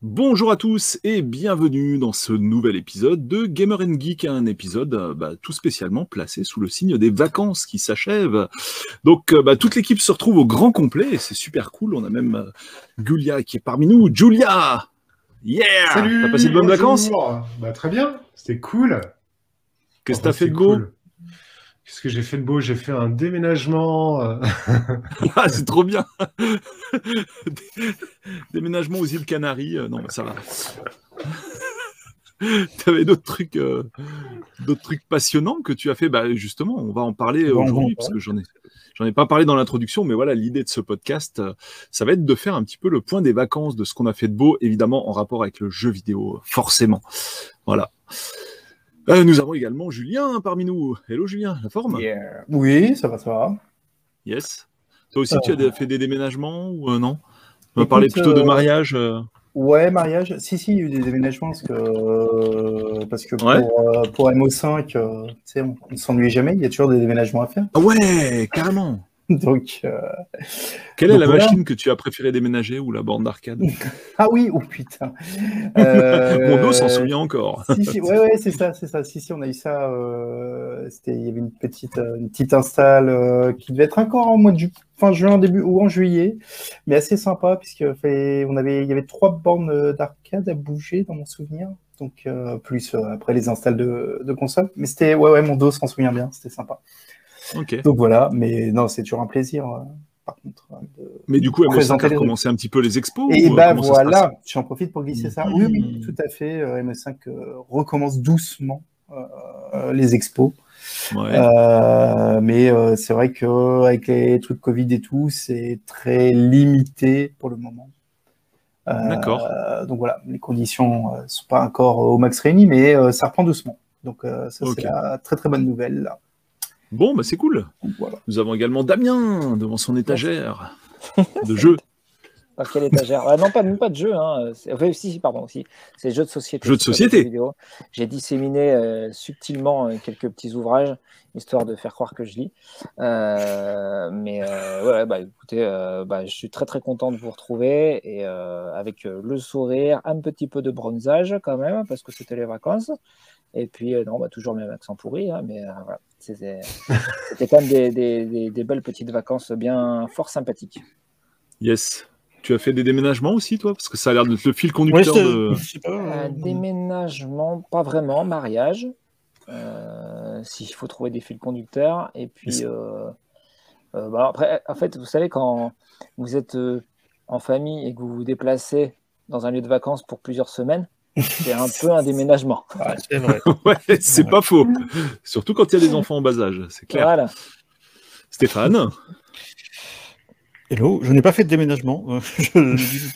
Bonjour à tous et bienvenue dans ce nouvel épisode de Gamer Geek, un épisode euh, bah, tout spécialement placé sous le signe des vacances qui s'achèvent. Donc euh, bah, toute l'équipe se retrouve au grand complet et c'est super cool. On a même euh, Julia qui est parmi nous. Julia Yeah Salut T'as passé de bonnes bonjour. vacances? Bah, Très bien, c'était cool. Qu'est-ce que t'as fait de beau? cool. Qu'est-ce que j'ai fait de beau? J'ai fait un déménagement. euh, Ah, c'est trop bien Déménagement aux îles Canaries, euh, non, ça va. T'avais d'autres trucs, euh, d'autres trucs passionnants que tu as fait? Bah, justement, on va en parler Bon, aujourd'hui parce que j'en ai, j'en ai pas parlé dans l'introduction, mais voilà, l'idée de ce podcast, euh, ça va être de faire un petit peu le point des vacances, de ce qu'on a fait de beau, évidemment en rapport avec le jeu vidéo, forcément. Voilà. Euh, nous avons également Julien parmi nous. Hello Julien, la forme? Yeah. Oui, ça va, ça va. Yes. Toi aussi, tu as fait des déménagements ou euh, non? On va écoute, parler plutôt de euh, mariage. Ouais, mariage. Si, si, il y a eu des déménagements parce que, parce que pour, Ouais. pour MO5, euh, tu sais, on ne s'ennuie jamais. Il y a toujours des déménagements à faire. Ah ouais, carrément. Donc, euh, Quelle est Donc la voilà. machine que tu as préféré déménager ou la borne d'arcade? Ah oui, oh putain. Euh, Mon dos s'en souvient encore. Si, si, ouais, ouais, c'est ça, c'est ça. Si, si, on a eu ça. euh, il y avait une petite, euh, une petite install euh, qui devait être encore en mois de ju- fin juin, début ou en juillet, mais assez sympa puisque on avait, il y avait trois bornes euh, d'arcade à bouger dans mon souvenir. Donc euh, plus euh, après les installs de, de console. Mais c'était, ouais, ouais, mon dos s'en souvient bien. C'était sympa. Donc voilà. Mais non, c'est toujours un plaisir. euh, par contre. euh, de- Mais du coup, MO5 Présenter a les- recommencé un petit peu les expos et euh, bah voilà, j'en profite pour glisser ça. Oui, oui, Mhm. tout à fait. euh, ME5 euh, recommence doucement euh, les expos. Ouais. Euh, mais euh, c'est vrai que avec les trucs Covid et tout, c'est très limité pour le moment. D'accord. Donc voilà, les conditions euh, sont pas encore au max réunies, mais ça reprend doucement. Donc ça c'est la très très bonne nouvelle. là. Bon, bah c'est cool. Voilà. Nous avons également Damien devant son étagère de jeu. Par quelle étagère? Ah Non, pas, même pas de jeu. Hein. Enfin, si, pardon, si. C'est jeux de société. Jeux de société. jeux. J'ai disséminé euh, subtilement euh, quelques petits ouvrages, histoire de faire croire que je lis. Euh, mais euh, ouais, bah, écoutez, bah, je suis très très content de vous retrouver et avec le sourire, un petit peu de bronzage quand même, parce que c'était les vacances. Et puis, euh, non, bah, toujours le même accent pourri, hein, mais euh, voilà. C'était quand même des, des- des- des belles petites vacances bien fort sympathiques. Yes. Tu as fait des déménagements aussi, toi? Parce que ça a l'air d'être le fil conducteur de. euh, déménagement, pas vraiment, mariage. Euh, S'il faut trouver des fils conducteurs. Et puis, euh, euh, bah, après, en fait, vous savez, quand vous êtes euh, en famille et que vous vous déplacez dans un lieu de vacances pour plusieurs semaines, c'est un peu un déménagement. ouais, c'est vrai. Ouais, c'est pas faux. Surtout quand il y a des enfants en bas âge, c'est clair. Voilà. Stéphane? Hello, je n'ai pas fait de déménagement. je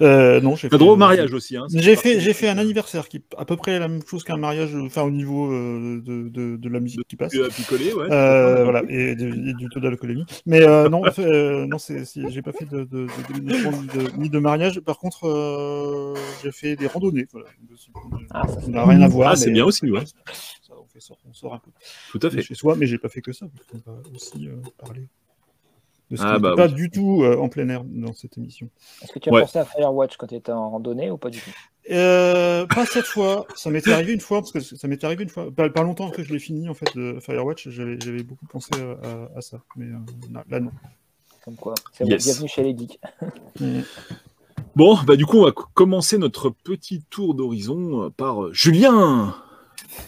de. Euh, non, j'ai fait, droit au mariage aussi. Hein, J'ai fait, j'ai fait un anniversaire qui est à peu près la même chose qu'un mariage, enfin au niveau euh, de, de, de la musique qui passe. Picolé, ouais. Euh, voilà, et, de- et du taux d'alcoolémie. Mais euh, non, euh, non, c'est, j'ai pas fait de, de, de déménagement ni de, ni de mariage. Par contre, euh, j'ai fait des randonnées. Voilà. Ah, ça, Ça n'a rien à voir. Ah, c'est bien aussi, ouais. Ça, on, fait, sort- on sort un peu Tout à de fait. chez soi, mais j'ai pas fait que ça. On va aussi euh, parler de ce Ah, qui bah pas oui. du tout euh, en plein air dans cette émission. Est-ce que tu as Ouais. pensé à Firewatch quand tu étais en randonnée ou pas du tout? Euh, pas cette fois. Ça m'était arrivé une fois parce que ça m'était arrivé une fois. Pas, pas longtemps que je l'ai fini en fait de Firewatch. J'avais, beaucoup pensé à, à- à ça, mais euh, là, là, non. Comme quoi, c'est Yes. bon, bienvenue chez les geeks. Mm. Bon, bah du coup, on va commencer notre petit tour d'horizon par Julien.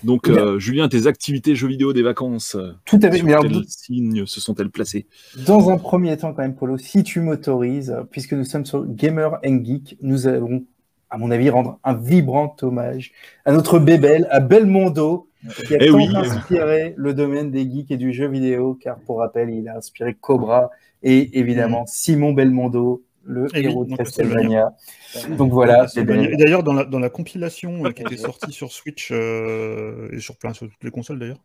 Donc, Bien. euh, Julien, tes activités jeux vidéo des vacances, euh, Tout à fait. sur Mais alors, quels signes se sont-elles placées? Dans un premier temps, quand même, Polo, si tu m'autorises, puisque nous sommes sur Gamer and Geek, nous allons, à mon avis, rendre un vibrant hommage à notre bébelle, à Belmondo, qui a Eh tant oui. inspiré le domaine des geeks et du jeu vidéo, car pour rappel, il a inspiré Cobra et évidemment Simon Belmondo, le Eh oui, héros de Castlevania. Donc voilà, Et d'ailleurs, dans la, dans la compilation euh, qui était sortie sur Switch euh, et sur plein sur toutes les consoles d'ailleurs,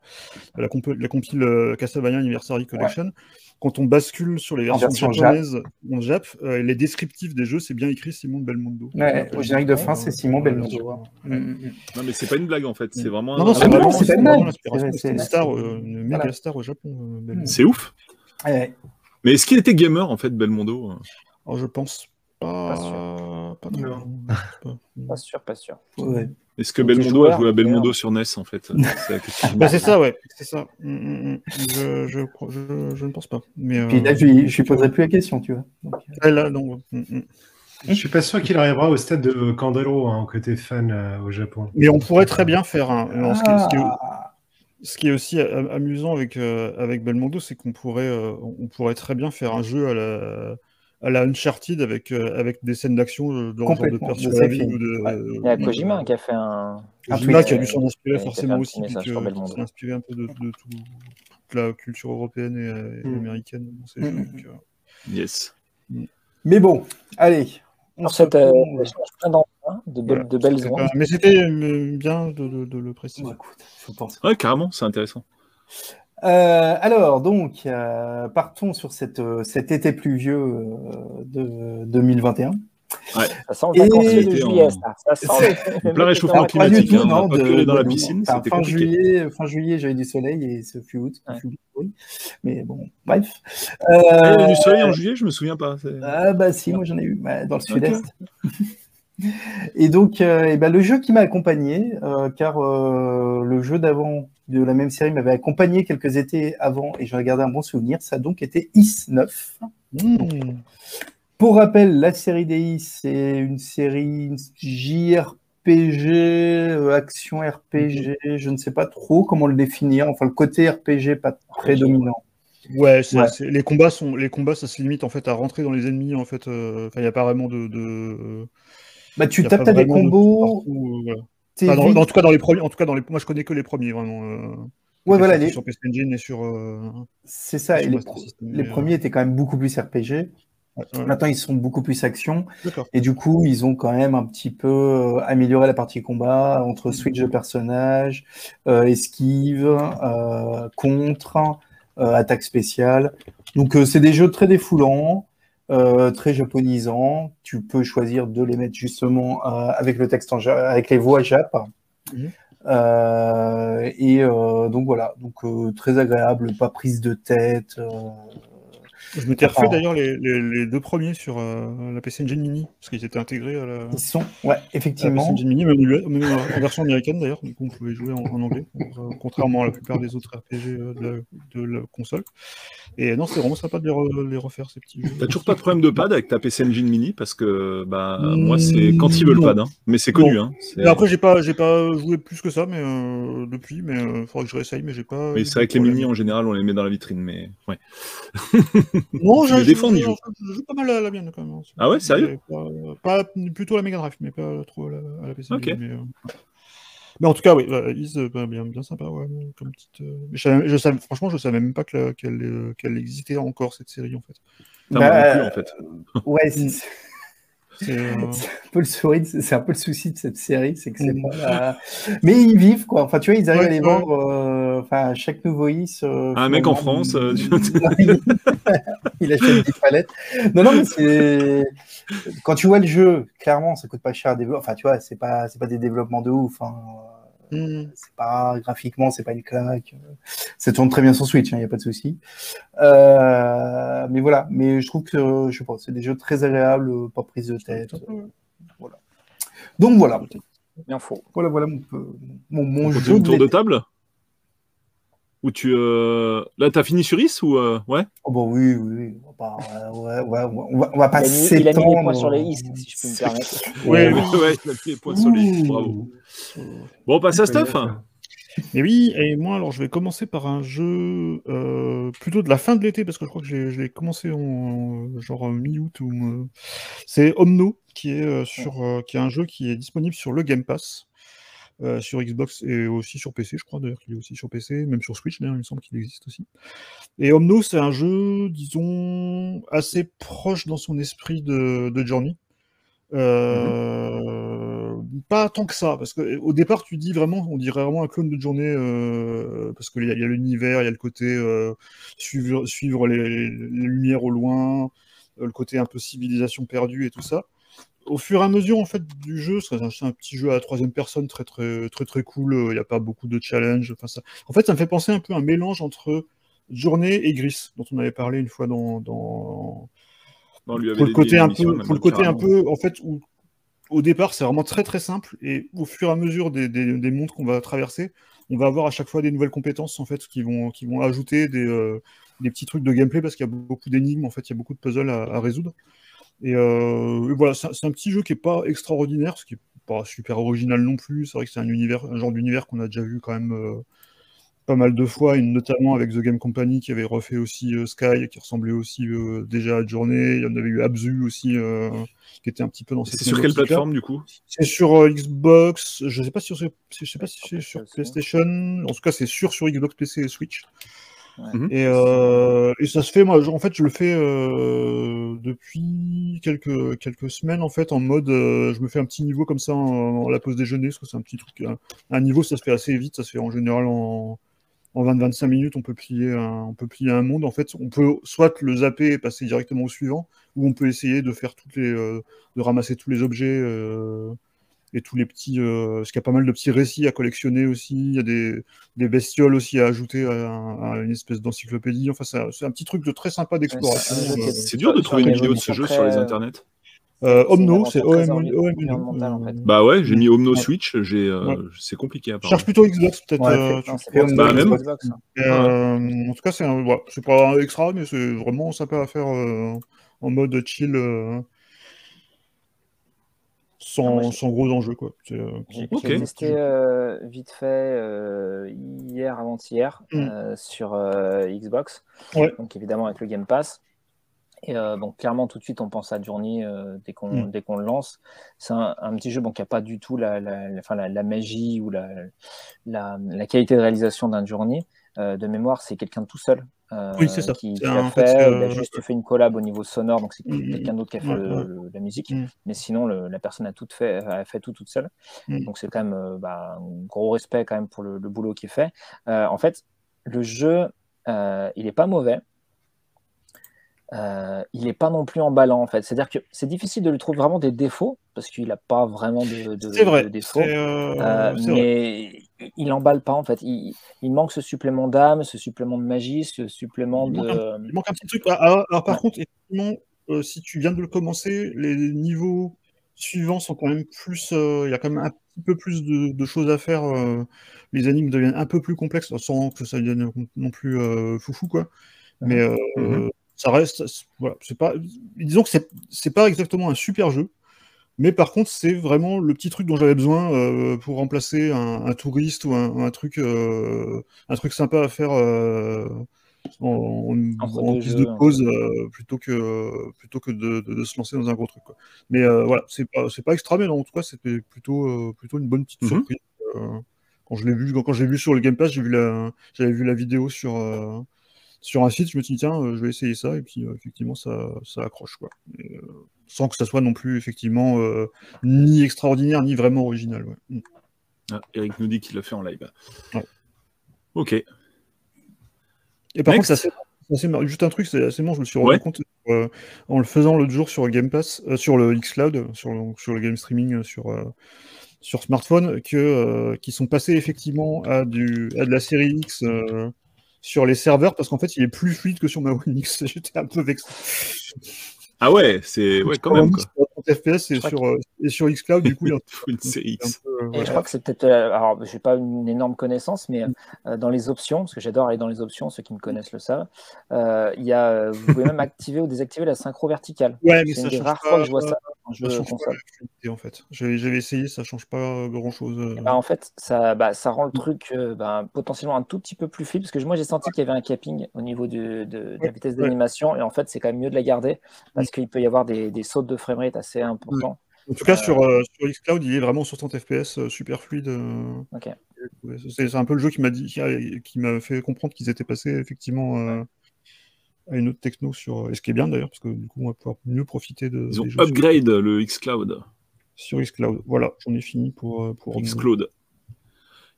la, comp- la compile euh, Castlevania Anniversary Collection, quand on bascule sur les versions version japonaises en Jap, euh, les descriptifs des jeux, c'est bien écrit Simon Belmondo. Ouais, au générique de fin, c'est Simon Belmondo. Mm, mm, mm. Non, mais c'est pas une blague en fait, c'est vraiment. Non, non, un- c'est pas une blague. l'inspiration. C'est- une star, une méga star au Japon. C'est ouf. Mais est-ce qu'il était gamer en fait, Belmondo Alors, je pense pas, Pas pas. non. Non. Pas- sûr, pas sûr. Ouais. Est-ce que Donc, Belmondo a joué à Belmondo d'ailleurs. sur NES en fait C'est. Bah, ça, ouais. C'est ça. Mm, mm, mm. Je, je, je, je ne pense pas. Mais, Puis euh, là, je lui, je lui poserai plus la question, tu vois. Donc, euh, ah, là, non. mm. Je suis pas sûr qu'il arrivera au stade de Candelo hein, côté fan euh, au Japon. Mais on pourrait très bien faire un. non, ce, qui est, ce qui est- ah, ce qui est aussi amusant avec, euh, avec Belmondo, c'est qu'on pourrait, euh, on pourrait très bien faire un jeu à la, à la Uncharted avec, euh, avec des scènes d'action euh, dans le genre de peur de sur la ou de. Ouais. Il y a Kojima qui a fait un. Un Kojima tweet, qui a dû euh, s'en inspirer forcément aussi, puis qui s'est inspiré un peu de, de tout- toute la culture européenne et, euh, et Mm. américaine dans ces Mm, jeux. mm, donc, euh, Yes. Mais bon, allez. On se cette euh, de, belles- Voilà. de belles Mais c'était euh, bien de, de- de le préciser. Bon, écoute, je pense. Ouais, carrément, c'est intéressant. Euh, alors, donc, euh, partons sur cette, euh, cet été pluvieux euh, de 2021. Ça sent Et- le vacancier de juillet, en- ça. Ça sent En le- plein réchauffement Pas du climatique, tout, hein, on non. de- aller dans la de- piscine, enfin, c'était fin compliqué. juillet, fin juillet, j'avais du soleil et ce fut août. Ouais. fut pourri. Mais bon, bref. Ah, il y a Euh, du soleil en juillet, je me souviens pas. Ah bah si, moi j'en ai eu bah, dans le sud-est. Et donc, euh, eh ben, le jeu qui m'a accompagné, euh, car euh, le jeu d'avant de la même série m'avait accompagné quelques étés avant et j'en ai gardé un bon souvenir, ça a donc été Is 9. Mm. Pour rappel, la série des Is, c'est une série JRPG, action RPG, je ne sais pas trop comment le définir, enfin le côté RPG pas prédominant. Ouais, Ouais. les combats sont, les combats, ça se limite en fait à rentrer dans les ennemis en fait. Enfin, il n'y a pas vraiment de. de Bah tu tapes t'as des de combos, partout, euh, voilà. t'es Enfin, dans- vite- dans- en tout cas dans les premiers, en tout cas dans les, moi je connais que les premiers vraiment. euh, Ouais, voilà, les- sur PC Engine et sur. euh, c'est ça, et les, Master pro- System, les mais, premiers étaient quand même beaucoup plus RPG. ouais. Maintenant, ils sont beaucoup plus action. Et du coup, ils ont quand même un petit peu amélioré la partie combat entre switch de personnages, euh, esquive, euh, contre, euh, attaque spéciale. Donc, c'est des jeux très défoulants, euh, très japonisants. Tu peux choisir de les mettre justement euh, avec le texte en avec les voix jap. Mhm. Euh, et euh, donc voilà, donc euh, très agréable, pas prise de tête. Je m'étais refait d'ailleurs les, les- les deux premiers sur euh, la PC Engine Mini parce qu'ils étaient intégrés à la. ils sont, ouais, à la PC effectivement. Engine Mini, même, même en version américaine d'ailleurs, du coup on pouvait jouer en, en anglais, euh, contrairement à la plupart des autres RPG euh, de, la, de la console. Et non, c'est vraiment sympa de les, re- les refaire ces petits jeux. T'as toujours pas de problème de pad avec ta PC Engine Mini parce que bah moi c'est quand ils veulent non. pad, hein. mais c'est connu. Hein. Après, j'ai pas, j'ai pas joué plus que ça, mais euh, depuis, mais il faudrait que je réessaye, mais j'ai pas. Mais c'est vrai que les mini en général on les met dans la vitrine, mais ouais. Non, je, défends, je- je joue pas mal à la mienne quand même. Ah ouais, sérieux pas, pas- plutôt à la Mega Drive, mais pas trop à la, à la PC. Ok. Mais, euh, mais en tout cas, oui, euh, Is, euh, bah, bien, bien sympa, ouais, comme petite. euh, mais je, savais- je savais- franchement, je savais même pas qu'elle euh, qu'elle existait encore cette série en fait. Bah, plus, en fait. Ouais, c'est un peu le c'est un peu le souci de cette série, c'est que c'est Mm. pas. la- Mais ils vivent quoi. Enfin, tu vois, ils arrivent Ouais, à les ouais. vendre. euh, Enfin, chaque nouveau is. euh, Un mec en France, euh, tu- il... il achète des palettes. Non, non, mais c'est quand tu vois le jeu, clairement, ça coûte pas cher à développer. Enfin, tu vois, c'est pas, c'est pas des développements de ouf. hein. Hmm. C'est pas graphiquement, c'est pas une claque. Ça tourne très bien sur Switch, il n'y a pas de souci. Euh, mais voilà, mais je trouve que je sais pas, c'est des jeux très agréables, euh, pas prise de tête. Donc voilà, Bien faux. voilà, voilà mon, mon, mon On jeu tour de table? Ou tu euh... là t'as fini sur Is ou euh, ouais? Oh bah oui, oui, oui. On va pas, euh, ouais, ouais, on va, on va pas il a mis les points sur les is, si je peux me permettre. Ouais, Ouais. ouais, il a mis les points sur les bravo. Bon, on passe à Stuff. Et oui, et moi, alors je vais commencer par un jeu euh, plutôt de la fin de l'été, parce que je crois que j'ai- je l'ai commencé en genre mi-août. ou euh, C'est Omno, qui est, euh, sur, euh, qui est un jeu qui est disponible sur le Game Pass, euh, sur Xbox et aussi sur PC, je crois d'ailleurs qu'il est aussi sur PC, même sur Switch d'ailleurs, il me semble qu'il existe aussi. Et Omno, c'est un jeu, disons, assez proche dans son esprit de, de Journey. Euh, Pas tant que ça, parce qu'au départ, tu dis vraiment, on dirait vraiment un clone de journée, euh, parce qu'il y a, il y a l'univers, il y a le côté euh, suivre, suivre les, les lumières au loin, le côté un peu civilisation perdue et tout ça. Au fur et à mesure en fait du jeu, c'est un, petit jeu à la troisième personne très très très très cool. euh, Il n'y a pas beaucoup de challenge. Enfin ça, en fait, ça me fait penser un peu à un mélange entre Journée et Gris, dont on avait parlé une fois dans, dans Non, lui avait pour le côté un peu, pour le côté un peu, en fait, où au départ, c'est vraiment très très simple, et au fur et à mesure des, des, des mondes qu'on va traverser, on va avoir à chaque fois des nouvelles compétences en fait qui vont, qui vont ajouter des, euh, des petits trucs de gameplay parce qu'il y a beaucoup d'énigmes, en fait, il y a beaucoup de puzzles à, à résoudre. Et, euh, et voilà, c'est un petit jeu qui est pas extraordinaire, ce qui est pas super original non plus. C'est vrai que c'est un univers, un genre d'univers qu'on a déjà vu quand même euh, pas mal de fois, et notamment avec The Game Company qui avait refait aussi euh, Sky, qui ressemblait aussi euh, déjà à Journée. Il y en avait eu Abzu aussi, euh, qui était un petit peu dans cette C'est sur quelle plateforme du coup? C'est sur Xbox, je sais pas si c'est je sais pas si c'est sur. PlayStation. En tout cas, c'est sûr sur Xbox, PC et Switch. Mhm. Et, euh, et ça se fait, moi, je- en fait, je le fais euh, depuis quelques, quelques semaines, en fait, en mode, euh, je me fais un petit niveau comme ça en, en la pause déjeuner, parce que c'est un petit truc, un, un niveau, ça se fait assez vite, ça se fait en général en, en 20-25 minutes, on peut, plier un, on peut plier un monde, en fait, on peut soit le zapper et passer directement au suivant, ou on peut essayer de faire toutes les, euh, de ramasser tous les objets, euh, et tous les petits, euh, parce qu'il y a pas mal de petits récits à collectionner aussi, il y a des, des bestioles aussi à ajouter à, à une espèce d'encyclopédie. Enfin, c'est un, petit truc de très sympa d'exploration. Ouais, c'est Euh, est- C'est dur de trouver une vidéo de ce jeu sur les euh, internets. euh, c'est Omno, c'est fait. Bah ouais, j'ai mis Omno Ouais. Switch, j'ai, euh, c'est compliqué à Cherche plutôt Xbox, peut-être. Euh, Omno, Bah, même. Xbox, hein. Euh, en tout cas, c'est c'est pas un extra, mais c'est vraiment sympa à faire euh, en mode chill, Ah, sans gros enjeux. Quoi. C'est, euh, J'ai Ok. j'ai testé euh, vite fait euh, hier, avant-hier, Mm. euh, sur euh, Xbox. Ouais. Donc évidemment avec le Game Pass. Et euh, bon, clairement, tout de suite, on pense à Journey euh, dès qu'on Mm. dès qu'on le lance. C'est un, un petit jeu bon, qui n'a pas du tout la, la, la, enfin, la, la magie ou la, la, la qualité de réalisation d'un Journey. Euh, de mémoire, c'est quelqu'un de tout seul Oui, c'est ça. qui, qui en fait, Il a euh, juste fait une collab au niveau sonore, donc c'est Mm, quelqu'un d'autre qui a fait le- ouais. le- la musique. Mm. Mais sinon, le- la personne a tout fait, a fait tout toute seule. Mm. Donc c'est quand même euh, bah, un gros respect quand même pour le, boulot qui est fait. Euh, en fait, le jeu, euh, il est pas mauvais. Euh, il n'est pas non plus emballant en fait. C'est-à-dire que c'est difficile de lui trouver vraiment des défauts parce qu'il n'a pas vraiment de, de- C'est vrai. de défauts. euh, Euh, c'est vrai. Il emballe pas en fait. Il, il manque ce supplément d'âme, ce supplément de magie, ce supplément Il de. Il manque un petit truc. Ah, alors, par contre, effectivement, euh, si tu viens de le commencer, les niveaux suivants sont quand même plus. euh, Il y a quand même un petit peu plus de, de choses à faire. euh, les énigmes deviennent un peu plus complexes, sans que ça devienne non plus foufou, quoi. Mais Mhm. ça reste. c'est- Voilà, c'est pas. Disons que c'est c'est pas exactement un super jeu. Mais par contre, c'est vraiment le petit truc dont j'avais besoin euh, pour remplacer un, un touriste ou un, un truc, euh, un truc sympa à faire euh, en, jeux, de hein. pause euh, plutôt que plutôt que de, de- de se lancer dans un gros truc. Quoi. Mais euh, voilà, c'est pas c'est pas extra, mais en tout cas, c'était plutôt euh, plutôt une bonne petite Mhm. surprise. euh, quand je l'ai vu, quand, quand j'ai vu sur le Game Pass, j'ai vu la, j'avais vu la vidéo sur euh, sur un site, je me suis dit tiens, euh, je vais essayer ça et puis euh, effectivement ça, ça accroche quoi. Et, euh, sans que ça soit non plus effectivement euh, ni extraordinaire ni vraiment original. ouais. Mm. Ah, Eric nous dit qu'il l'a fait en live. Ouais. Ok. Et par Next. contre, c'est assez, c'est juste un truc, c'est assez marrant, je me suis rendu Ouais. compte euh, en le faisant l'autre jour sur le Game Pass, euh, sur le xCloud, sur le, sur le game streaming sur, sur smartphone, que, qui sont passés effectivement à, du, à de la série X sur les serveurs, parce qu'en fait, il est plus fluide que sur ma One X. J'étais un peu vexé. Ah ouais, c'est ouais, quand même. Quoi. X, sur 30 FPS et Je sur, euh, et sur xCloud, du coup, il y a un Faut une série X. peu, euh, Et je crois que c'est peut-être. euh, alors, j'ai pas une énorme connaissance, mais euh, dans les options, parce que j'adore aller dans les options, ceux qui me connaissent le savent, euh, il y a, euh, vous pouvez même activer ou désactiver la synchro verticale. Ouais, mais C'est une pas, fois que je vois ça pas fluidité, en fait. J'avais essayé, ça change pas grand chose. Bah, en fait, ça, bah, ça rend le truc euh, bah, potentiellement un tout petit peu plus fluide, parce que moi j'ai senti qu'il y avait un capping au niveau de, de- de la vitesse d'animation, et en fait c'est quand même mieux de la garder, parce qu'il peut y avoir des, des sautes de framerate assez importants. En tout cas, Euh, sur, euh, sur xCloud, il est vraiment 60 FPS, euh, super fluide. euh, c'est un peu le jeu qui m'a dit, qui a- qui m'a fait comprendre qu'ils étaient passés effectivement euh, à une autre techno sur. Et ce qui est bien d'ailleurs, parce que du coup, on va pouvoir mieux profiter de. Ils ont sur- upgrade le xCloud. sur, xCloud. Voilà, j'en ai fini pour. pour Xcloud.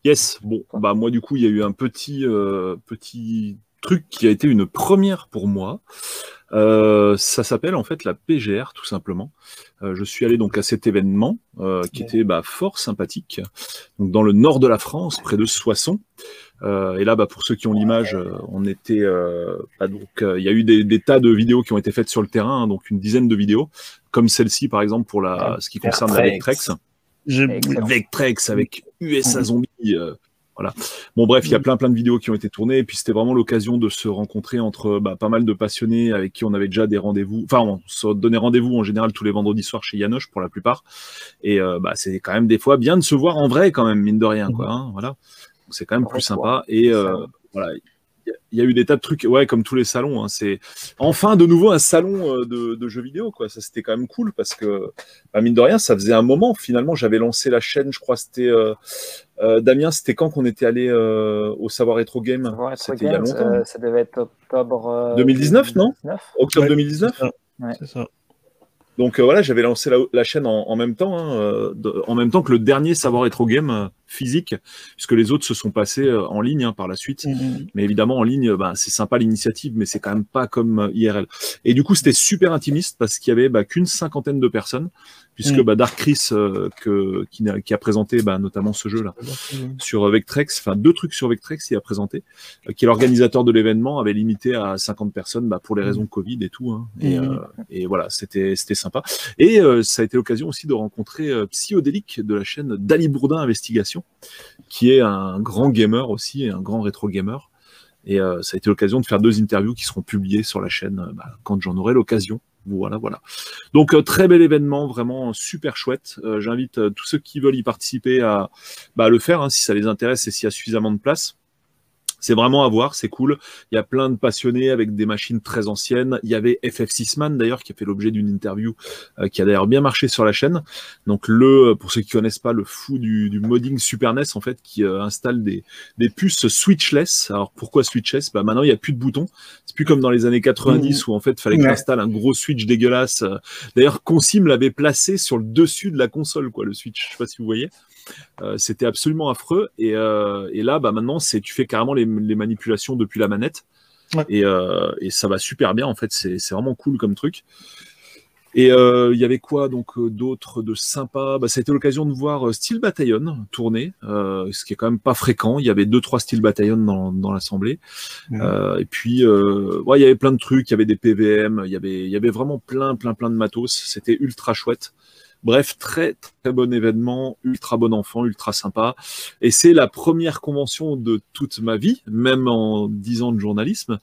Yes, bon, bah moi du coup, il y a eu un petit, euh, petit truc qui a été une première pour moi. Euh, ça s'appelle en fait la PGR tout simplement. Euh, je suis allé donc à cet événement euh, qui était bah, fort sympathique, donc dans le nord de la France, près de Soissons. Euh, et là, bah, pour ceux qui ont l'image, on était, euh, bah, donc, il y a eu des, des tas de vidéos qui ont été faites sur le terrain, hein, donc une dizaine de vidéos. comme celle-ci par exemple pour la, ce qui concerne la Vectrex. Vectrex avec USA Zombie. euh, voilà. Bon, bref, il y a plein plein de vidéos qui ont été tournées, et puis c'était vraiment l'occasion de se rencontrer entre bah, pas mal de passionnés avec qui on avait déjà des rendez-vous. Enfin, on se donnait rendez-vous en général tous les vendredis soirs chez Yanoche pour la plupart. Et euh, bah, c'est quand même des fois bien de se voir en vrai quand même, mine de rien, quoi. hein, voilà. C'est quand même plus sympa. Et euh, voilà, il y a- eu des tas de trucs, ouais, comme tous les salons. hein, c'est enfin de nouveau un salon euh, de, de jeux vidéo, quoi. Ça c'était quand même cool parce que, bah, mine de rien, ça faisait un moment. Finalement, j'avais lancé la chaîne, je crois, c'était euh, euh, Damien, c'était quand qu'on était allé euh, au Savoir Retro Game? Savoir Retro C'était il y a Games, longtemps. euh, ça devait être octobre. euh, 2019, non? 2019. Octobre Ouais, 2019. c'est ça. Ouais. C'est ça. Donc euh, voilà, j'avais lancé la, la chaîne en, en même temps, hein, de- en même temps que le dernier Savoir Retro Game euh, physique, puisque les autres se sont passés euh, en ligne hein, par la suite. Mhm. Mais évidemment, en ligne, bah, c'est sympa l'initiative, mais c'est quand même pas comme euh, IRL. Et du coup, c'était super intimiste parce qu'il y avait bah, qu'une cinquantaine de personnes, puisque Mm. bah, Dark Chris, euh, que, qui, a présenté bah, notamment ce jeu-là sur Vectrex, enfin deux trucs sur Vectrex, il a présenté, euh, qui est l'organisateur de l'événement, avait limité à 50 personnes bah, pour les raisons Covid et tout. hein. et, euh, et voilà, c'était c'était sympa. Et euh, ça a été l'occasion aussi de rencontrer euh, Psyodélique de la chaîne Dali Bourdin Investigation, qui est un grand gamer aussi, et un grand rétro gamer. Et euh, ça a été l'occasion de faire deux interviews qui seront publiées sur la chaîne euh, bah, quand j'en aurai l'occasion. Voilà, voilà. Donc euh, très bel événement, vraiment super chouette. J'invite tous ceux qui veulent y participer à, bah, le faire hein, si ça les intéresse et s'il y a suffisamment de place. C'est vraiment à voir, c'est cool. Il y a plein de passionnés avec des machines très anciennes. Il y avait FF6 Man d'ailleurs qui a fait l'objet d'une interview euh, qui a d'ailleurs bien marché sur la chaîne. Donc le, pour ceux qui connaissent pas, le fou du, du modding Super NES en fait qui euh, installe des, des puces switchless. Alors pourquoi switchless? Bah maintenant il y a plus de boutons. C'est plus comme dans les années 90 où en fait fallait que Ouais. t'installes un gros switch dégueulasse. Euh, D'ailleurs Consim l'avait placé sur le dessus de la console quoi, le switch. Je sais pas si vous voyez. Euh, c'était absolument affreux. Et, euh, et là, bah, maintenant, c'est tu fais carrément les, les manipulations depuis la manette. Ouais. Et, euh, et ça va super bien. En fait, c'est vraiment cool comme truc. Et il y avait quoi donc d'autres de sympa? Bah, Ça a été l'occasion de voir Steel Battalion tourner, ce qui est quand même pas fréquent. Il y avait deux trois Steel Battalion dans, dans l'assemblée. Et puis ouais, il y avait plein de trucs. Il y avait des PVM. Il y avait il y avait vraiment plein plein plein de matos. C'était ultra chouette. Bref, très très bon événement, ultra bon enfant, ultra sympa. Et c'est la première convention de toute ma vie, même en 10 ans de journalisme.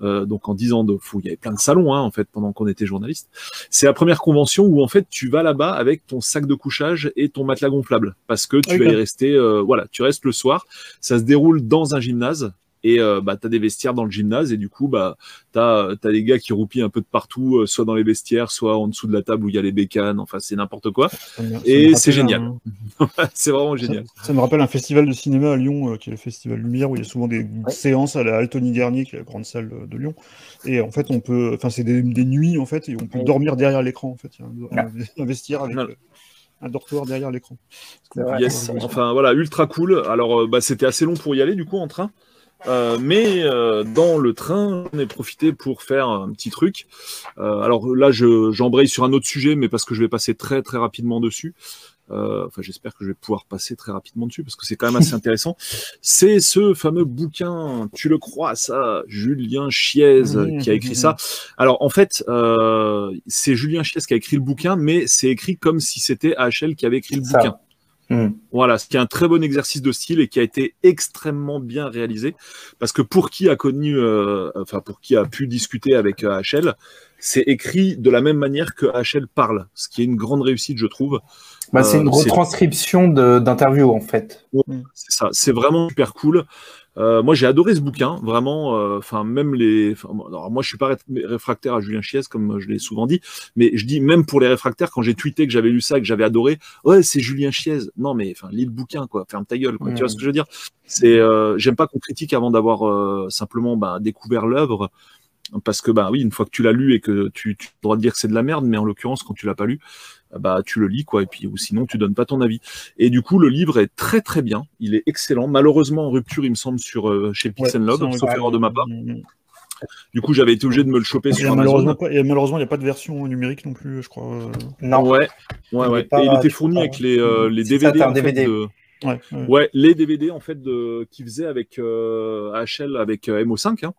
Euh, donc en 10 ans de fou, il y avait plein de salons hein, en fait pendant qu'on était journaliste. C'est la première convention où en fait tu vas là-bas avec ton sac de couchage et ton matelas gonflable parce que tu vas y rester. euh, voilà, tu restes le soir. Ça se déroule dans un gymnase. Et euh, bah, tu as des vestiaires dans le gymnase, et du coup, bah, tu as, des gars qui roupillent un peu de partout, euh, soit dans les vestiaires, soit en dessous de la table où il y a les bécanes, enfin, c'est n'importe quoi. Ça me- ça Et c'est génial. un- c'est vraiment génial. Ça me rappelle un festival de cinéma à Lyon, euh, qui est le Festival Lumière, où il y a souvent des Ouais. séances à la Altony Garnier, qui est la grande salle de Lyon. Et en fait, on peut, enfin, c'est des, des nuits en fait, et on peut dormir derrière l'écran. En fait, il y a un, un vestiaire avec un dortoir derrière l'écran. Yes, enfin voilà, ultra cool. Alors bah, c'était assez long pour y aller du coup en train. Euh, mais euh, dans le train, j'en ai profité pour faire un petit truc. Euh, alors là, je, j'embraye sur un autre sujet, mais parce que je vais passer très très rapidement dessus. Euh, enfin, j'espère que je vais pouvoir passer très rapidement dessus parce que c'est quand même assez intéressant. C'est ce fameux bouquin, tu le crois, ça, Julien Chiez Mmh, qui a écrit mmh, ça. Alors en fait, euh, c'est Julien Chiez qui a écrit le bouquin, mais c'est écrit comme si c'était AHL qui avait écrit le Ça. bouquin. Hmm. Voilà, ce qui est un très bon exercice de style et qui a été extrêmement bien réalisé. Parce que pour qui a connu, euh, enfin pour qui a pu discuter avec euh, HL, c'est écrit de la même manière que HL parle, ce qui est une grande réussite, je trouve. Bah, c'est Euh, une c'est- retranscription de- d'interview en fait. C'est ça, c'est vraiment super cool. Euh, moi, j'ai adoré ce bouquin, vraiment. euh, Enfin, même les. alors, moi, je suis pas ré- réfractaire à Julien Chies, comme je l'ai souvent dit, mais je dis même pour les réfractaires, quand j'ai tweeté que j'avais lu ça, et que j'avais adoré, ouais, c'est Julien Chies. Non, mais enfin, lis le bouquin, quoi. Ferme ta gueule, quoi. Tu vois ce que je veux dire? C'est, euh, j'aime pas qu'on critique avant d'avoir euh, simplement bah, découvert l'œuvre. Parce que bah oui, une fois que tu l'as lu et que tu, tu as le droit de dire que c'est de la merde, mais en l'occurrence quand tu l'as pas lu, bah tu le lis quoi, et puis ou sinon tu donnes pas ton avis. Et du coup, le livre est très très bien, il est excellent. Malheureusement en rupture, il me semble, sur euh, chez Pix and Log, Ouais, sauf ouais. erreur de ma part. Mm, mm. Du coup, j'avais été obligé de me le choper Et sur malheureusement, Amazon. pas- et malheureusement, il n'y a pas de version numérique non plus, je crois. euh. Non. Ouais, ouais, Il ouais. est pas- et il était fourni avec les, euh, les ça, DVD, t'as un fait, DVD. de- Ouais, ouais. Ouais, les DVD en fait de qui faisait avec euh, HL avec euh, MO5. Hein.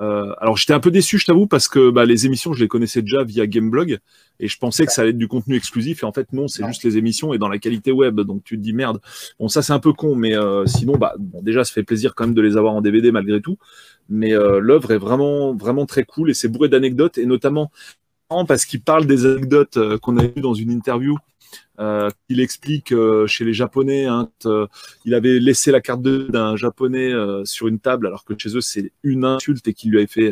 Euh, alors j'étais un peu déçu, je t'avoue, parce que bah, les émissions, je les connaissais déjà via Gameblog et je pensais que ça allait être du contenu exclusif et en fait non, c'est juste les émissions et dans la qualité web. Donc tu te dis merde. Bon ça c'est un peu con, mais euh, sinon bah bon, déjà ça fait plaisir quand même de les avoir en DVD malgré tout. Mais euh, l'œuvre est vraiment vraiment très cool et c'est bourré d'anecdotes et notamment parce qu'il parle des anecdotes euh, qu'on a vues dans une interview euh, il explique euh, chez les Japonais, hein, euh, il avait laissé la carte d'un Japonais euh, sur une table alors que chez eux c'est une insulte et qu'il lui avait fait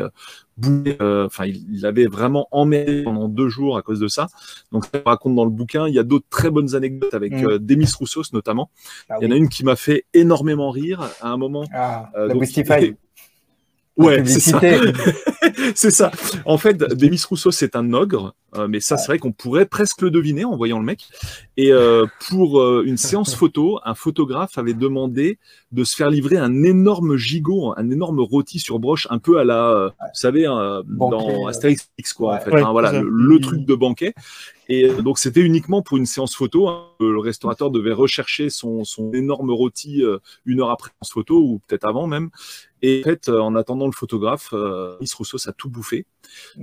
bouler. Enfin, il, il avait vraiment emmerdé pendant deux jours à cause de ça. Donc ça raconte dans le bouquin. Il y a d'autres très bonnes anecdotes avec Mm. Demis Roussos notamment. Ah Il y en a oui. une qui m'a fait énormément rire à un moment. Ah, donc. Ouais, c'est ça. Ça. En fait, Demis Rousseau, c'est un ogre, euh, mais ça, c'est vrai qu'on pourrait presque le deviner en voyant le mec. Et euh, pour euh, une séance photo, un photographe avait demandé de se faire livrer un énorme gigot, un énorme rôti sur broche, un peu à la, euh, vous savez, euh, Banquet, dans euh. Astérix, quoi, en fait. Ouais, hein, voilà, le, le truc de banquet. Et euh, donc, c'était uniquement pour une séance photo. hein. Le restaurateur devait rechercher son, son énorme rôti euh, une heure après la séance photo, ou peut-être avant même. Et en fait, euh, en attendant le photographe, euh, Miss Rousseau a tout bouffé.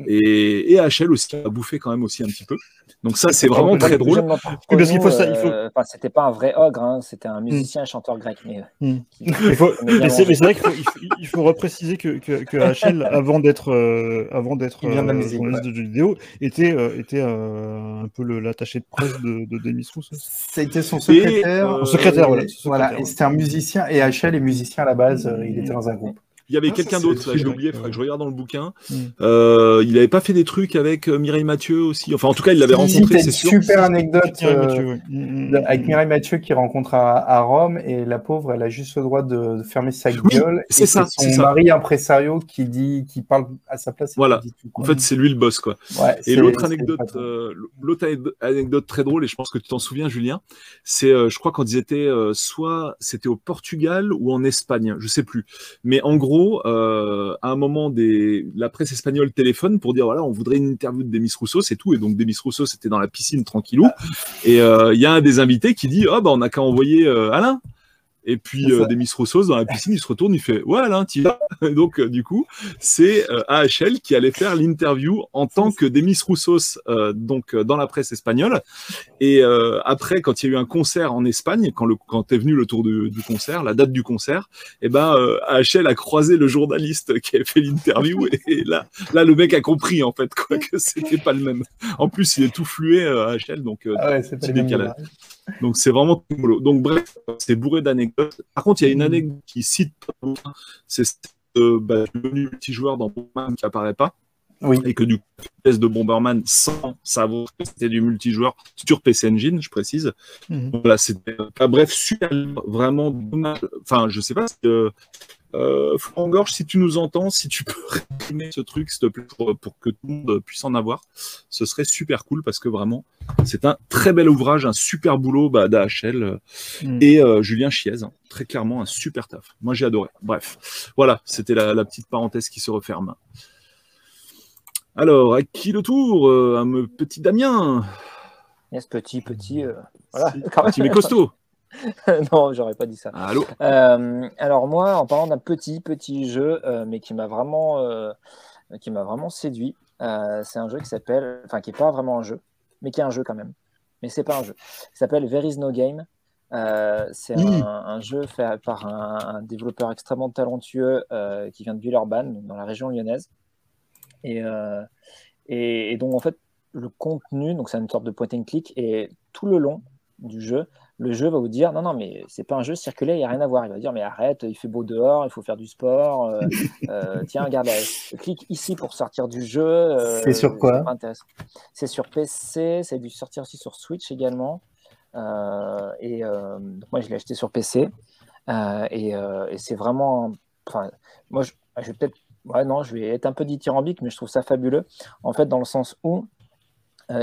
Et, et HL aussi a bouffé quand même aussi un petit peu. Donc ça, c'est vraiment très le drôle. jeune d'entre Oui, parce qu'il nous, faut ça, il faut- euh, enfin, c'était pas un vrai ogre, hein, c'était un musicien et chanteur grec. Mais, euh, qui- Il faut- Mais mais c'est vrai qu'il faut, il faut, il faut repréciser que, que, que HL, avant d'être euh, avant d'être euh, musique, journaliste de jeux vidéo, était, euh, était euh, un peu le- l'attaché de presse de, de Demis Rousseau. C'était son secrétaire. euh, secrétaire, voilà, Et- son voilà, secrétaire. et c'était un musicien. Et HL est musicien à la base. euh, il était dans un groupe. Il y avait Ah, quelqu'un d'autre, truc, oublié, il faudrait que je regarde dans le bouquin. Mm. Euh, il n'avait pas fait des trucs avec euh, Mireille Mathieu aussi? Enfin, en tout cas, il l'avait rencontré, c'est une sûr. super anecdote Thierry euh, Mathieu, ouais. Mm, mm, avec. Mireille Mathieu qui rencontre à, à Rome et la pauvre, elle a juste le droit de, de fermer sa Oui, gueule. c'est ça, son ça. mari impresario qui dit, qui parle à sa place. et Voilà. qui dit tout, En fait, c'est lui le boss, quoi. Ouais, Et l'autre anecdote, euh, l'autre anecdote- anecdote très drôle, et je pense que tu t'en souviens, Julien, c'est, euh, je crois, quand ils étaient euh, soit c'était au Portugal ou en Espagne, je sais plus. Mais en gros, euh, à un moment, des, la presse espagnole téléphone pour dire voilà, on voudrait une interview de Demis Rousseau, c'est tout. Et donc Demis Rousseau, c'était dans la piscine tranquillou. Et euh, il y a un des invités qui dit ah bah on n'a qu'à envoyer euh, Alain. Et puis euh, Rousseau dans la piscine, il se retourne, il fait ouais Alain, tu vas. Et donc euh, du coup, c'est euh, AHL qui allait faire l'interview en tant que Demis Roussos euh, donc dans la presse espagnole. Et après, quand il y a eu un concert en Espagne, quand, le, quand est venu le tour du, du concert, la date du concert, et ben AHL a croisé le journaliste qui avait fait l'interview et, et là, là le mec a compris en fait quoi que c'était pas le même. En plus, il est tout flué euh, AHL, donc Ah ouais, c'est décalage. Donc c'est vraiment rigolo. Donc bref, c'est bourré d'anecdotes. Par contre, il y a une anecdote qui cite, c'est euh, bah, le multijoueur dans Bomberman qui apparaît pas Oui. et que du coup, test de Bomberman sans savoir que c'était du multijoueur sur PC Engine, je précise. Mhm. Voilà, c'était enfin, bref super vraiment dommage. Enfin, je sais pas. si, Euh, euh, Florent Gorge, si tu nous entends, si tu peux réprimer ce truc, s'il te plaît, pour, pour que tout le monde puisse en avoir, ce serait super cool parce que vraiment, c'est un très bel ouvrage, un super boulot bah, d'AHL euh, Mm. et euh, Julien Chiez. hein. très clairement, un super taf. Moi, j'ai adoré. Bref, voilà, c'était la, la petite parenthèse qui se referme. Alors, à qui le tour euh, Un me- petit Damien? Yes, petit, petit. euh, voilà, quand. Petit mais costaud. non, j'aurais pas dit ça. Allô? Euh, alors moi, en parlant d'un petit petit jeu, euh, mais qui m'a vraiment, euh, qui m'a vraiment séduit, c'est un jeu qui s'appelle, enfin qui est pas vraiment un jeu, mais qui est un jeu quand même. Mais c'est pas un jeu. Il s'appelle There is no game. C'est Mm. un, un jeu fait par un, un développeur extrêmement talentueux qui vient de Villeurbanne, dans la région lyonnaise. Et, et, et donc en fait, le contenu, donc c'est une sorte de point and click, et tout le long du jeu, le jeu va vous dire non, non, mais c'est pas un jeu circulaire, il n'y a rien à voir. Il va dire mais arrête, il fait beau dehors, il faut faire du sport. euh, euh, tiens, regarde, là, clique ici pour sortir du jeu. euh, C'est sur quoi? C'est sur PC, c'est dû sortir aussi sur Switch également. Et donc moi, je l'ai acheté sur PC. Et et c'est vraiment. Enfin, moi, je, je vais peut-être. Ouais, non, je vais être un peu dithyrambique, mais je trouve ça fabuleux. En fait, dans le sens où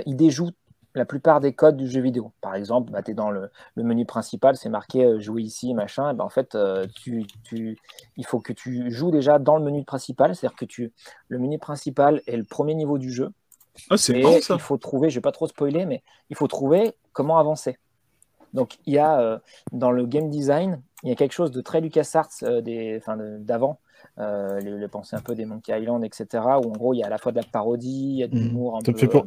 il déjoue la plupart des codes du jeu vidéo. Par exemple, bah, tu es dans le, le menu principal, c'est marqué euh, jouer ici, machin. Et ben, en fait, euh, tu, tu, il faut que tu joues déjà dans le menu principal. C'est-à-dire que tu, le menu principal est le premier niveau du jeu. Ah, c'est marrant ça. il faut trouver, je vais pas trop spoiler, mais il faut trouver comment avancer. Donc, il y a euh, dans le game design, il y a quelque chose de très LucasArts d'avant, euh, les, les pensées un peu des Monkey Island, etc. Où en gros, il y a à la fois de la parodie, il y a de Mhm. l'humour un Ça me peu. fait pas-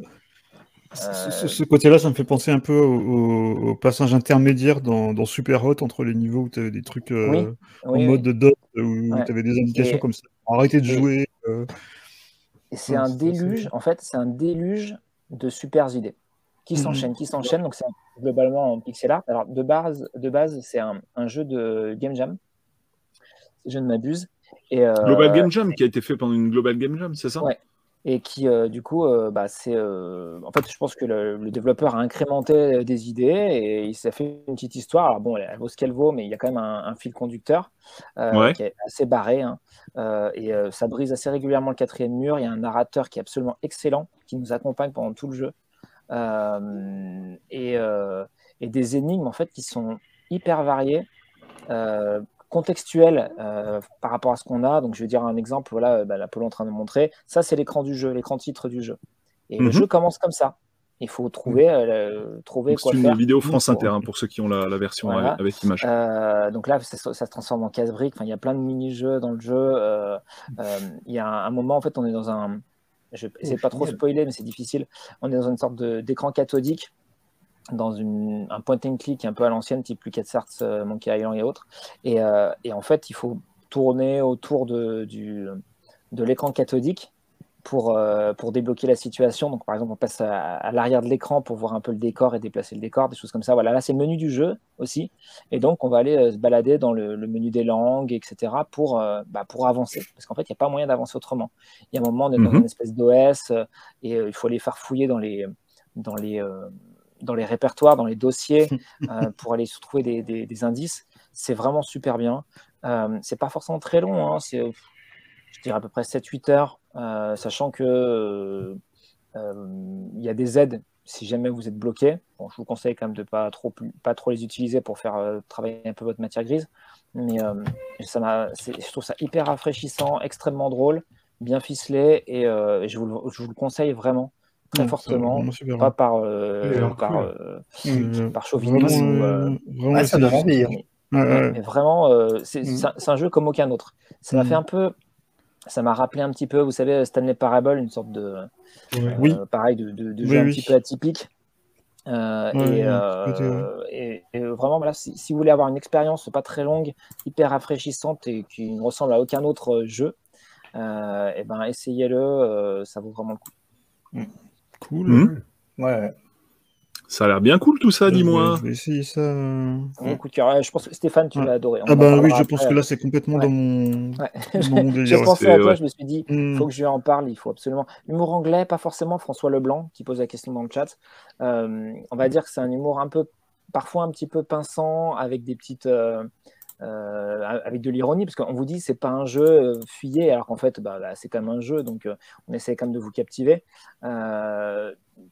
euh, Ce, côté-là, ça me fait penser un peu au, au- au passage intermédiaire dans, dans Super Hot entre les niveaux où tu avais des trucs euh, Oui, en mode oui. de dot où Ouais. tu avais des indications Et- comme ça. Arrêtez de et- jouer. euh, Et c'est Ouais, un déluge, en fait, c'est un déluge de super idées qui Mhm. s'enchaînent, qui s'enchaînent. Donc, c'est globalement en pixel art. Alors, de base, de base c'est un, un jeu de Game Jam, si je ne m'abuse. Et, euh, Global Game Jam qui a été fait pendant une Global Game Jam, c'est ça? Ouais. Et qui, euh, du coup, euh, bah, c'est. euh, en fait, je pense que le, le développeur a incrémenté des idées et il s'est fait une petite histoire. Alors, bon, elle, elle vaut ce qu'elle vaut, mais il y a quand même un, un fil conducteur Ouais. qui est assez barré. hein. Et ça brise assez régulièrement le quatrième mur. Il y a un narrateur qui est absolument excellent, qui nous accompagne pendant tout le jeu. Et, et des énigmes, en fait, qui sont hyper variées. Contextuelles euh, par rapport à ce qu'on a. Donc, je vais dire un exemple, voilà, bah, l'Apollo est en train de montrer. Ça, c'est l'écran du jeu, l'écran titre du jeu. Et Mhm. le jeu commence comme ça. Il faut trouver, euh, trouver Donc, quoi C'est une vidéo France Inter hein, pour ceux qui ont la, la version Voilà. avec, image. Euh, donc là, ça, ça se transforme en casse-brique. Enfin, il y a plein de mini-jeux dans le jeu. Il y a un, un moment, en fait, on est dans un. Je de pas trop spoiler, mais c'est difficile. On est dans une sorte de- d'écran cathodique, dans une, un point and click un peu à l'ancienne, type LucasArts, euh, Monkey Island et autres. Et, euh, et en fait, il faut tourner autour de, du, de l'écran cathodique pour, euh, pour débloquer la situation. Donc, par exemple, on passe à, à l'arrière de l'écran pour voir un peu le décor et déplacer le décor, des choses comme ça. Voilà, là, c'est le menu du jeu aussi. Et donc, on va aller euh, se balader dans le, le menu des langues, etc., pour, euh, bah, pour avancer. Parce qu'en fait, il n'y a pas moyen d'avancer autrement. Il y a un moment, on est dans Mhm. une espèce d'OS et il faut aller faire fouiller dans les, dans les, dans les répertoires, dans les dossiers, euh, pour aller se trouver des, des- des indices. C'est vraiment super bien. Euh, c'est pas forcément très long, hein, c'est, je dirais à peu près 7-8 heures, euh, sachant que euh, il y a des aides si jamais vous êtes bloqué. Bon, je vous conseille quand même de pas trop, pas trop les utiliser pour faire travailler un peu votre matière grise. Mais ça je trouve ça hyper rafraîchissant, extrêmement drôle, bien ficelé, et, et je, vous le, je vous le conseille vraiment très fortement. Pas par, euh, Oui, alors, par, cool. euh, Euh, par chauvinisme. vraiment, vraiment Ouais, ça essayer. donne envie. hein. Ouais, ouais, mais vraiment, euh, c'est un, jeu comme aucun autre. Ça m'a Mhm. fait un peu, ça m'a rappelé un petit peu, vous savez, Stanley Parable, une sorte de, Ouais. euh, Oui. pareil, de, de, de Oui, jeu un oui. petit peu atypique. Euh, Ouais, et, euh, vraiment, voilà, si, si vous voulez avoir une expérience pas très longue, hyper rafraîchissante et qui ne ressemble à aucun autre jeu, euh, et ben essayez-le, euh, ça vaut vraiment le coup. Cool. Mhm. Ouais. Ça a l'air bien cool tout ça, dis-moi. Je vais essayer ça. Mon coup de cœur. Je pense que Stéphane, tu Ouais. adorer. On Ah bah oui, je pense après. que là c'est complètement Ouais. dans mon, Ouais. dans mon J'ai délire. pensé à toi, ouais. je me suis dit, Hmm. faut que je lui en parle, il faut absolument. L'humour anglais, pas forcément François Leblanc qui pose la question dans le chat. Euh, on va dire que c'est un humour un peu, parfois un petit peu pinçant, avec des petites, euh, euh, avec de l'ironie, parce qu'on vous dit c'est pas un jeu, euh, fuyez, alors qu'en fait, bah, c'est quand même un jeu, donc euh, on essaie quand même de vous captiver.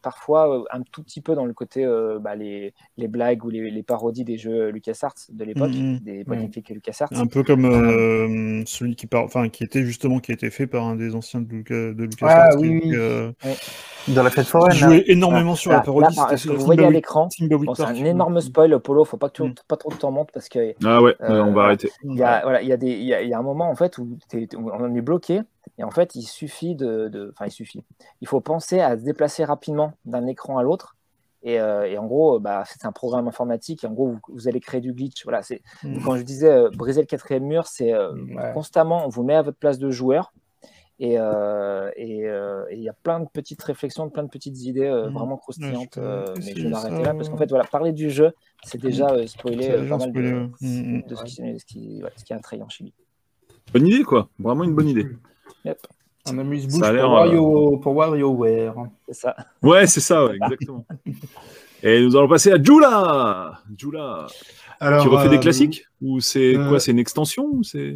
Parfois, euh, un tout petit peu dans le côté, euh, bah, les, les blagues ou les, les parodies des jeux LucasArts de l'époque, Mhm. des point click LucasArts. Un peu comme euh, celui qui parle, enfin qui était justement qui a été fait par un des anciens de Lucas de Lucas Ah, Arts, oui, qui, oui. euh, Dans la fête foraine. jouait énormément sur Là- la parodie. là, ce que vous voyez à l'écran, Bon, c'est un énorme spoil, Polo, faut pas que tu Mm. pas trop que t'en montes parce que Ah ouais, Euh, on va arrêter. il y a, voilà, il y a des, il y a, il y a un moment en fait où on est bloqué et en fait il suffit de, de- enfin il suffit, il faut penser à se déplacer rapidement d'un écran à l'autre et, euh, et en gros bah c'est un programme informatique et en gros vous, vous allez créer du glitch. Voilà, c'est Mm. quand je disais euh, briser le quatrième mur, c'est euh, Ouais. constamment on vous met à votre place de joueur. Et euh, et, euh, et il y a plein de petites réflexions, plein de petites idées euh, Mm. vraiment Ouais, croustillantes. je peux euh, mais je vais m'arrêter là parce qu'en fait, voilà, parler du jeu, c'est déjà euh, spoiler euh, pas mal de. Mm, mm. ce, qui, ce, qui, ouais, ce qui est attrayant chez lui. Bonne idée, quoi. Vraiment une bonne idée. Yep, Un amuse-bouche pour, Wario, pour WarioWare. c'est ça. Ouais, c'est ça, ouais, exactement. Et nous allons passer à Jula. Jula. Alors, tu refais des euh, classiques Ou c'est euh, quoi C'est une extension ou c'est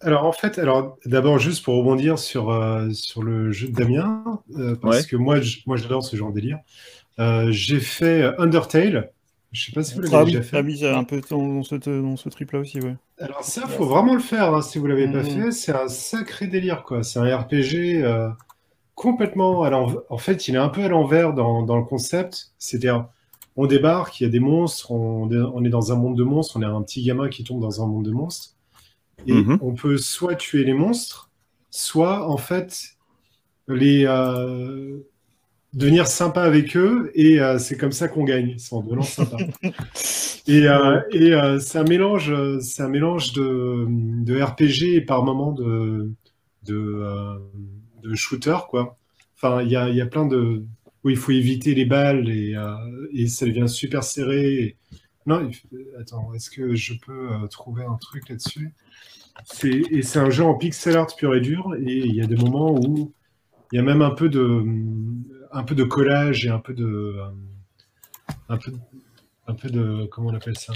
Alors en fait, alors d'abord juste pour rebondir sur, euh, sur le jeu de Damien, euh, parce Ouais. que moi, moi j'adore ce genre de délire. Euh, j'ai fait Undertale. Je sais pas si vous l'avez Ah oui, déjà fait. ah oui, c'est un peu dans, dans ce, dans ce trip-là aussi, ouais. Alors ça, faut vraiment le faire hein, si vous l'avez pas Mhm. fait. C'est un sacré délire quoi. C'est un RPG euh, complètement à l'envers. En fait, il est un peu à l'envers dans, dans le concept. C'est-à-dire, on débarque, il y a des monstres, on, on est dans un monde de monstres, on est un petit gamin qui tombe dans un monde de monstres. Et Mhm. on peut soit tuer les monstres, soit en fait les euh, devenir sympa avec eux et euh, c'est comme ça qu'on gagne, c'est en devenant sympa. et euh, et euh, c'est un mélange, euh, c'est un mélange de, de RPG et par moment de de, euh, de shooter quoi. Enfin, il y a, il y a plein de où il faut éviter les balles et, euh, et ça devient super serré. Et- Non, attends, est-ce que je peux euh, trouver un truc là-dessus? C'est, et c'est un jeu en pixel art pur et dur, et il y a des moments où il y a même un peu de, un peu de collage et un peu de, euh, un peu, un peu de, comment on appelle ça?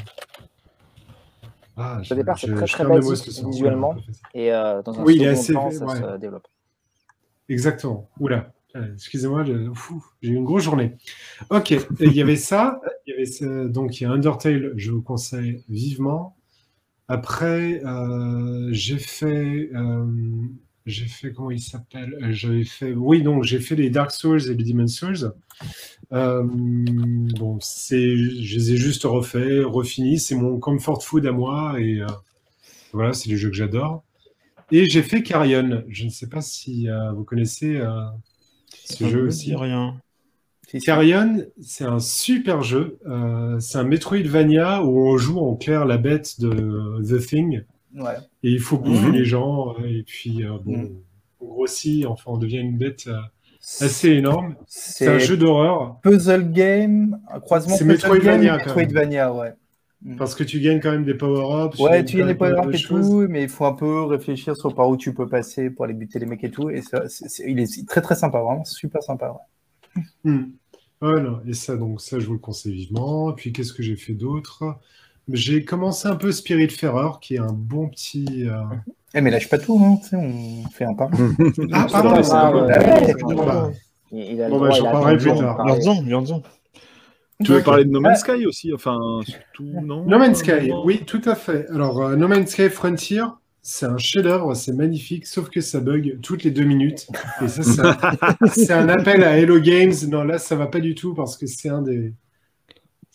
Ah, Au départ, c'est très, je très basique visuellement. Et euh, dans un Oui, il est assez- temps, ça ouais. se développe. Exactement. Oula. Euh, Excusez-moi, j'ai eu une grosse journée. Ok, et il y avait ça. Il y avait ce- donc il y a Undertale, je vous conseille vivement. Après, euh, j'ai fait, euh, j'ai fait comment il s'appelle Euh, J'avais fait, oui, donc j'ai fait les Dark Souls et les Demon Souls. Euh, bon, c'est, je les ai juste refaits, refinis. C'est mon comfort food à moi et euh, voilà, c'est les jeux que j'adore. Et j'ai fait Carrion. Je ne sais pas si euh, vous connaissez ce jeu aussi. rien. Carrion, c'est un super jeu. C'est un Metroidvania où on joue en clair la bête de The Thing. Ouais. Et il faut bouffer Mhm. les gens. euh, Et puis, euh, bon, Mhm. on grossit. Enfin, on devient une bête euh, assez énorme. C'est un jeu d'horreur. puzzle game, un croisement C'est puzzle Metroidvania, game et quand même. Metroidvania, ouais. Parce que tu gagnes quand même des power-ups. Ouais, tu gagnes des quand même power pas et choses. tout, mais il faut un peu réfléchir sur par où tu peux passer pour aller buter les mecs et tout. Et ça, il est très très sympa, vraiment super sympa. ouais. Voilà, et ça, donc ça, je vous le conseille vivement. Et puis, qu'est-ce que j'ai fait d'autre? J'ai commencé un peu Spirit qui est un bon petit. euh, Eh, mais lâche pas tout, hein, tu sais, on fait un par un. Ah, C'est pardon, pas c'est pas euh, grave. ouais, c'est Bon, pas bah, j'en parlerai plus tard. Viens-en, viens-en. Tu veux parler de No Man's Ah. Sky aussi Enfin, tout, non No Man's Sky, Non. oui, tout à fait. Alors, euh, No Man's Sky Frontier, c'est un chef-d'œuvre, c'est magnifique, sauf que ça bug toutes les deux minutes. Et ça, ça- c'est un appel à Hello Games. Non, là, ça va pas du tout parce que c'est un des.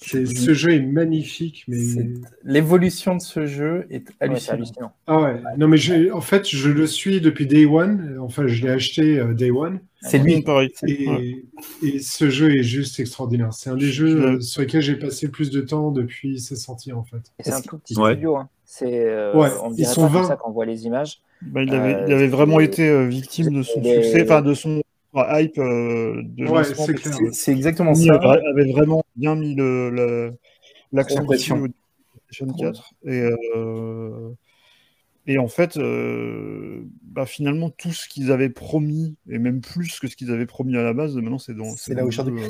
C'est- Ce jeu est magnifique, mais. C'est- L'évolution de ce jeu est hallucinante. hallucinant. Ah ouais. Non, mais je- en fait, je le suis depuis Day One. Enfin, je l'ai acheté euh, Day One. C'est lui. pareil. Et, Ouais. et ce jeu est juste extraordinaire. C'est un des jeux Je- euh, sur lesquels j'ai passé le plus de temps depuis sa sortie, en fait. Et c'est un tout petit Ouais. studio. Hein. C'est, euh, Ouais, on ils dirait sont pas comme 20. ça quand on voit les images. Bah, il, avait, Euh, il avait vraiment été victime de son les- succès, enfin de son hype euh, de Ouais, c'est C'est- C'est exactement ça. avait, avait vraiment bien mis le, le- l'accent dessus au PlayStation 4. Et, euh, et en fait, euh, bah, finalement, tout ce qu'ils avaient promis, et même plus que ce qu'ils avaient promis à la base, maintenant c'est dans. C'est là dans où euh,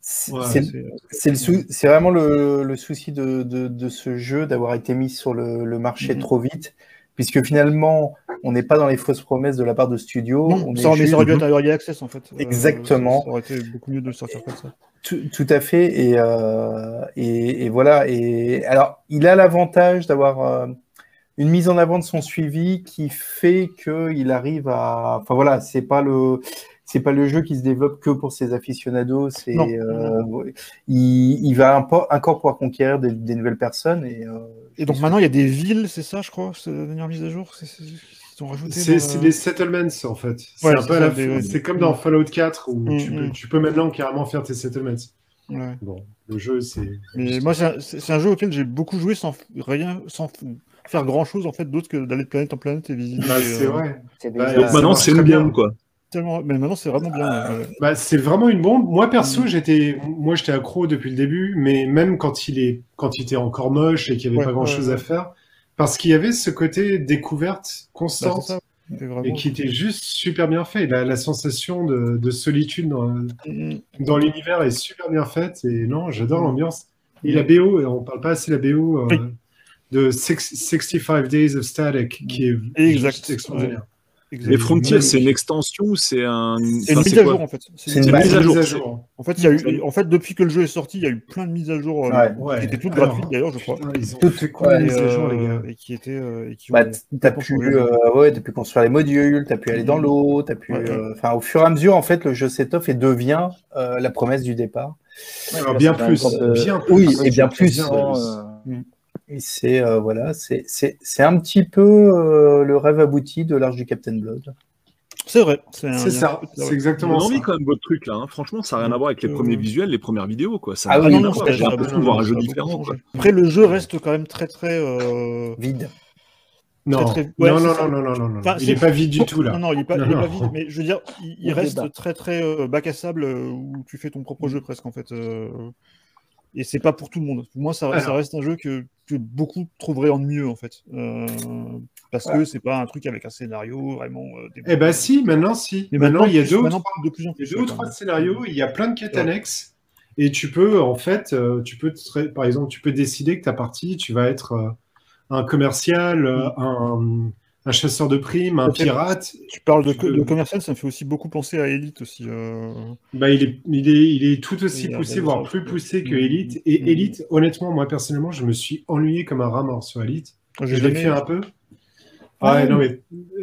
C'est Ouais, c'est- c'est- c'est le sou- c'est vraiment le, le souci de, de, de ce jeu d'avoir été mis sur le, le marché Mhm. trop vite, puisque finalement, on n'est pas dans les fausses promesses de la part de studio. Non, on ça, est juste- aurait dû être un early access en fait. Euh, Exactement. ça aurait été beaucoup mieux de le sortir comme ça. Tout, tout à fait. Et, euh, et, et voilà. Et alors, il a l'avantage d'avoir euh, une mise en avant de son suivi qui fait qu'il arrive à. Enfin voilà, c'est pas le. C'est pas le jeu qui se développe que pour ses aficionados. C'est, euh, il, il va un peu- encore pouvoir conquérir des, des nouvelles personnes. Et, euh, Et donc maintenant, il y a des villes, c'est ça, je crois, c'est la dernière mise à jour c'est, c'est- Ils ont rajouté. C'est dans c'est le- des settlements en fait. C'est Ouais, comme dans Fallout 4 où Mm, tu, peux, mm. tu peux maintenant carrément faire tes settlements. Ouais. Bon, le jeu c'est. Mais moi, c'est un, jeu auquel j'ai beaucoup joué sans rien, sans faire grand chose en fait, d'autre que d'aller de planète en planète et visiter. Bah, c'est euh, vrai. C'est Bah, Donc maintenant, c'est une bien. bien, quoi. Tellement- Mais maintenant, c'est vraiment bien. Ah. ouais. Bah, c'est vraiment une bombe. Moi perso, Mm. j'étais, moi j'étais accro depuis le début, mais même quand il est, quand il était encore moche et qu'il n'y avait Ouais, pas grand chose ouais, à faire, parce qu'il y avait ce côté découverte Bah, constante vraiment- et qui était juste super bien fait. La, la sensation de, de solitude dans, Mm, dans l'univers est super bien faite et non, j'adore Mm. l'ambiance. Et la BO, et on parle pas assez de la BO euh, de Six- 65 Days of Static qui est Exact, juste extraordinaire. Les Frontiers, c'est une extension ou c'est un. C'est une mise à jour en fait. C'est une une mise à jour. En fait, il y a eu, en fait, depuis que le jeu est sorti, il y a eu plein de mises à jour euh, qui étaient toutes Alors, gratuites d'ailleurs, je crois. putain, ils ont Toutes- mises à jour, les euh, gars et qui étaient euh, et qui Bah, ont- t'as pu, euh, ouais, t'as pu construire les modules, t'as pu aller dans l'eau, t'as pu, Ouais, ouais. euh, enfin, au fur et à mesure, en fait, le jeu s'étoffe et devient euh, la promesse du départ. Ouais, Alors, là, bien plus, bien plus. Oui, et bien plus. Et c'est euh, voilà, c'est c'est- c'est un petit peu euh, le rêve abouti de l'Arche du Captain Blood. C'est vrai. C'est ça, c'est On a exactement envie ça. quand même votre truc là. hein. Franchement, ça n'a rien à voir avec les Euh, premiers visuels, les premières vidéos quoi. Ça Ah oui, non, J'ai l'impression de voir un jeu différent. quoi. Après, le jeu reste quand même très très. euh, Vide. Non, Très, très- ouais, non, non, non, non, non, non, Enfin, il c'est- est pas vide du tout là. Non, non, il est pas, il est Non, pas non. vide, mais je veux dire, il, il Il reste débat. très très euh, bac à sable euh, où tu fais ton propre jeu presque en fait. euh, et c'est pas pour tout le monde. Pour moi, ça, reste un jeu que, que beaucoup trouveraient ennuyeux en fait. Euh, parce que c'est pas un truc avec un scénario vraiment. euh. Eh ben si, maintenant si. Mais maintenant, il y a deux ou trois de plus en Il y plus. a deux ou ouais, trois quand même. scénarios, il y a plein de quêtes Ouais. annexes. Et tu peux, en fait, euh, tu peux, te- par exemple, tu peux décider que ta partie, tu vas être un commercial, euh, un, un chasseur de primes, un pirate. Tu parles de, commercial, ça me fait aussi beaucoup penser à Elite aussi. euh. Bah, il, est, il, est, il est tout aussi Il poussé, voire plus poussé que Mm. Elite. Et Mm. Elite, honnêtement, moi personnellement, je me suis ennuyé comme un rat mort sur Elite. J'ai Je l'ai fait un peu. Ah, ouais, non, mais,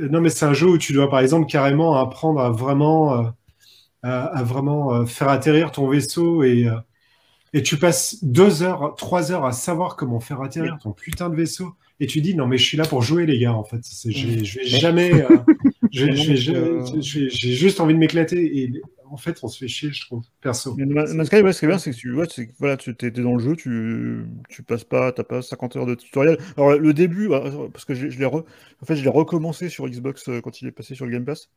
non, mais c'est un jeu où tu dois, par exemple, carrément apprendre à vraiment, euh, à, à vraiment euh, faire atterrir ton vaisseau et, et tu passes deux heures, trois heures à savoir comment faire atterrir ton putain de vaisseau. Et tu dis, non, mais je suis là pour jouer, les gars, en fait. C'est- Je vais, jamais. J'ai juste envie de m'éclater. Et en fait, on se fait chier, je trouve, perso. Sky, ouais, ce qui est bien, c'est que tu, c'est que, voilà, tu es, dans le jeu, tu, tu passes pas, t'as pas 50 heures de tutoriel. Alors le début, bah, parce que je, je l'ai re- en fait, je l'ai recommencé sur Xbox euh, quand il est passé sur le Game Pass,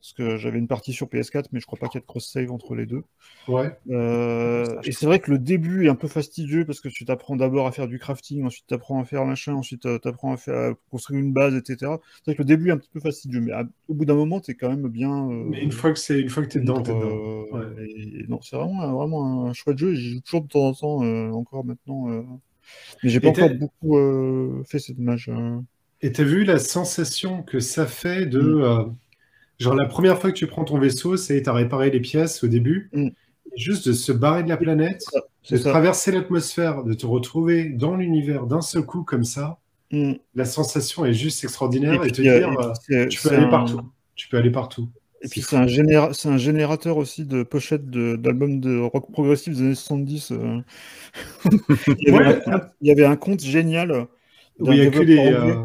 parce que j'avais une partie sur PS4, mais je crois pas qu'il y a de cross-save entre les deux. Ouais. Euh, et c'est vrai que le début est un peu fastidieux parce que tu t'apprends d'abord à faire du crafting, ensuite tu apprends à faire machin, ensuite tu apprends à, faire, à construire une base, etc. C'est vrai que le début est un petit peu fastidieux, mais à- au bout d'un moment, tu es quand même bien. euh, Mais une fois que c'est, une fois que t'es dedans, t'es dedans. euh, Ouais. et- et non, c'est vraiment, un- vraiment un chouette jeu. et J'y joue toujours de temps en temps, euh, encore maintenant. euh. Mais j'ai pas Et encore beaucoup euh, fait cette match. euh. Et t'as vu la sensation que ça fait de. Mm. euh, genre, la première fois que tu prends ton vaisseau, c'est t'as réparé les pièces au début. Mm. Juste de se barrer de la planète, de ça. traverser l'atmosphère, de te retrouver dans l'univers d'un seul coup comme ça, Mm. la sensation est juste extraordinaire. Et, puis, te a- dire, et puis euh, tu peux aller un- partout. Tu peux aller partout. Et puis C'est un, généra- c'est un générateur aussi de pochettes d'albums de, rock progressif des années 70. euh. il, y avait Ouais. un compte, il y avait un compte génial Où il y a que des. euh,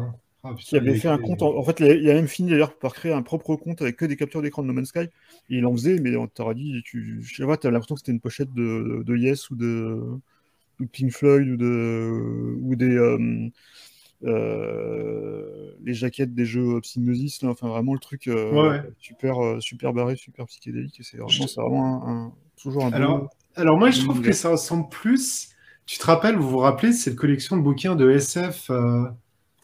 ah, putain, qui avait fait un compte. En, en fait, il a, il a même fini d'ailleurs par créer un propre compte avec que des captures d'écran de No Man's Sky. Et il en faisait, mais on t'aurait dit, tu, je sais pas, t'as l'impression que c'était une pochette de, de Yes ou de, Pink Floyd ou, de, ou des. euh, euh, les jaquettes des jeux Psygnosis, là, enfin vraiment le truc euh, Ouais. super, super barré, super psychédélique. C'est vraiment, c'est vraiment un, un- toujours un Alors, alors moi, je trouve que ça ressemble plus. Tu te rappelles, vous vous rappelez, cette collection de bouquins de SF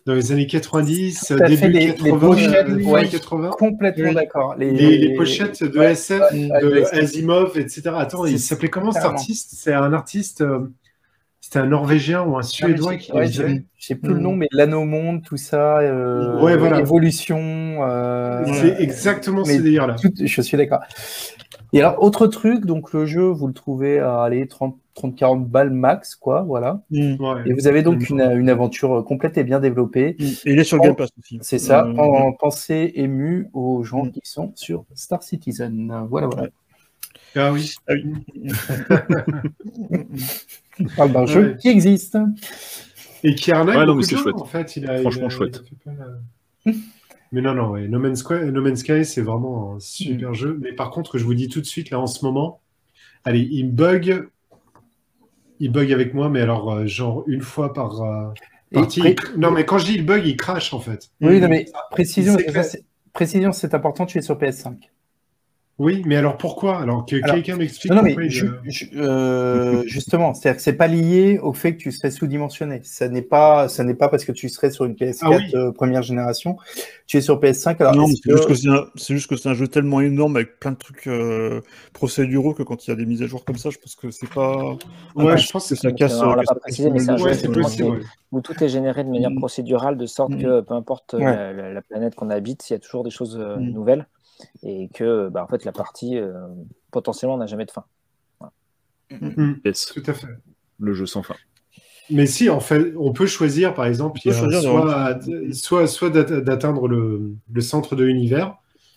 dans les années 90, Tout à fait, début les- les 80, pochettes, euh, ouais. 80. Complètement Oui. d'accord. Les, les pochettes de ouais, SF, ouais, de. Asimov, etc. Attends, il s'appelait comment cet artiste? C'est un artiste, euh, c'était un Norvégien ou un Suédois qui Ouais, les Je sais plus le Mm. nom, mais l'anomonde, tout ça, euh, Ouais, voilà. évolution. euh, C'est exactement ce délire-là. je suis d'accord. Et alors, autre truc, donc le jeu, vous le trouvez à aller 30, 30-40 balles max, quoi, voilà. Mm. Ouais. Et vous avez donc une, une aventure complète et bien développée. Mm. Et il est sur le Game Pass aussi. C'est ça, Euh, en pensée émue aux gens Mm. qui sont sur Star Citizen. Voilà, voilà. Ah oui. ah oui. On parle d'un jeu Ouais. qui existe. Et qui arnaque Ouais, non, mais c'est chouette. en fait. Il a, Franchement il a- chouette. il a mal. Mais non, non, ouais. No Man's Sky, no Man's Sky, c'est vraiment un Mm. super jeu. Mais par contre, je vous dis tout de suite, là, en ce moment, allez, il bug. Il bug avec moi, mais alors, euh, genre, une fois par euh, partie. pré- Non, mais quand je dis il bug, il crache, en fait. Oui, non, mais précision, c'est- précision, c'est important, tu es sur PS5. Oui, mais alors pourquoi? Alors que Alors, quelqu'un m'explique Non, non, mais euh, euh, justement, c'est-à-dire que c'est pas lié au fait que tu serais sous-dimensionné. Ça n'est pas, ça n'est pas parce que tu serais sur une PS4 Ah oui. euh, première génération. Tu es sur PS5. Alors, non, c'est que- juste que c'est un, c'est juste que c'est un jeu tellement énorme avec plein de trucs euh, procéduraux que quand il y a des mises à jour comme ça, je pense que c'est pas. Ouais, je pense que que ça casse. on l'a pas précisé, mais le c'est un jeu. Ouais, c'est où tout est généré de manière Mm. procédurale, de sorte Mm. que peu importe Ouais. la, la- la planète qu'on habite, il y a toujours des choses Mm. nouvelles et que bah, en fait la partie euh, potentiellement n'a jamais de fin. Yes, Tout à fait. le jeu sans fin. Mais si, en fait, on peut choisir, par exemple, a choisir soit, soit, soit d'at- d'atteindre le, le centre de l'univers,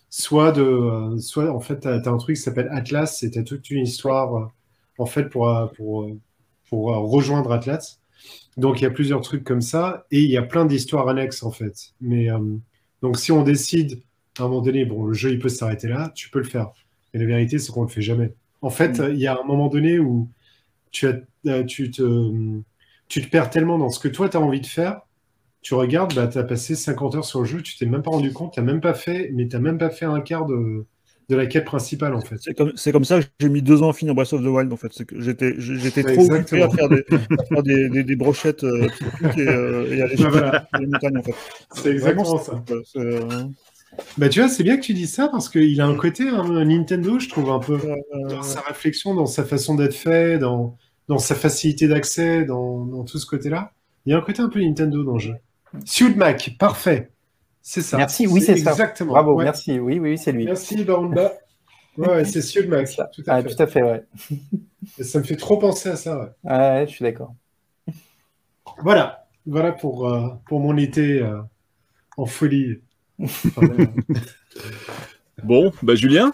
soit de, euh, soit en fait, tu as, un truc qui s'appelle Atlas, et tu toute une histoire, euh, en fait, pour, pour, pour rejoindre Atlas. Donc il y a plusieurs trucs comme ça et il y a plein d'histoires annexes en fait. Mais euh, donc si on décide à un moment donné, bon, le jeu il peut s'arrêter là, tu peux le faire. Mais la vérité, c'est qu'on le fait jamais. En fait, Mm. il y a un moment donné où tu, as, euh, tu, te, tu te perds tellement dans ce que toi tu as envie de faire. Tu regardes, bah, tu as passé 50 heures sur le jeu, tu t'es même pas rendu compte, tu même pas fait, mais tu même pas fait un quart de, de la quête principale en fait. C'est comme, ça que j'ai mis deux ans à finir Breath of the Wild en fait. J'étais, trop occupé à faire des, à faire des, des, des brochettes euh, et, euh, et aller Bah, voilà. les montagnes en fait. C'est exactement ça. Bah, tu vois, c'est bien que tu dis ça parce qu'il a un côté hein, Nintendo, je trouve, un peu. euh, Dans sa réflexion, dans sa façon d'être fait, dans, dans sa facilité d'accès, dans, dans tout ce côté-là. Il y a un côté un peu Nintendo dans le jeu. Suit Mac, parfait. C'est ça. Merci, oui, c'est ça. Exactement. Bravo, Ouais. merci. Oui, oui, c'est lui. Merci, Barumba. Ouais, c'est Suit Mac. Ça. Tout à Ah, fait. tout à fait, ouais. Et ça me fait trop penser à ça. ouais. Ouais, je suis d'accord. Voilà. Voilà pour, euh, pour mon été euh, en folie. Bon, bah Julien,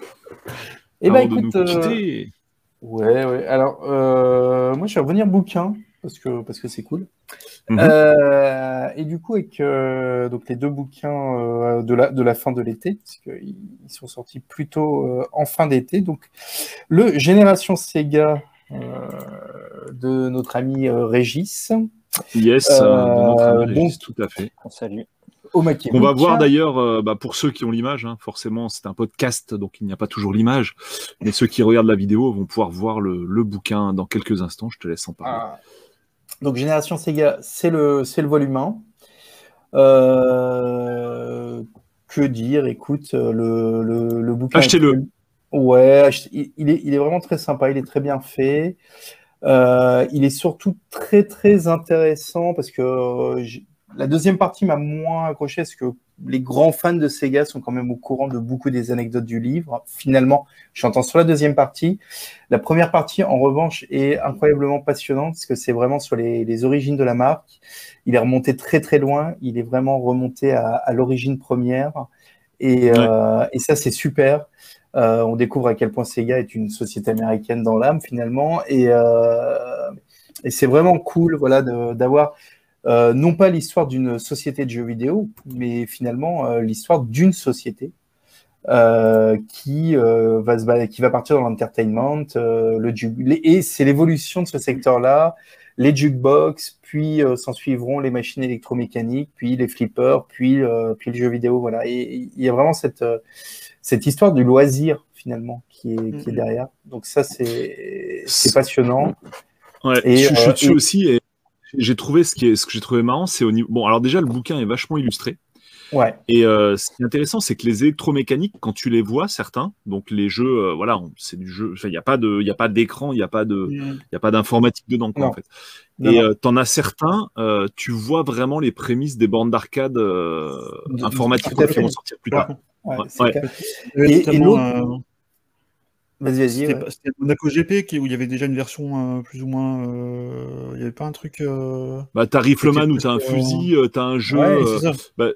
Eh ben, avant de écoute, nous euh, quitter, Ouais, ouais. Alors, euh, moi, je vais revenir bouquin parce que parce que c'est cool. Mhm. Euh, et du coup, avec euh, donc les deux bouquins euh, de la de la fin de l'été, parce qu'ils ils sont sortis plutôt euh, en fin d'été. Donc, le Génération Sega euh, de notre ami euh, Régis yes, de notre ami bon. Régis, tout à fait. On salue. Au. On va voir d'ailleurs, euh, bah, pour ceux qui ont l'image, hein, forcément c'est un podcast, donc il n'y a pas toujours l'image, mais ceux qui regardent la vidéo vont pouvoir voir le, le bouquin dans quelques instants, je te laisse en parler. Ah. Donc Génération Sega, c'est le, c'est le volume 1. Euh, que dire? Écoute, le, le, le bouquin. Achetez-le. est- Ouais, achetez- il, est, il est vraiment très sympa, il est très bien fait. Euh, il est surtout très très intéressant parce que euh, j'ai- la deuxième partie m'a moins accroché parce que les grands fans de Sega sont quand même au courant de beaucoup des anecdotes du livre. Finalement, j'entends sur la deuxième partie. La première partie, en revanche, est incroyablement passionnante parce que c'est vraiment sur les, les origines de la marque. Il est remonté très très loin. Il est vraiment remonté à, à l'origine première. Et, euh, et ça, c'est super. Euh, on découvre à quel point Sega est une société américaine dans l'âme finalement. Et, euh, et c'est vraiment cool voilà, de- d'avoir euh, non pas l'histoire d'une société de jeux vidéo, mais finalement euh, l'histoire d'une société euh, qui, euh, va se qui va partir dans l'entertainment. euh, le les- et c'est l'évolution de ce secteur-là. Les jukebox, puis euh, s'en suivront les machines électromécaniques, puis les flippers, puis, euh, puis le jeu vidéo. Voilà. Et il y a vraiment cette, euh, cette histoire du loisir finalement qui est, qui est Mhm. derrière. Donc ça, c'est passionnant. Ouais, Et, je, je suis dessus et- aussi et j'ai trouvé ce qui est ce que j'ai trouvé marrant, c'est au niveau. Bon, alors déjà le bouquin est vachement illustré Ouais. et euh, ce qui est intéressant, c'est que les électromécaniques, quand tu les vois, certains, donc les jeux, euh, voilà, c'est du jeu. enfin, Il n'y a pas de, il y a pas d'écran, il n'y a pas de, il y a pas d'informatique dedans, quoi, Non. en fait. Non, et euh, t'en as certains, euh, tu vois vraiment les prémices des bornes d'arcade euh, informatiques qui vont sortir plus tard. Ouais, il Et- et l'autre- Vas-y, vas-y. C'était ouais. pas- c'était Monaco GP qui, où il y avait déjà une version euh, plus ou moins. euh, il n'y avait pas un truc. euh, Bah, t'as Rifleman où t'as un euh, fusil, euh, t'as un jeu. Ouais, c'est ça.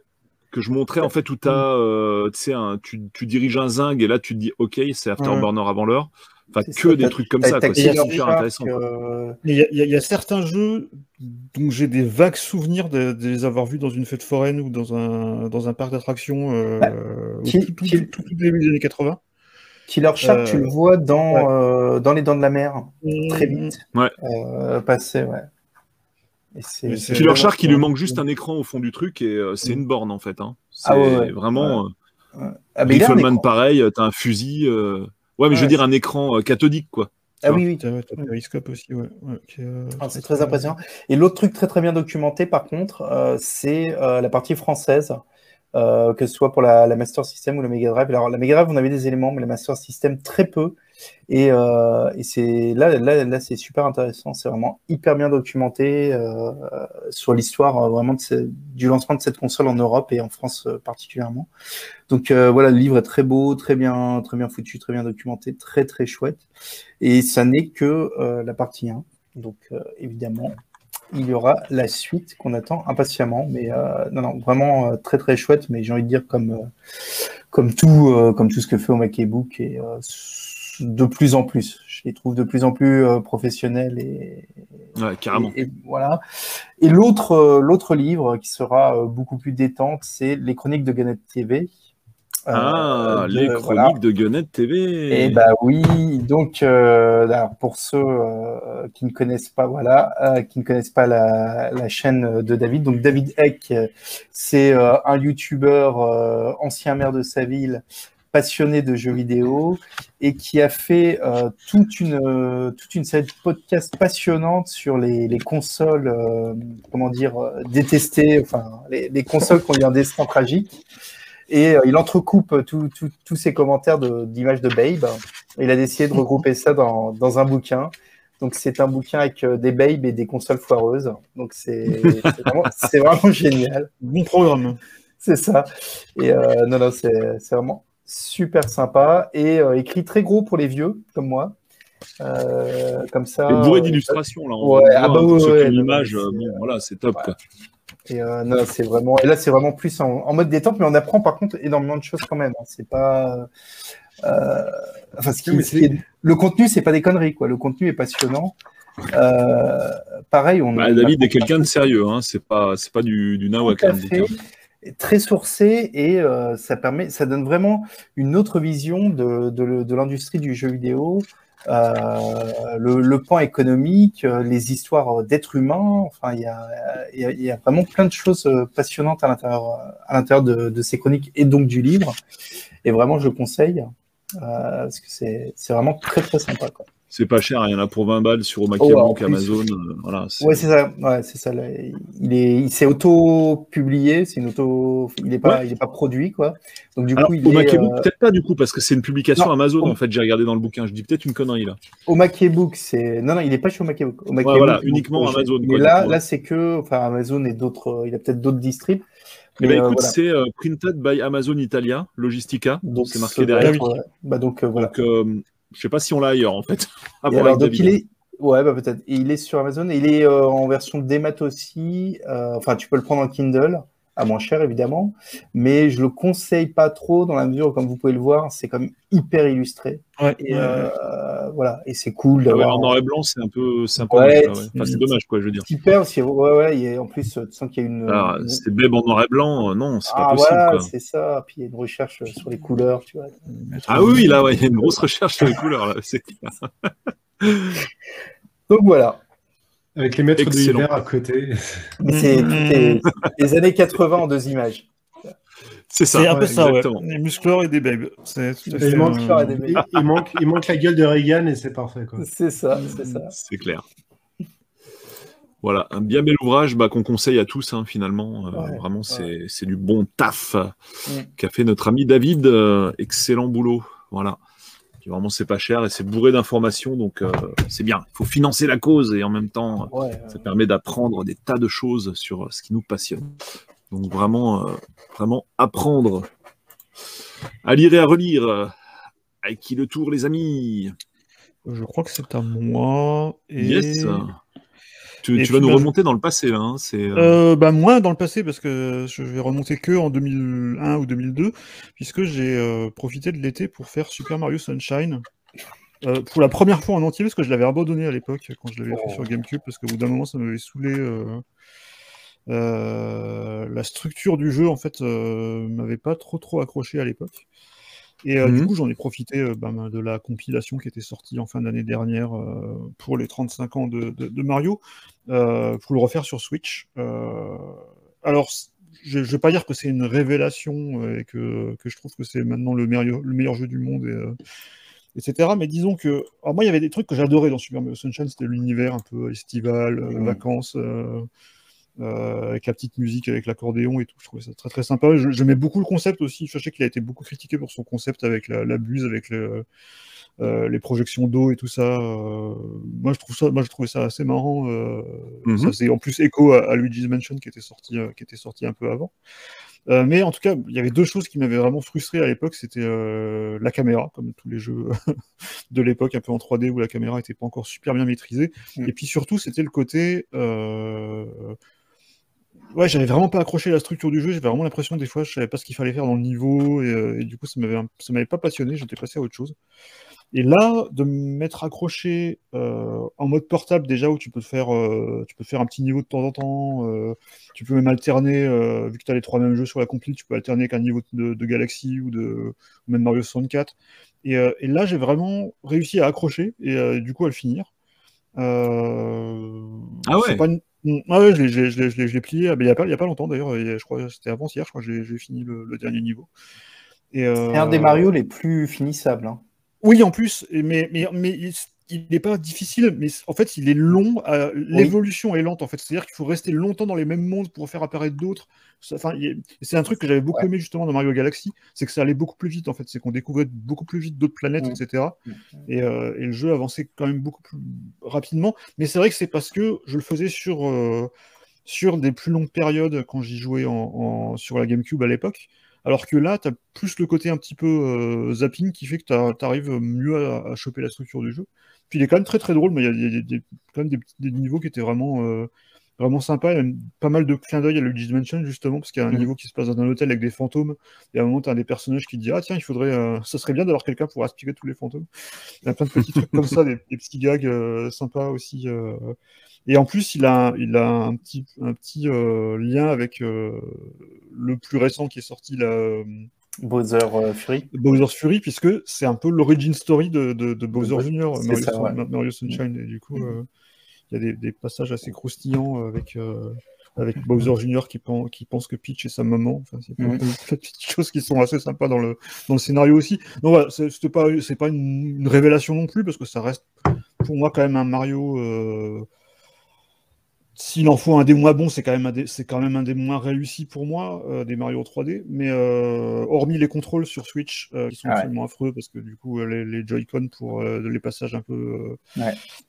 que je montrais en fait où t'as, euh, tu sais, un- tu, tu diriges un zing et là tu te dis ok, c'est Afterburner avant l'heure. Enfin, C'est que ça, des trucs comme ça, C'est super intéressant. euh, Il y, a- y y certains jeux dont j'ai des vagues souvenirs de, de les avoir vus dans une fête foraine ou dans un, dans un parc d'attractions euh, Bah, au qui- tout, tout, qui- tout- tout début des années 80. Killer Shark, Euh, tu le vois dans, ouais. euh, dans Les Dents de la Mer, très Mmh. vite. Ouais. Euh, passer, ouais. Killer vraiment- Shark, il lui manque juste un écran au fond du truc et euh, c'est Mm. une borne en fait. Hein. C'est Ah ouais, ouais. vraiment. Ah, mais il a un Rifleman écran. pareil, euh, t'as un fusil. euh, Ouais, mais je veux Ouais. dire un écran euh, cathodique quoi. Ah oui, oui. T'as ouais, t'as Periscope aussi, ouais. ouais, euh, Ah, c'est très impressionnant. Et l'autre truc très très bien documenté, par contre, euh, c'est euh, la partie française, euh, que ce soit pour la, la Master System ou la Mega Drive. Alors la Mega Drive, on avait des éléments, mais la Master System très peu. Et, euh, et c'est là, là, là, c'est super intéressant. C'est vraiment hyper bien documenté euh, sur l'histoire euh, vraiment de ce- du lancement de cette console en Europe et en France euh, particulièrement. Donc euh, voilà, le livre est très beau, très bien, très bien foutu, très bien documenté, très très chouette. Et ça n'est que la partie 1. Donc évidemment, il y aura la suite qu'on attend impatiemment. Mais euh, non, non, vraiment euh, très très chouette. Mais j'ai envie de dire comme euh, comme tout euh, comme tout ce que fait Omake Book et euh, de plus en plus. Je les trouve de plus en plus euh, professionnels et, Ouais, carrément. et- et voilà. Et l'autre l'autre livre qui sera euh, beaucoup plus détente, c'est Les Chroniques de Gannett TV. Euh, ah, de- les voilà. chroniques de Gunnet TV. Et bah oui, donc euh, alors pour ceux euh, qui ne connaissent pas, voilà, euh, qui ne connaissent pas la, la chaîne de David, donc David Eck, c'est un youtubeur euh, ancien maire de sa ville, passionné de jeux vidéo et qui a fait toute une toute une série de podcasts passionnantes sur les, les consoles, comment dire, détestées, enfin les, les consoles qui ont eu un destin tragique. Et euh, il entrecoupe tout- tous ses commentaires de- d'images de, Babe. Il a décidé de regrouper ça dans, dans un bouquin. Donc c'est un bouquin avec euh, des Babes et des consoles foireuses. Donc c'est vraiment, génial. Bon programme. C'est ça. Et euh, non, non, c'est vraiment super sympa et euh, écrit très gros pour les vieux comme moi. Euh, comme ça. Et bourré euh, d'illustrations, là. on Ouais, ah bah hein, ouais, ouais, non, l'image, euh, c'est- bon, voilà, c'est top, quoi. Et euh, non, c'est vraiment. Et là, c'est vraiment plus en, en mode détente, mais on apprend par contre énormément de choses quand même. hein. C'est pas. euh, Enfin, ce qui, Non, mais ce qui est- le contenu, c'est pas des conneries, quoi. Le contenu est passionnant. Euh, pareil, on. Bah, David est quelqu'un de sérieux, hein. c'est pas, c'est pas du, du nawak. Très sourcé et euh, ça permet, ça donne vraiment une autre vision de, de, de l'industrie du jeu vidéo, euh, le, le point économique, euh, les histoires d'êtres humains. Enfin, il y a, y, a, y a vraiment plein de choses euh, passionnantes à l'intérieur, à l'intérieur de, de ces chroniques et donc du livre. Et vraiment, je le conseille euh, parce que c'est, c'est vraiment très très sympa. Quoi. C'est pas cher, il y en a pour 20 balles sur Oh, Macabook, plus. Amazon. euh, voilà, Ouais, c'est ça. Ouais, c'est ça. là. Il est, il s'est auto-publié. C'est une auto. Il est pas, il est pas produit quoi. Donc du Alors, coup, il euh, peut-être pas du coup, parce que c'est une publication Non, Amazon, en fait, j'ai regardé dans le bouquin. Je dis peut-être une connerie là. au Macbook. C'est non, non, il est pas chez Macbook, voilà, uniquement euh, Amazon, Mais quoi, là, là, c'est que, enfin, Amazon et d'autres. Il a peut-être d'autres distribs. Eh Mais ben, euh, écoute, voilà. c'est euh, printed by Amazon Italia, Logistica. Donc c'est marqué derrière. Bah donc euh, voilà. Donc, je sais pas si on l'a ailleurs, en fait. Alors, donc il est, ouais, bah peut-être. Et Il est sur Amazon. et Il est euh, en version démat aussi. Euh, Enfin, tu peux le prendre en Kindle, à moins cher évidemment, mais je le conseille pas trop dans la mesure où, comme vous pouvez le voir, c'est comme hyper illustré. Ouais. Et ouais, euh, voilà, et c'est cool Ah d'avoir. en noir et blanc, c'est un peu, c'est. Enfin, dommage, quoi, je veux dire. Super aussi. Ouais, ouais. en plus, tu sens qu'il y a une. Ah, une- c'est Beb en noir et blanc, euh, non, c'est pas Ah possible, voilà, c'est ça. Puis il y a une recherche sur les couleurs, tu vois. Ah oui, là, ouais, il y a une grosse recherche sur les couleurs, là, c'est clair. Donc voilà. Avec les maîtres de l'hiver à côté. Mais c'est les années 80 en deux images. C'est ça, C'est un peu ouais, ça, ouais. exactement. Des muscleurs et des babes. Il manque, euh, à des- il, il manque, il manque la gueule de Reagan et c'est parfait. C'est ça, c'est ça. C'est clair. Voilà, un bien bel ouvrage bah, qu'on conseille à tous, hein, finalement. Euh, Ouais, vraiment, c'est c'est du bon taf Mm. qu'a fait notre ami David. Euh, excellent boulot. Voilà. Puis vraiment, c'est pas cher et c'est bourré d'informations, donc euh, c'est bien. Il faut financer la cause et en même temps, Ouais, ça permet d'apprendre des tas de choses sur euh, ce qui nous passionne. Donc vraiment, euh, vraiment apprendre à lire et à relire. Euh, À qui le tour, les amis? Je crois que c'est à moi. Et... Yes. Tu, vas nous bah, remonter dans le passé là. hein, C'est euh, Euh, bah, moins dans le passé, parce que je vais remonter que en 2001 ou 2002, puisque j'ai euh, profité de l'été pour faire Super Mario Sunshine. Euh, pour la première fois en entier, parce que je l'avais abandonné à l'époque, quand je l'avais Oh. fait sur GameCube, parce qu'au bout d'un moment, ça m'avait saoulé. la structure du jeu, en fait, m'avait pas trop trop accroché à l'époque. Et euh, du Mhm. coup, j'en ai profité euh, ben, de la compilation qui était sortie en fin d'année dernière euh, pour les 35 ans de, de- de Mario, pour le refaire sur Switch. Alors, je ne vais pas dire que c'est une révélation et que, que je trouve que c'est maintenant le meilleur, le meilleur jeu du monde, et, etc. Mais disons que. Alors, moi, il y avait des trucs que j'adorais dans Super Mario Sunshine, c'était l'univers un peu estival, euh, Mhm. vacances. euh, euh, avec la petite musique, avec l'accordéon et tout. Je trouvais ça très très sympa. Je- J'aimais beaucoup le concept aussi. Je sais qu'il a été beaucoup critiqué pour son concept avec la, la buse, avec le- euh, les projections d'eau et tout ça. Euh, moi, je trouve ça, moi, je trouvais ça assez marrant. Mhm. Ça faisait en plus écho à, à Luigi's Mansion qui était sorti, qui était sorti un peu avant. Mais en tout cas, il y avait deux choses qui m'avaient vraiment frustré à l'époque. C'était la caméra, comme tous les jeux de l'époque, un peu en 3D où la caméra n'était pas encore super bien maîtrisée. Mm. Et puis surtout, c'était le côté. Ouais, j'avais vraiment pas accroché à la structure du jeu. J'avais vraiment l'impression des fois, je savais pas ce qu'il fallait faire dans le niveau, et, euh, et du coup, ça m'avait, ça m'avait pas passionné. J'étais passé à autre chose. Et là, de me mettre accroché euh, en mode portable déjà où tu peux faire, euh, tu peux faire un petit niveau de temps en temps, tu peux même alterner, vu que tu as les trois mêmes jeux sur la compil, tu peux alterner avec un niveau de, de Galaxy ou de ou même Mario 64. Et, et là, j'ai vraiment réussi à accrocher et du coup à le finir. ah ouais. Pas une... Ah ouais, je l'ai plié il n'y a, pas, a pas longtemps d'ailleurs, je crois c'était avant-hier, je crois que j'ai fini le, le, dernier niveau. C'est un des Mario les plus finissables. Hein. Oui, en plus, mais, mais, mais il n'est pas difficile, mais en fait, il est long. Euh, l'évolution est lente, en fait. C'est-à-dire qu'il faut rester longtemps dans les mêmes mondes pour faire apparaître d'autres. Enfin, c'est un truc que j'avais beaucoup aimé justement dans Mario Galaxy, c'est que ça allait beaucoup plus vite, en fait. C'est qu'on découvrait beaucoup plus vite d'autres planètes, etc. Et, euh, et, le jeu avançait quand même beaucoup plus rapidement. Mais c'est vrai que c'est parce que je le faisais sur, euh, sur des plus longues périodes quand j'y jouais en, sur la GameCube à l'époque. Alors que là, tu as plus le côté un petit peu euh, zapping qui fait que tu arrives mieux à, choper la structure du jeu. Puis il est quand même très très drôle, mais il y a, quand même des, niveaux qui étaient vraiment, euh, vraiment sympas. Il y a pas mal de clins d'œil à Luigi's Mansion, justement, parce qu'il y a un mm. niveau qui se passe dans un hôtel avec des fantômes. Et à un moment, tu as des personnages qui disent Ah, tiens, il faudrait, euh, ça serait bien d'avoir quelqu'un pour aspirer tous les fantômes. Il y a plein de petits trucs comme ça, des, petits gags sympas aussi. Et en plus, il a, il a un petit, un petit euh, lien avec euh, le plus récent qui est sorti, là. Euh, Bowser Fury. Bowser Fury, puisque c'est un peu l'origin story de, de, Bowser Junior, Mario, Sunshine. Et du coup, mm-hmm. il y a des, des, passages assez croustillants avec, avec Bowser Junior qui, pense, qui pense que Peach est sa maman. Enfin, c'est des petites choses qui sont assez sympas dans le, dans le scénario aussi. Donc voilà, c'est pas, pas une, une, révélation non plus, parce que ça reste pour moi quand même un Mario s'il en faut un des moins bons, c'est quand, même un c'est quand même un des moins réussis pour moi, euh, des Mario 3D. Mais euh, hormis les contrôles sur Switch, euh, qui sont ah absolument affreux, parce que du coup, les, les Joy-Con pour les passages un peu.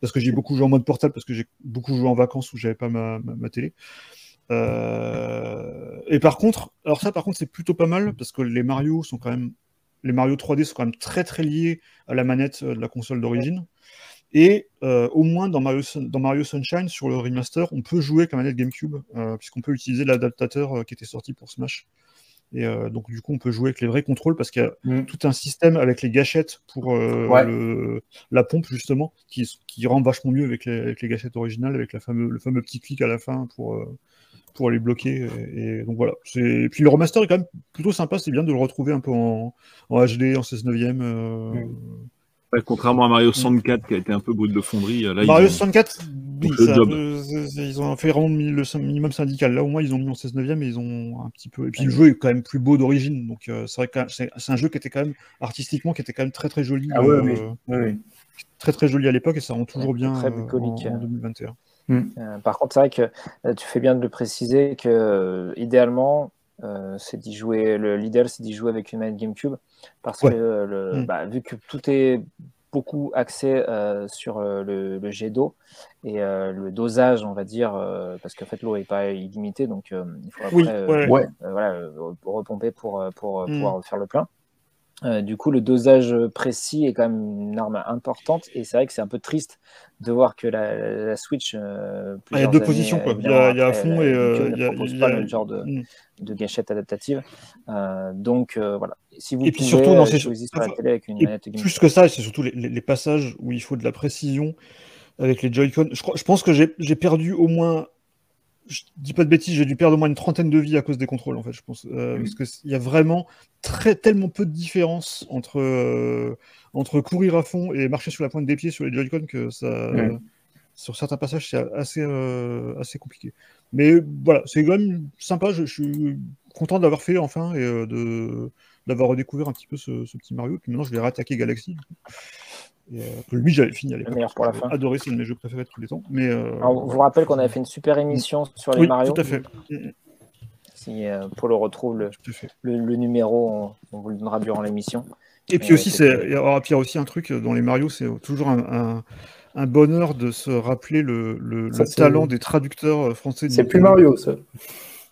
Parce que j'ai beaucoup joué en mode portable, parce que j'ai beaucoup joué en vacances où j'avais pas ma, ma, télé. Et par contre, alors ça, par contre, c'est plutôt pas mal, parce que les Mario sont quand même. Les Mario 3D sont quand même très très liés à la manette de la console d'origine. Et euh, au moins dans Mario, dans Mario, Sunshine, sur le remaster, on peut jouer avec la manette GameCube, euh, puisqu'on peut utiliser l'adaptateur euh, qui était sorti pour Smash. Et donc, du coup, on peut jouer avec les vrais contrôles parce qu'il y a mm. tout un système avec les gâchettes pour la pompe, justement, qui, qui, rend vachement mieux avec les, gâchettes originales, avec la fameux, le fameux petit clic à la fin pour, pour les bloquer. Et, donc voilà. Et puis le remaster est quand même plutôt sympa, c'est bien de le retrouver un peu en, en HD, en 16 neuvième. Mm contrairement à Mario 64 qui a été un peu brut de fonderie. Là, Mario 64, ils ont fait vraiment le minimum syndical. Là, au moins, ils ont mis en 16 neuvième et ils ont un petit peu. Et puis le jeu est quand même plus beau d'origine. Donc euh, c'est vrai que c'est un jeu qui était quand même artistiquement, qui était quand même très très joli. Ah euh, très très joli à l'époque et ça rend toujours bien très euh, en, 2021. Hmm. par contre, c'est vrai que tu fais bien de le préciser que idéalement, c'est d'y jouer. L'idéal, c'est d'y jouer avec une manette GameCube parce que le, mm. bah, vu que tout est beaucoup axé euh, sur euh, le, jet d'eau et euh, le dosage, on va dire, parce qu'en fait l'eau n'est pas illimitée, donc il faut après voilà, repomper pour, pour mm. pouvoir faire le plein. Du coup, le dosage précis est quand même une arme importante et c'est vrai que c'est un peu triste de voir que la, Switch. Ah, il y a deux positions, quoi. Il y a, à fond et il y a, pas le genre de, mm. de gâchette adaptative. donc voilà, si vous et puis surtout dans ces plus que ça, c'est surtout les, passages où il faut de la précision avec les Joy-Con. Je, je, pense que j'ai perdu au moins, je dis pas de bêtises, j'ai dû perdre au moins une trentaine de vies à cause des contrôles en fait. Je pense euh, parce qu'il y a vraiment très tellement peu de différence entre euh, entre courir à fond et marcher sur la pointe des pieds sur les Joy-Con que ça. Sur certains passages, c'est assez, euh, assez compliqué. Mais voilà, c'est quand même sympa. Je, je suis content d'avoir fait enfin et de, d'avoir redécouvert un petit peu ce, petit Mario. Puis maintenant, je vais réattaquer Galaxy. Et, euh, lui, j'avais fini à l'époque. pour la fin. Adoré, c'est un de mes jeux préférés de tous les temps. Mais, euh, on vous rappelle qu'on avait fait une super émission sur les Mario. Tout à fait. Si euh, Paul retrouve le, le, numéro, on, vous le donnera durant l'émission. Et puis aussi, c'est, il y a aussi un truc dans les Mario, c'est toujours un, un, bonheur de se rappeler le, le, talent des traducteurs français. C'est plus Mario, ça.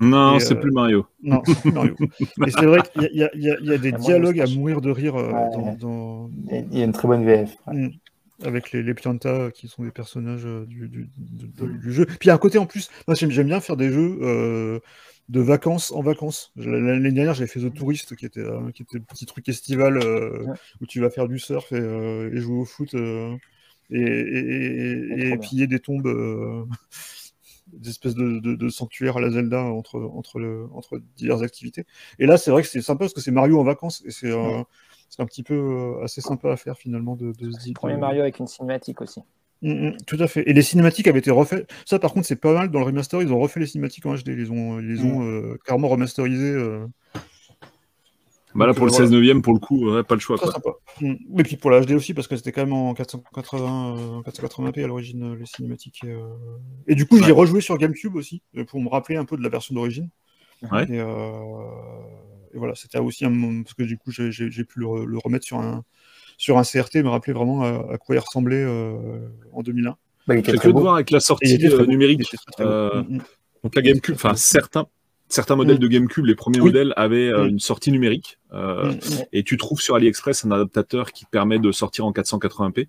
Non, c'est plus Mario. Non, c'est plus Mario. Mais c'est vrai qu'il y, y, a des dialogues à mourir de rire euh, dans, Il y a une très bonne VF. Mm. Avec les, les Pianta qui sont des personnages euh, du, du, jeu. Puis il y a un côté en plus, moi j'aime bien faire des jeux. Euh, de vacances en vacances. L'année dernière, j'avais fait The Tourist, qui était, euh, qui était un petit truc estival euh, où tu vas faire du surf et, et jouer au foot et, et, piller des tombes, des espèces de, de, sanctuaires à la Zelda entre, entre, le, entre diverses activités. Et là, c'est vrai que c'est sympa parce que c'est Mario en vacances et c'est un petit peu assez sympa à faire finalement de, de se dire. Premier Mario avec une cinématique aussi. Mm, mm, tout à fait. Et les cinématiques avaient été refaites. Ça, par contre, c'est pas mal. Dans le remaster, ils ont refait les cinématiques en HD. Ils ont, ils ont mm. euh, carrément remasterisé. Euh. Bah là, pour le 16 9 pour le coup, pas le choix. Quoi. Et puis pour la HD aussi, parce que c'était quand même en 480, 480p euh, à l'origine, les cinématiques. Et du coup, j'ai rejoué sur GameCube aussi, pour me rappeler un peu de la version d'origine. Et, voilà, c'était aussi un parce que du coup, j'ai pu le, remettre sur un, sur un CRT me rappeler vraiment à, quoi il ressemblait euh, en 2001. Bah, il que de voir avec la sortie euh, numérique. Euh, mm, mm. donc la GameCube, enfin certains, certains modèles mm. de GameCube, les premiers modèles avaient une sortie numérique. Et tu trouves sur AliExpress un adaptateur qui permet de sortir en 480p.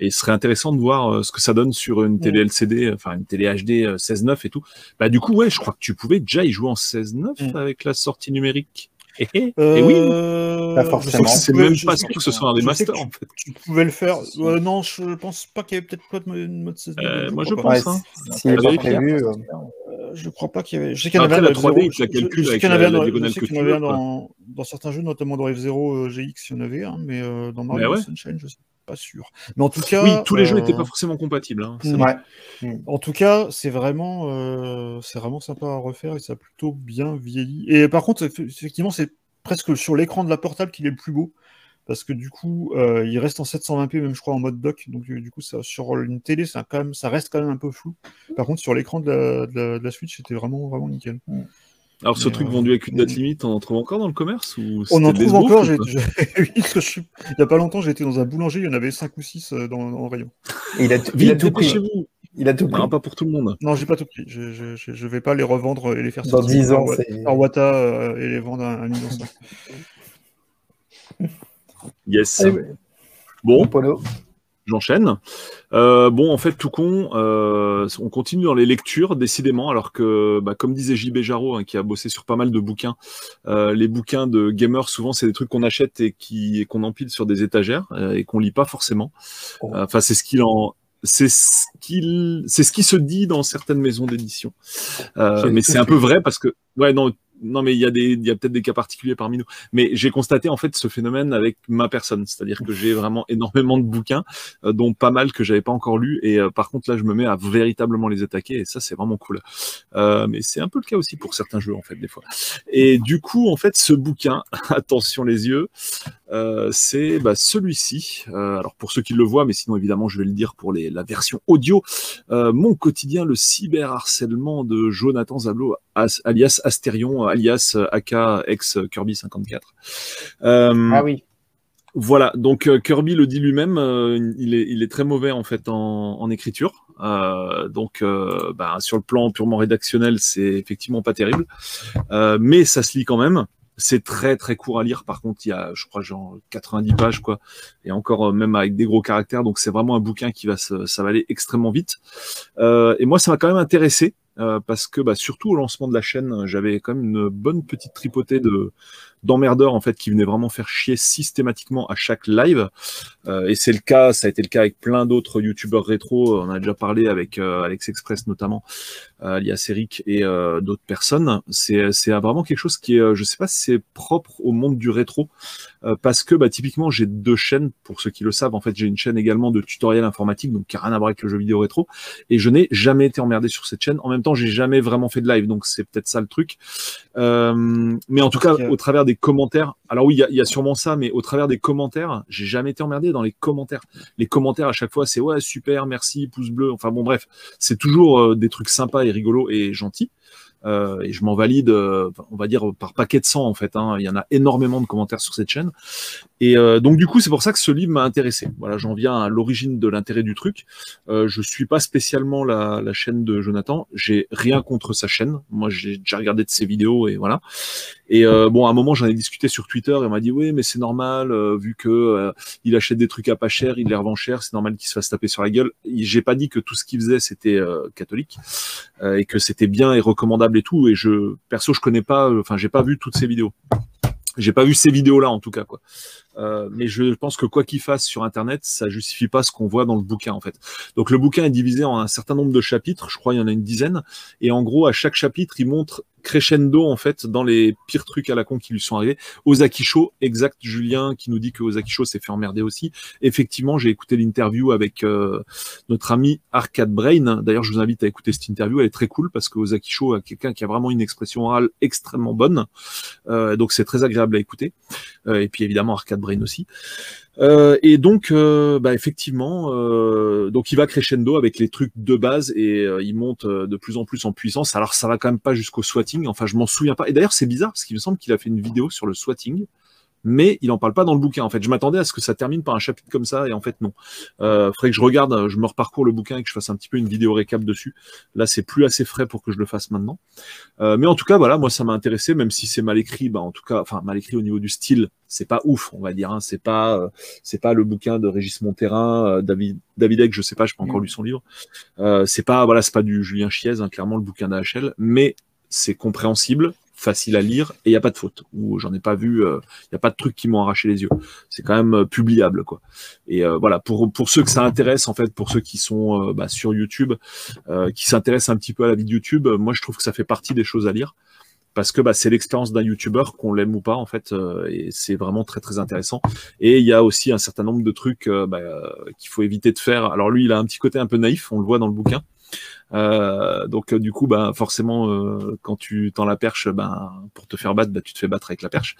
et ce serait intéressant de voir ce que ça donne sur une télé LCD, enfin une télé HD 16.9 et tout. Bah du coup ouais, je crois que tu pouvais déjà y jouer en 16.9 avec la sortie numérique. Et, oui, euh, pas forcément. C'est même pas sûr que ce soit un en fait. Tu pouvais le faire. non, je pense pas qu'il y avait peut-être pas de mode 16 euh, Moi je pense. Hein. Si il pas prévu. Euh... je crois pas qu'il y avait. Je sais qu'il y en avait la 3D, tu la calcules avec la, diagonale que tu veux. Dans, dans certains jeux, notamment dans F0 GX, il y en avait un, mais euh, dans Mario Sunshine, je sais pas sûr. Mais en tout cas, oui, tous les jeux n'étaient pas forcément compatibles. Hein, ouais. En tout cas, c'est vraiment, euh, c'est vraiment sympa à refaire et ça a plutôt bien vieilli. Et par contre, effectivement, c'est presque sur l'écran de la portable qu'il est le plus beau. Parce que du coup, euh, il reste en 720p, même je crois en mode dock. Donc du coup, ça, sur une télé, ça, quand même, ça reste quand même un peu flou. Par contre, sur l'écran de la, Switch, c'était vraiment, vraiment nickel. Alors, ce truc euh, vendu avec une date limite, on en trouve encore dans le commerce ou On en trouve encore. il n'y a pas longtemps, j'étais dans un boulanger, il y en avait 5 ou 6 euh, dans, le rayon. il a, il a tout pris. Chez vous. Il a tout pris. Non, pas pour tout le monde. Non, j'ai pas tout pris. Je, ne vais pas les revendre et les faire dans 10 ans en Wata euh, et les vendre à 1 million. yes. Bon, Polo. J'enchaîne. Euh, bon, en fait, tout con, euh, on continue dans les lectures, décidément, alors que, bah, comme disait JB Jarreau, hein, qui a bossé sur pas mal de bouquins, euh, les bouquins de gamers, souvent, c'est des trucs qu'on achète et qui qu'on empile sur des étagères et qu'on lit pas forcément. Oh. Enfin, c'est ce qu'il en c'est ce qu'il c'est ce qui se dit dans certaines maisons d'édition. mais c'est un peu vrai parce que ouais non non, mais il y a, a peut-être des cas particuliers parmi nous. Mais j'ai constaté en fait ce phénomène avec ma personne, c'est-à-dire que j'ai vraiment énormément de bouquins, euh, dont pas mal que j'avais pas encore lus, et euh, par contre là, je me mets à véritablement les attaquer, et ça c'est vraiment cool. Euh, mais c'est un peu le cas aussi pour certains jeux en fait des fois. Et du coup, en fait, ce bouquin, attention les yeux, euh, c'est bah, celui-ci. Euh, alors pour ceux qui le voient, mais sinon évidemment je vais le dire pour les, la version audio. Euh, mon quotidien, le cyberharcèlement de Jonathan Zablo, alias Astérion, alias AK ex Kirby 54. ah oui. Voilà, donc Kirby le dit lui-même, il, est, il est très mauvais en fait en, en écriture. donc bah, sur le plan purement rédactionnel, c'est effectivement pas terrible, mais ça se lit quand même. C'est très très court à lire. Par contre, il y a, je crois, genre 90 pages, quoi, et encore euh, même avec des gros caractères. Donc c'est vraiment un bouquin qui va s'avaler extrêmement vite. Euh, et moi, ça m'a quand même intéressé euh, parce que, bah, surtout au lancement de la chaîne, j'avais quand même une bonne petite tripotée de d'emmerdeurs en fait qui venaient vraiment faire chier systématiquement à chaque live. Et c'est le cas, ça a été le cas avec plein d'autres youtubeurs rétro. On a déjà parlé avec euh, Alex Express notamment, alias Eric et euh, d'autres personnes. C'est vraiment quelque chose qui est, je sais pas si c'est propre au monde du rétro, parce que bah, typiquement j'ai deux chaînes pour ceux qui le savent. En fait, j'ai une chaîne également de tutoriel informatique, donc qui a rien à voir avec le jeu vidéo rétro. Et je n'ai jamais été emmerdé sur cette chaîne. En même temps, j'ai jamais vraiment fait de live, donc c'est peut-être ça le truc. mais en tout cas, au travers des commentaires. Alors oui, il y, a sûrement ça, mais au travers des commentaires, j'ai jamais été emmerdé dans les commentaires. Les commentaires à chaque fois, c'est ouais, super, merci, pouce bleu. Enfin bon, bref, c'est toujours euh, des trucs sympas et rigolos et gentils. Euh, et je m'en valide, euh, on va dire par paquet de sang en fait. Hein. Il y en a énormément de commentaires sur cette chaîne. Et donc du coup, c'est pour ça que ce livre m'a intéressé. Voilà, j'en viens à l'origine de l'intérêt du truc. je suis pas spécialement la, la chaîne de Jonathan. J'ai rien contre sa chaîne. Moi, j'ai déjà regardé de ses vidéos et voilà. Et euh, bon, à un moment, j'en ai discuté sur Twitter et on m'a dit oui, mais c'est normal euh, vu que euh, il achète des trucs à pas cher, il les revend cher, c'est normal qu'il se fasse taper sur la gueule. J'ai pas dit que tout ce qu'il faisait c'était catholique et que c'était bien et recommandable et tout. Et je perso, je connais pas, enfin, j'ai pas vu toutes ces vidéos. J'ai pas vu ces vidéos-là en tout cas quoi. Euh, mais je pense que quoi qu'il fasse sur Internet, ça justifie pas ce qu'on voit dans le bouquin en fait. Donc le bouquin est divisé en un certain nombre de chapitres, je crois il y en a une dizaine, et en gros à chaque chapitre il montre crescendo en fait dans les pires trucs à la con qui lui sont arrivés. Ozaki Show, exact Julien qui nous dit que Ozaki Show s'est fait emmerder aussi. Effectivement, j'ai écouté l'interview avec euh, notre ami Arcade Brain. D'ailleurs, je vous invite à écouter cette interview, elle est très cool parce que Ozaki Show a quelqu'un qui a vraiment une expression orale extrêmement bonne. Euh, donc c'est très agréable à écouter. Euh, et puis évidemment Arcade Aussi. Euh, et donc, euh, bah, effectivement, euh, donc il va crescendo avec les trucs de base et il monte de plus en plus en puissance. Alors ça va quand même pas jusqu'au swatting. Enfin, je m'en souviens pas. Et d'ailleurs, c'est bizarre parce qu'il me semble qu'il a fait une vidéo sur le swatting mais il en parle pas dans le bouquin. En fait, je m'attendais à ce que ça termine par un chapitre comme ça, et en fait non. Euh, faudrait que je regarde, je me reparcours le bouquin et que je fasse un petit peu une vidéo récap dessus. Là, c'est plus assez frais pour que je le fasse maintenant. Euh, mais en tout cas, voilà, moi ça m'a intéressé, même si c'est mal écrit. Bah, en tout cas, enfin mal écrit au niveau du style, c'est pas ouf, on va dire. Hein. C'est pas, euh, c'est pas le bouquin de Régis Monterrain, euh, David David Egg, je sais pas, je pas encore mm. lu son livre. Euh, c'est pas, voilà, c'est pas du Julien Chiez, hein, clairement le bouquin d'AHL, mais c'est compréhensible facile à lire et il n'y a pas de faute. Ou j'en ai pas vu, il euh, n'y a pas de trucs qui m'ont arraché les yeux. C'est quand même euh, publiable quoi. Et euh, voilà pour pour ceux que ça intéresse en fait, pour ceux qui sont bah, sur YouTube, qui s'intéressent un petit peu à la vie de YouTube, moi je trouve que ça fait partie des choses à lire parce que bah, c'est l'expérience d'un YouTuber qu'on l'aime ou pas en fait, et c'est vraiment très très intéressant. Et il y a aussi un certain nombre de trucs bah, qu'il faut éviter de faire. Alors lui, il a un petit côté un peu naïf, on le voit dans le bouquin. Euh, donc euh, du coup, bah forcément, euh, quand tu tends la perche, ben pour te faire battre, bah, tu te fais battre avec la perche.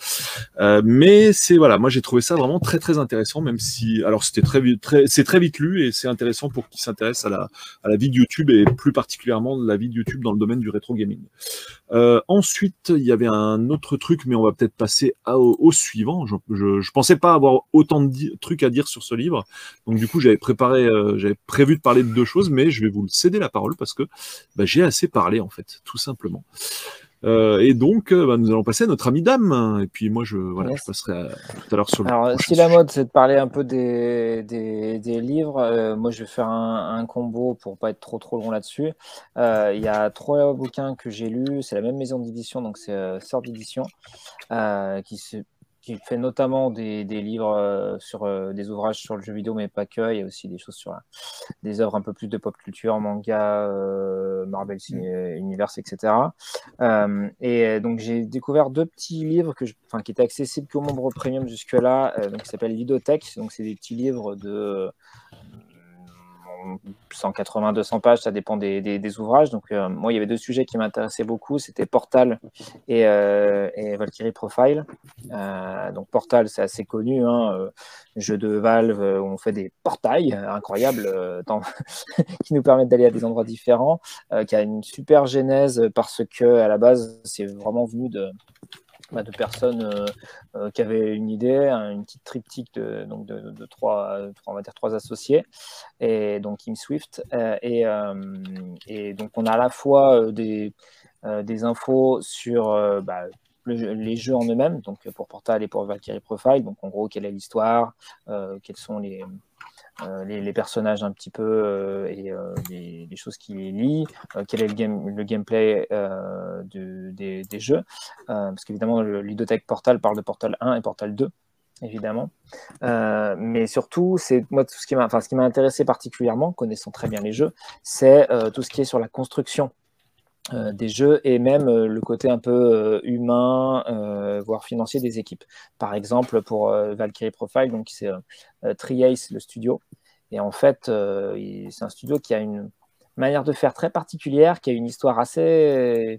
mais c'est voilà, moi j'ai trouvé ça vraiment très très intéressant, même si alors c'était très très, c'est très vite lu et c'est intéressant pour qui s'intéresse à la à la vie de YouTube et plus particulièrement la vie de YouTube dans le domaine du rétro gaming. ensuite, il y avait un autre truc, mais on va peut-être passer au, suivant. Je, je, je, pensais pas avoir autant de trucs à dire sur ce livre, donc du coup j'avais préparé, j'avais prévu de parler de deux choses, mais je vais vous céder la parole que bah, j'ai assez parlé en fait, tout simplement. Euh, et donc, euh, bah, nous allons passer à notre ami Dame. Et puis moi, je, voilà, je passerai tout à l'heure sur le. Alors, si la mode, c'est de parler un peu des, des, livres, euh, moi, je vais faire un, un, combo pour pas être trop trop long là-dessus. Il y a trois bouquins que j'ai lus. C'est la même maison d'édition, donc c'est Sœur d'édition, qui se qui fait notamment des, des livres euh, sur euh, des ouvrages sur le jeu vidéo, mais pas que. Il y a aussi des choses sur des œuvres un peu plus de pop culture, manga, euh, Marvel mm. Universe, etc. et donc j'ai découvert deux petits livres que je, qui étaient accessibles qu'aux membres premium jusque-là, donc qui s'appellent Ludothèque. Donc c'est des petits livres de 180-200 pages, ça dépend des, ouvrages. Donc, euh, moi, il y avait deux sujets qui m'intéressaient beaucoup c'était Portal et, euh, Valkyrie Profile. Euh, donc, Portal, c'est assez connu, hein, jeu de Valve où on fait des portails incroyables qui nous permettent d'aller à des endroits différents, qui a une super genèse parce que à la base, c'est vraiment venu de de personnes euh, euh, qui avaient une idée, une petite triptyque de, trois, associés, et donc Kim Swift. Euh, et, donc on a à la fois des, des infos sur bah, les jeux en eux-mêmes, donc pour Portal et pour Valkyrie Profile, donc en gros quelle est l'histoire, quels sont les, euh, les, personnages un petit peu euh, et euh, les, choses qui les lient, quel est le, game, le gameplay des, des, jeux. parce qu'évidemment, le Portal parle de Portal 1 et Portal 2 évidemment. mais surtout, c'est moi tout ce qui m'a, enfin, ce qui m'a intéressé particulièrement, connaissant très bien les jeux, c'est tout ce qui est sur la construction euh, des jeux et même euh, le côté un peu euh, humain, voire financier des équipes. Par exemple, pour Valkyrie Profile, donc c'est Triace, le studio. Et en fait, c'est un studio qui a une manière de faire très particulière, qui a une histoire assez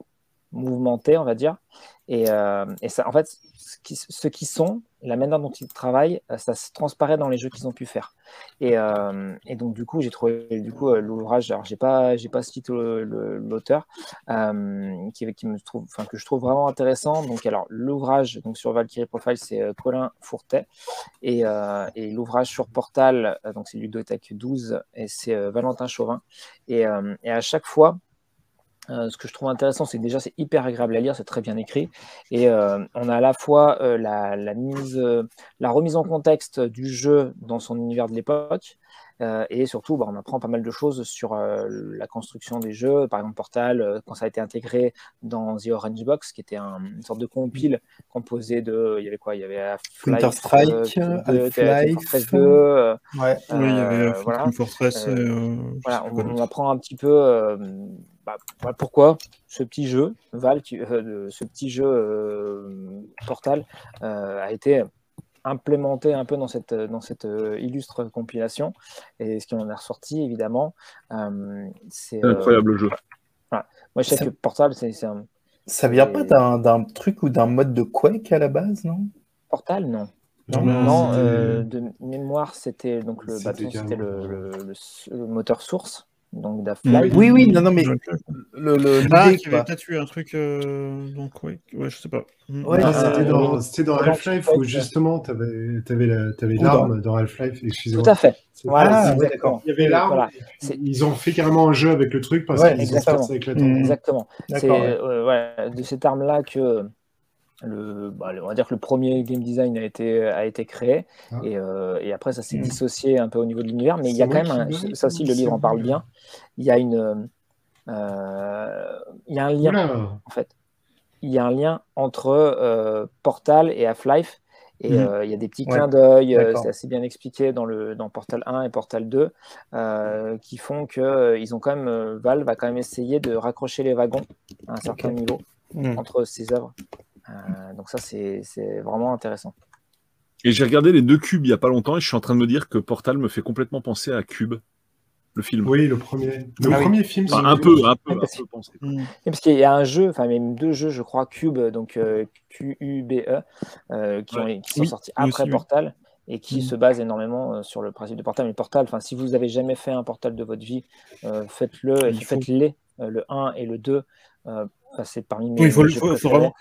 mouvementée, on va dire. Et, et ça, en fait, ce qui sont, la manière dont ils travaillent, euh, ça se transparaît dans les jeux qu'ils ont pu faire. Et, euh, donc du coup, j'ai trouvé du euh, l'ouvrage. Alors j'ai pas, pas cité l'auteur qui, qui, me trouve, enfin que je trouve vraiment intéressant. Donc alors l'ouvrage sur Valkyrie Profile, c'est Colin Fourtet et, l'ouvrage sur Portal, donc c'est Ludothèque 12 et c'est Valentin Chauvin. Et à chaque fois Euh, ce que je trouve intéressant, c'est que déjà c'est hyper agréable à lire, c'est très bien écrit, et euh, on a à la fois euh, la, la, mise, la remise en contexte du jeu dans son univers de l'époque, euh, et surtout, bah, on apprend pas mal de choses sur euh, la construction des jeux. Par exemple, Portal, euh, quand ça a été intégré dans The Orange Box, qui était un, une sorte de compile composé de. Il y avait quoi? Il y avait Counter-Strike, Half-Life. 2. ouais. oui, il y avait voilà. Fortress. voilà, on, on, apprend un petit peu. Bah, pourquoi ce petit jeu, Val, ce petit jeu Portal a été implémenté un peu dans cette, dans cette euh, illustre compilation. Et ce qui en est ressorti, évidemment, euh, c'est. Un incroyable euh, jeu. Voilà. Moi, je sais ça... que Portal, c'est un. Ça vient pas d'un truc ou d'un mode de Quake à la base, non? Portal, non. Non, non euh, de mémoire, c'était donc le, le, le, le, moteur source donc. Oui, oui, non, non, mais le, le ah, il avait peut-être eu un truc, euh... donc ouais, ouais, je sais pas. Mm. Ouais, ah, c'était dans, dans Half-Life où justement tu avais, avais l'arme dans Half-Life, excusez-moi. Tout à fait. Voilà, ah, d'accord. Il y avait l'arme, voilà. ils ont fait carrément un jeu avec le truc parce ouais, qu'ils ont fait ça avec la mmh. Exactement. C'est euh, ouais, de cette arme-là que le, bah, on va dire que le premier game design a été, a été créé ah. et, euh, et, après ça s'est mmh. dissocié un peu au niveau de l'univers mais il y a quand même un, ça aussi le livre en parle bien il y a une euh, il y a un lien en fait il y a un lien entre euh, Portal et Half-Life et mmh. Euh, il y a des petits clins d'œil, euh, c'est assez bien expliqué dans, le, dans Portal 1 et Portal 2, euh, qui font que ils ont quand même, Valve va quand même essayer de raccrocher les wagons à un certain okay. niveau mmh. entre ces œuvres. Euh, donc ça, c'est vraiment intéressant. Et j'ai regardé les deux cubes il n'y a pas longtemps et je suis en train de me dire que Portal me fait complètement penser à Cube, le film. Oui, le premier. Le ah premier oui. film. Enfin, un, peu, un peu, un parce, peu pensé. Mmh. Parce qu'il y a un jeu, enfin même deux jeux, je crois, Cube, donc euh, Q-U-B-E, euh, qui, ouais. qui, sont oui, sortis après aussi, Portal. Et qui mmh. se basent énormément sur le principe de Portal. Mais Portal, si vous n'avez jamais fait un Portal de votre vie, faites-le, faites-les, le 1 et le 2. C'est parmi mes. Oui, il faut, faut, faut, vraiment,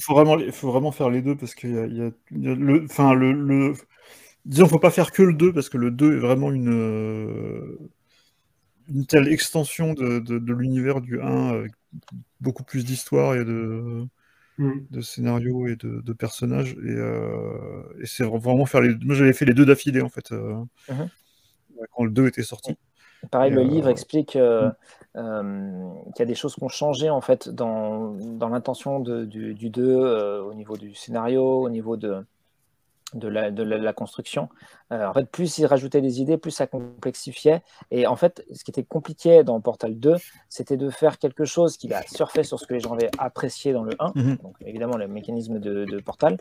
faut vraiment, faut vraiment faire les deux parce qu'il y a, il y a, il y a le, enfin le, le, disons, faut pas faire que le 2 parce que le 2 est vraiment une, une telle extension de, de, de l'univers du 1 avec beaucoup plus d'histoire et de, mm. de scénarios et de, de personnages et, euh, et c'est vraiment faire les. Moi, j'avais fait les deux d'affilée en fait euh, mm -hmm. quand le 2 était sorti. Pareil, et le euh... livre explique euh, euh, qu'il y a des choses qui ont changé en fait dans, dans l'intention du, du 2 euh, au niveau du scénario, au niveau de, de la, de la, de la construction. Euh, en fait, plus il rajoutait des idées, plus ça complexifiait. Et en fait, ce qui était compliqué dans Portal 2, c'était de faire quelque chose qui a surfé sur ce que les gens avaient apprécié dans le 1, mm -hmm. donc évidemment le mécanisme de, de Portal,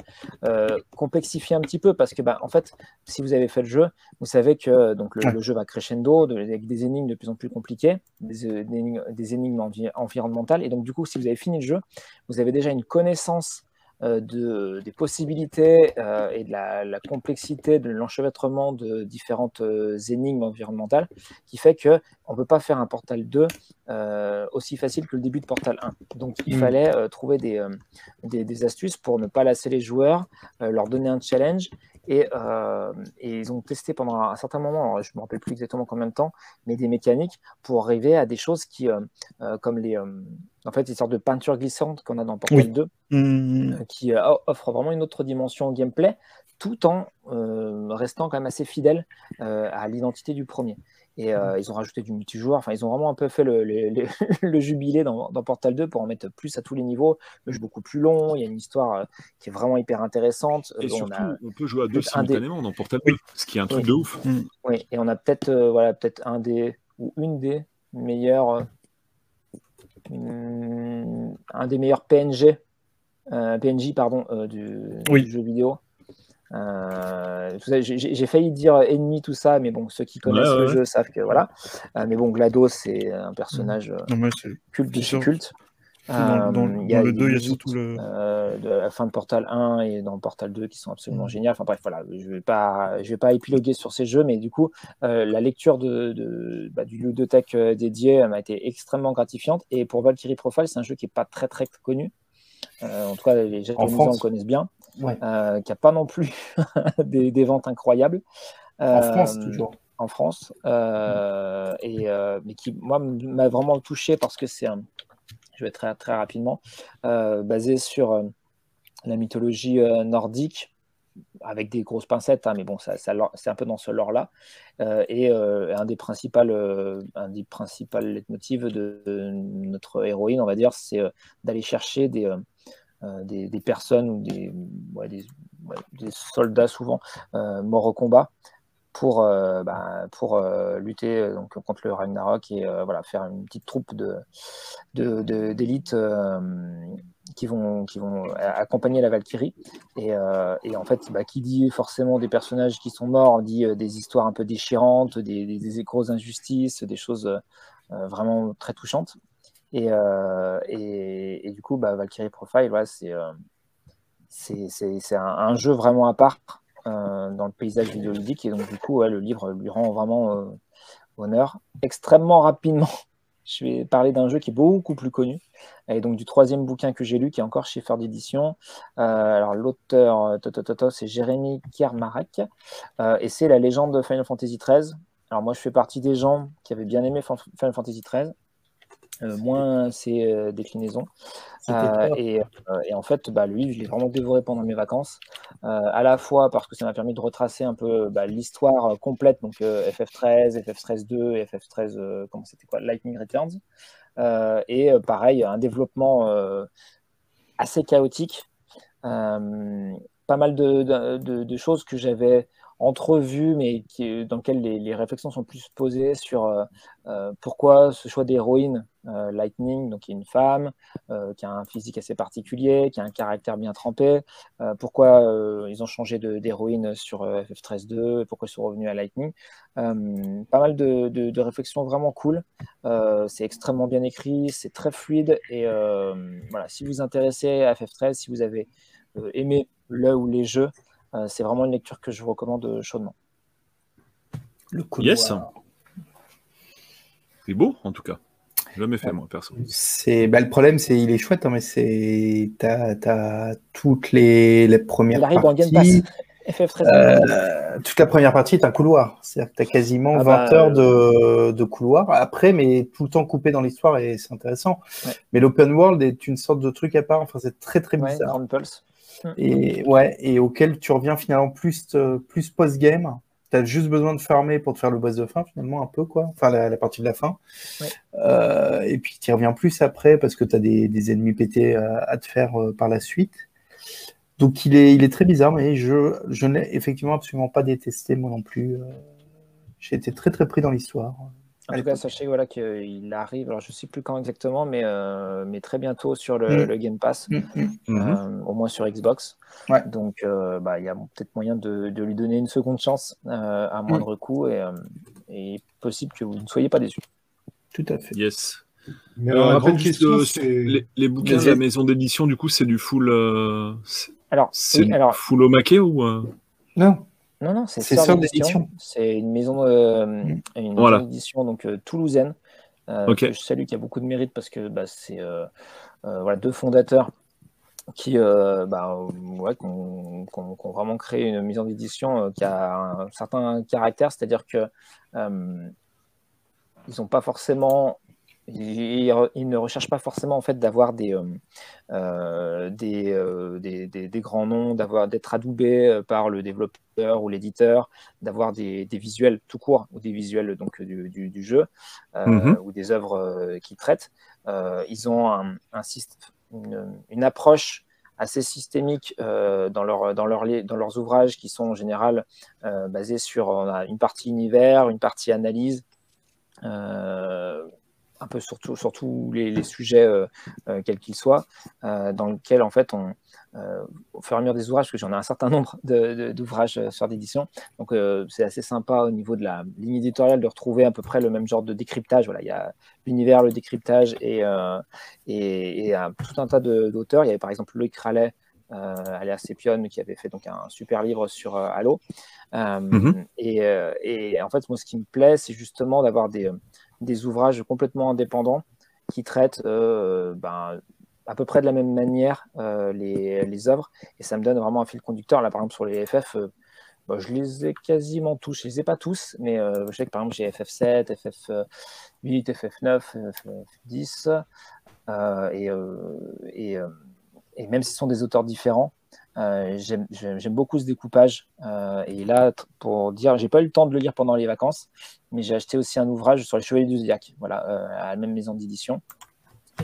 euh, complexifier un petit peu parce que, bah, en fait, si vous avez fait le jeu, vous savez que donc, le, le jeu va crescendo avec des énigmes de plus en plus compliquées, des, des énigmes, des énigmes envi environnementales. Et donc, du coup, si vous avez fini le jeu, vous avez déjà une connaissance euh, de, des possibilités euh, et de la, la, complexité de l'enchevêtrement de différentes euh, énigmes environnementales qui fait que on peut pas faire un Portal 2 euh, aussi facile que le début de Portal 1. Donc il mmh. fallait euh, trouver des, euh, des, des, astuces pour ne pas lasser les joueurs, leur donner un challenge et, et, ils ont testé pendant un certain moment, alors je me rappelle plus exactement combien de temps, mais des mécaniques pour arriver à des choses qui, comme les en fait, une sorte de peinture glissante qu'on a dans Portal oui. 2, mmh. qui euh, offre vraiment une autre dimension au gameplay, tout en euh, restant quand même assez fidèle euh, à l'identité du premier. Et mmh. ils ont rajouté du multijoueur, enfin, ils ont vraiment un peu fait le, le, le, le jubilé dans, dans, Portal 2 pour en mettre plus à tous les niveaux. Le jeu beaucoup plus long, il y a une histoire qui est vraiment hyper intéressante. Et surtout, on, a on peut jouer à deux simultanément des... dans Portal 2, oui. ce qui est un truc oui. de ouf. Mmh. Oui, et on a peut-être voilà, peut un des, ou une des meilleures une, un des meilleurs PNG, euh, PNJ pardon, euh, du, oui. du, jeu vidéo. Euh, J'ai failli dire ennemi, tout ça, mais bon, ceux qui connaissent ouais, le ouais. jeu savent que voilà. Euh, mais bon, GLaDOS, c'est un personnage non, culte chez culte. Dans, dans, il y a le 2, il y a surtout le. Euh, de la fin de Portal 1 et dans Portal 2 qui sont absolument mmh. géniales. Enfin bref, voilà, je ne vais, pas, je vais pas épiloguer sur ces jeux, mais du coup, euh, la lecture de, de bah, du ludothèque euh, dédié m'a été extrêmement gratifiante. Et pour Valkyrie Profile, c'est un jeu qui n'est pas très très connu. Euh, en tout cas, les japonais le connaissent bien. Ouais. Euh, qui n'a pas non plus des, des, ventes incroyables. en France, toujours. En France. Mmh. Et, mais qui, moi, m'a vraiment touché parce que c'est un je vais très, très rapidement, basé sur la mythologie nordique, avec des grosses pincettes, hein, mais bon, ça, c'est un peu dans ce lore-là. et un des principaux, un des principaux leitmotivs de, notre héroïne, on va dire, c'est d'aller chercher des, des, des, personnes ou des, des, des soldats souvent morts au combat pour, euh, bah, pour euh, lutter euh, donc, contre le Ragnarok et voilà, faire une petite troupe de, d'élite qui, vont, qui vont accompagner la Valkyrie. Et, et en fait, bah, qui dit forcément des personnages qui sont morts, dit des histoires un peu déchirantes, des, des, grosses injustices, des choses vraiment très touchantes. Et, et, du coup, bah, Valkyrie Profile, c'est, c'est, un, jeu vraiment à part euh, dans le paysage vidéoludique. Et donc, du coup, le livre lui rend vraiment euh, honneur. Extrêmement rapidement, je vais parler d'un jeu qui est beaucoup plus connu. Et donc, du troisième bouquin que j'ai lu, qui est encore chez Ferd d'édition. Euh, alors, l'auteur, c'est Jérémy Kiermarek. et c'est la légende de Final Fantasy XIII. Alors, moi, je fais partie des gens qui avaient bien aimé Final Fantasy XIII. Euh, moins ses euh, déclinaisons. Euh, et, en fait, bah, lui, je l'ai vraiment dévoré pendant mes vacances, à la fois parce que ça m'a permis de retracer un peu bah, l'histoire complète, donc FF13, FF13-2, FF13, comment c'était quoi, Lightning Returns, et pareil, un développement assez chaotique, pas mal de, de choses que j'avais entrevues, mais qui, dans lesquelles les, réflexions sont plus posées sur euh, pourquoi ce choix d'héroïne euh, Lightning, donc qui est une femme, qui a un physique assez particulier, qui a un caractère bien trempé, pourquoi ils ont changé d'héroïne sur FF13.2, pourquoi ils sont revenus à Lightning? pas mal de, de, réflexions vraiment cool. c'est extrêmement bien écrit, c'est très fluide. Et voilà, si vous vous intéressez à FF13, si vous avez aimé le ou les jeux, euh, c'est vraiment une lecture que je vous recommande euh, chaudement. Le yes. C'est beau, en tout cas. Jamais fait, moi, perso. C'est, bah, le problème, c'est il est chouette, hein, mais c'est. T'as, as toutes les, les premières il arrive parties. En Game FF13. Euh, toute la première partie est un couloir. C'est-à-dire que tu as quasiment 20 ah bah, heures de, de, couloir. Après, mais tout le temps coupé dans l'histoire et c'est intéressant. Mais l'open world est une sorte de truc à part. Enfin, c'est très très bizarre. Pulse. Et, ouais, et auquel tu reviens finalement plus, euh, plus post-game. Tu as juste besoin de farmer pour te faire le boss de fin, finalement, un peu, quoi. Enfin, la, partie de la fin. Euh, et puis, tu reviens plus après parce que tu as des, des, ennemis pétés à, te faire euh, par la suite. Donc, il est, il est très bizarre, mais je, je n'ai effectivement absolument pas détesté, moi non plus. J'ai été très, très pris dans l'histoire. En tout cas, sachez voilà, qu'il arrive, alors je ne sais plus quand exactement, mais, euh, mais très bientôt sur le, mm. Game Pass, mm, mm. Euh, au moins sur Xbox. Donc, euh, bah, il y a peut-être moyen de, de, lui donner une seconde chance à moindre coût et, et, possible que vous ne soyez pas déçus. Tout à fait. Yes. Mais alors, question, les, les, bouquins de la maison d'édition, du coup, c'est du full. alors, c'est alors... full Omake ou Non. Non, non, c'est Sœur d'édition. C'est une maison, euh, d'édition donc euh, toulousaine. Euh, je salue qui a beaucoup de mérite parce que bah, c'est voilà, deux fondateurs qui, bah, ouais, ont, vraiment créé une maison d'édition qui a un certain caractère, c'est-à-dire que ils n'ont pas forcément il, ne recherche pas forcément en fait d'avoir des, euh, euh, euh, des, des, grands noms, d'avoir d'être adoubé par le développeur ou l'éditeur, d'avoir des, visuels tout court ou des visuels donc du, du, jeu mhm. ou des œuvres qui traitent. ils ont un, un une, une, approche assez systémique dans, leur, dans, leur, dans leurs ouvrages qui sont en général basés sur une partie univers, une partie analyse un peu surtout sur tous les, sujets, euh, euh, quels qu'ils soient, euh, dans lesquels en fait on, au fur et à mesure des ouvrages, parce que j'en ai un certain nombre d'ouvrages sur d'édition, donc c'est assez sympa au niveau de la ligne éditoriale de retrouver à peu près le même genre de décryptage. Voilà, il y a l'univers, le décryptage et, et, tout un tas d'auteurs. Il y avait par exemple Loïc Rallet, euh, Aléa Sepion, qui avait fait donc un super livre sur Halo. Mm-hmm. et, et, en fait, moi, ce qui me plaît, c'est justement d'avoir des, des ouvrages complètement indépendants qui traitent euh, ben, à peu près de la même manière euh, les, les, œuvres. Et ça me donne vraiment un fil conducteur. Là, par exemple, sur les FF, euh, ben, je les ai quasiment tous. Je les ai pas tous, mais je sais que par exemple, j'ai FF7, FF8, FF9, FF10. et, et, et, même si ce sont des auteurs différents, j'aime beaucoup ce découpage. et là, pour dire, j'ai pas eu le temps de le lire pendant les vacances, mais j'ai acheté aussi un ouvrage sur les Chevaliers du Zodiac, voilà, à la même maison d'édition.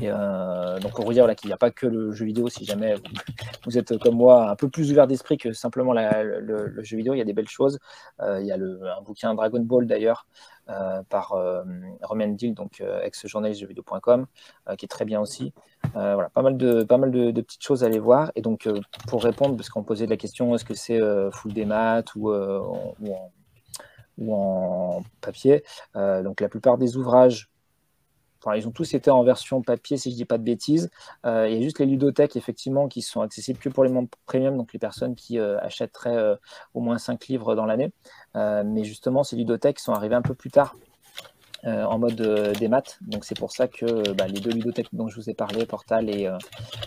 Euh, donc, pour vous dire qu'il n'y a pas que le jeu vidéo, si jamais vous, êtes comme moi un peu plus ouvert d'esprit que simplement le, jeu vidéo, il y a des belles choses. Euh, il y a un bouquin Dragon Ball d'ailleurs euh, par Romain Dill, donc ex-journaliste jeuxvideo.com, qui est très bien aussi. voilà, pas mal, de, pas mal de, petites choses à aller voir. Et donc, pour répondre, parce qu'on posait la question est-ce que c'est full des maths ou, en, ou en papier Donc, la plupart des ouvrages ils ont tous été en version papier, si je ne dis pas de bêtises. Euh, il y a juste les ludothèques, effectivement, qui sont accessibles que pour les membres premium, donc les personnes qui euh, achèteraient euh, au moins 5 livres dans l'année. mais justement, ces ludothèques sont arrivées un peu plus tard. en mode des maths, donc c'est pour ça que bah, les deux ludothèques dont je vous ai parlé, Portal et,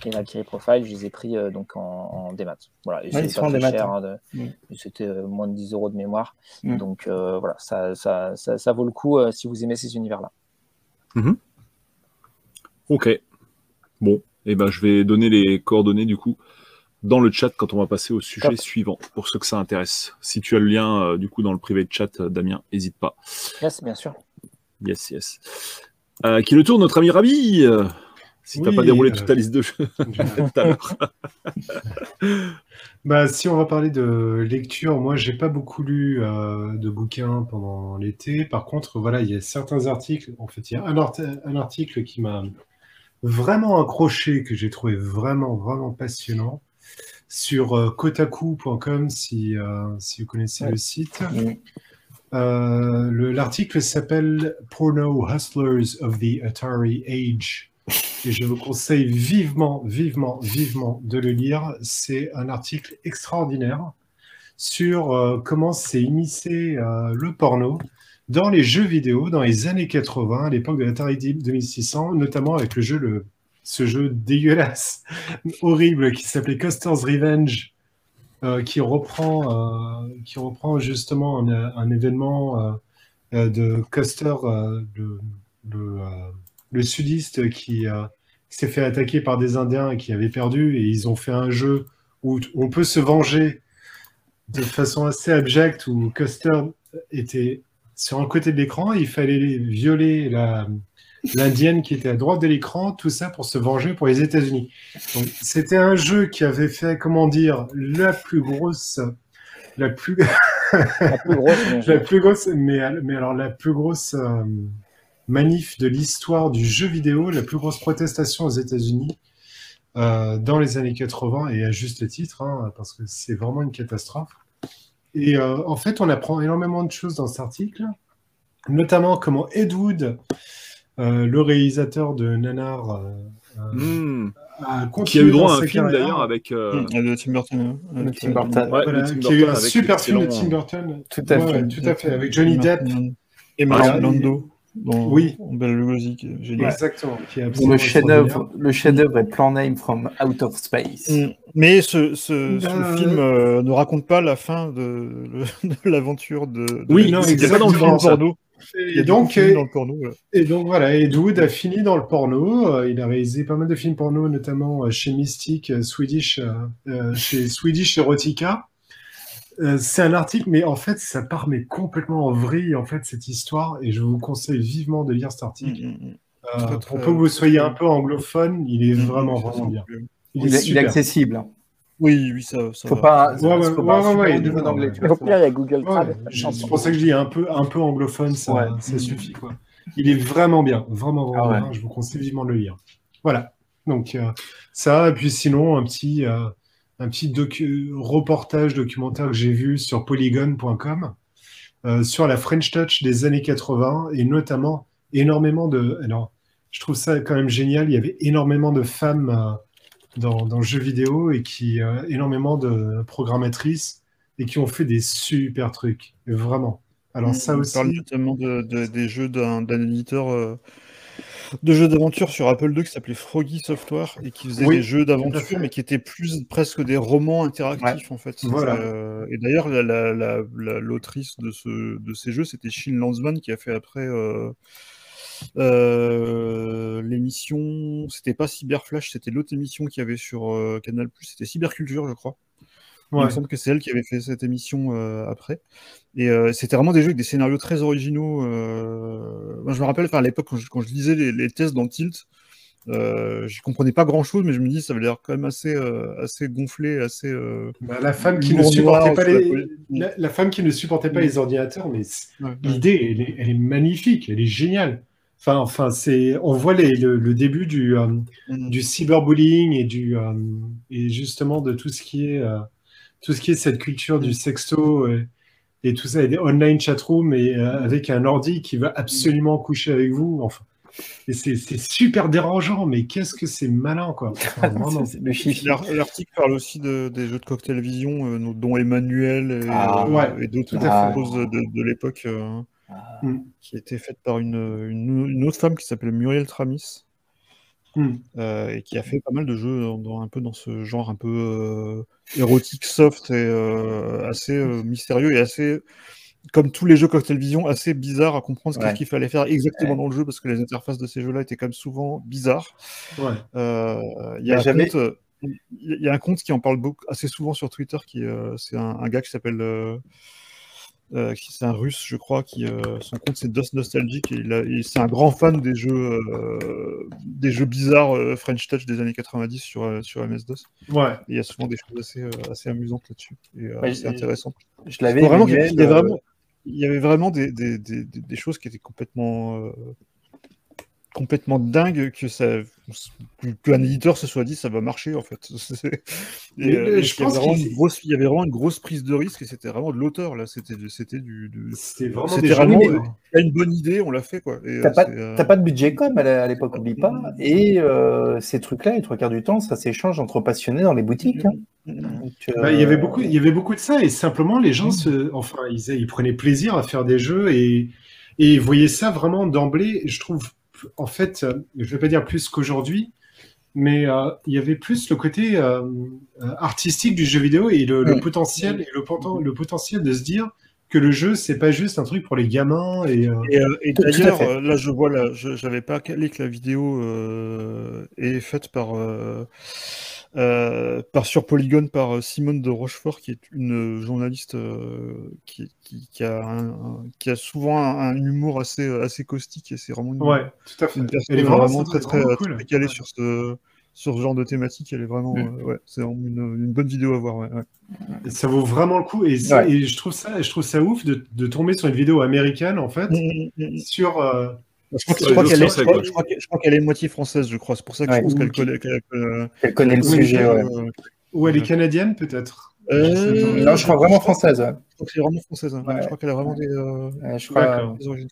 Valkyrie Profile, je les ai pris donc en, démat. Voilà, C'était moins de 10 euros de mémoire. Mm. Donc voilà, ça, ça, ça, vaut le coup si vous aimez ces univers-là. Mhm. Ok. Bon, et eh ben, je vais donner les coordonnées du coup dans le chat quand on va passer au sujet suivant, pour ceux que ça intéresse. Si tu as le lien euh, du coup dans le privé de chat, euh, Damien, n'hésite pas. Yes, bien sûr. Yes, yes. Euh, qui le tour, notre ami Rabi Si tu n'as pas déroulé toute ta liste de jeux tout à l'heure. Bah, si on va parler de lecture, moi j'ai pas beaucoup lu euh, de bouquins pendant l'été. Par contre, voilà, il y a certains articles. En fait, il y a un, article qui m'a vraiment accroché, que j'ai trouvé vraiment, vraiment passionnant, sur euh, kotaku.com, si, euh, si vous connaissez le site. L'article s'appelle Porno Hustlers of the Atari Age. Et je vous conseille vivement, vivement, vivement de le lire. C'est un article extraordinaire sur euh, comment s'est euh, le porno dans les jeux vidéo dans les années 80, à l'époque de l'Atari 2600, notamment avec le jeu, ce jeu dégueulasse, horrible, qui s'appelait Custer's Revenge, euh, qui, reprend, qui reprend justement un, événement de Custer, le, sudiste euh, qui s'est fait attaquer par des Indiens et qui avait perdu, et ils ont fait un jeu où on peut se venger de façon assez abjecte, où Custer était sur un côté de l'écran, il fallait violer l'indienne qui était à droite de l'écran, tout ça pour se venger pour les États-Unis. C'était un jeu qui avait fait, comment dire, la plus grosse, la plus, la plus grosse, la plus grosse, mais, mais alors la plus grosse. Euh, manif de l'histoire du jeu vidéo, la plus grosse protestation aux États-Unis euh, dans les années 80, et à juste titre, hein, parce que c'est vraiment une catastrophe. Et euh, en fait, on apprend énormément de choses dans cet article, notamment comment Ed Wood, euh, le réalisateur de Nanar, hmm. a qui a eu droit à un film d'ailleurs avec hmm, Tim Burton, Tim Burton. qui a eu un super film de Tim Burton, tout à fait, tout à fait, avec Johnny Depp. Et Marlon Lando oui. Exactement. le chef-d'œuvre, le chef-d'œuvre est Plan Name from Out of Space. Mm. Mais ce, ce, bah, film euh, ne raconte pas la fin de, l'aventure de, Oui, non, c'est pas dans le porno. Et donc, et, dans le porno, et donc voilà, Ed Wood a fini dans le porno. Euh, il a réalisé pas mal de films porno, notamment euh, chez Mystic, Swedish, chez Swedish Erotica. Euh, c'est un article, mais en fait, ça part mais complètement en vrille, en fait, cette histoire, et je vous conseille vivement de lire cet article. Mm, mm, mm. Euh, pour peu que vous soyez un peu anglophone, il est vraiment, vraiment bien. Il, est, accessible. Hein. Oui, oui, ça, ça faut pas. Ouais, ouais, faut pas ouais, il faut il y a Google Trad. C'est pour ça que je dis un peu, un peu anglophone, ça, ça suffit. Quoi. Il est vraiment bien, vraiment, vraiment ah bien. Je vous conseille vivement de le lire. Voilà. Donc, euh, ça, et puis sinon, un petit un petit reportage documentaire que j'ai vu sur polygon.com euh, sur la French Touch des années 80 et notamment énormément de. Alors, je trouve ça quand même génial. Il y avait énormément de femmes euh, dans, dans, le jeu vidéo et qui euh, énormément de programmatrices et qui ont fait des super trucs, vraiment. Alors ça aussi. On parle notamment des jeux d'un éditeur de jeux d'aventure sur Apple II qui s'appelait Froggy Software et qui faisait des jeux d'aventure mais qui étaient plus presque des romans interactifs en fait. Euh, et d'ailleurs l'autrice de, ce, de ces jeux c'était Shin Landsman qui a fait après euh, euh, l'émission, c'était pas Cyberflash, c'était l'autre émission qu'il y avait sur Canal+, c'était Cyberculture, je crois. Il me semble que c'est elle qui avait fait cette émission euh, après. Et euh, c'était vraiment des jeux avec des scénarios très originaux. euh, Moi, je me rappelle, enfin, à l'époque, quand je, quand je lisais les, les tests dans Tilt, euh, je comprenais pas grand-chose, mais je me dis, ça avait l'air quand même assez, euh, assez gonflé, assez... euh, Bah, la femme qui ne supportait noir pas la les, politique. la, la femme qui ne supportait pas les ordinateurs, mais c- ouais, ouais. l'idée, elle est, elle est magnifique, elle est géniale. Enfin, enfin, c'est, on voit les- le, le début du, euh, Mm. du cyberbullying et du euh, et justement de tout ce qui est euh, tout ce qui est cette culture du sexto et, et tout ça et des online chatrooms et euh, avec un ordi qui va absolument coucher avec vous enfin et c'est c'est super dérangeant mais qu'est-ce que c'est malin quoi Enfin. C'est- c'est L'article parle aussi de- des jeux de cocktail vision, euh, dont Emmanuel et, Ah, euh, ouais, et d'autres tout à fait. choses de, de l'époque euh, Ah. Mm. qui étaient faites par une, une, une autre femme qui s'appelle Muriel Tramis Hmm. euh, et qui a fait pas mal de jeux dans, dans- un peu dans ce genre un peu euh, érotique, soft et euh, assez mystérieux et assez comme tous les jeux Cocktail Vision, assez bizarre à comprendre ce qu'il fallait faire exactement Ouais. dans le jeu parce que les interfaces de ces jeux-là étaient quand même souvent bizarres. ouais Il y, a un j'avais- compte, euh, il y a un compte qui en parle beaucoup, assez souvent sur Twitter, qui c'est un, un gars qui s'appelle, euh, qui- c'est un russe, je crois, qui euh, son compte c'est Dust Nostalgic et, c'est un grand fan des jeux, euh, des jeux bizarres euh, French Touch des années 90 sur euh, sur MS DOS. ouais Et il y a souvent des choses assez euh, assez amusantes là-dessus et Ouais, assez intéressantes. Je l'avais. Vraiment, il y avait vraiment, il y avait vraiment des, des, des, des- des choses qui étaient complètement, euh, complètement dingues que ça, qu'un éditeur se soit dit ça va marcher en fait. Et, euh, et je pense grosse, il y avait vraiment une grosse prise de risque et c'était vraiment de l'auteur là. C'était, du- c'était du, du- c'était vraiment c'était des vraiment, une bonne idée, on l'a fait quoi. Et, T'as euh, pas, euh, t'as pas de budget com à l'époque, oublie pas. Et euh, ces trucs-là, les trois quarts du temps, ça s'échange entre passionnés dans les boutiques. hein. Donc, euh, Bah, il y avait beaucoup, il y avait beaucoup de ça et simplement les gens se, enfin, ils, ils prenaient plaisir à faire des jeux et, et ils voyaient ça vraiment d'emblée. Je trouve, en fait, euh, je vais pas dire plus qu'aujourd'hui, mais euh, il y avait plus le côté euh, artistique du jeu vidéo et le, le potentiel et le, le potentiel de se dire que le jeu c'est pas juste un truc pour les gamins et euh, Et, d'ailleurs, là, je vois, là, je j'avais pas calé que la vidéo est faite par, euh, par sur Polygon par euh, Simone de Rochefort, qui est une journaliste euh, qui, qui, qui a un- un- qui a souvent un, un humour assez, assez caustique et c'est vraiment une, ouais, tout à fait. une personne Elle est vraiment, vraiment, très, très, vraiment très cool. calée Ouais. sur ce, sur ce genre de thématique. Elle est vraiment, Mm. euh, ouais, c'est vraiment une, une bonne vidéo à voir. Ça vaut vraiment le coup et, je trouve ça, je trouve ça ouf de, de tomber sur une vidéo américaine en fait Mm, mm, sur Je crois je qu'elle est, je crois- qu'elle- qu'elle est moitié française, je crois. C'est pour ça que Ouais. je pense qu'elle connaît. qu'elle- qu'elle- Elle connaît le sujet. ouais. euh, ou elle est canadienne peut-être. Euh, Non, je crois vraiment française. Je crois que c'est vraiment française. hein. Ouais. Je crois qu'elle a vraiment des, euh, Ouais, je crois. Des origines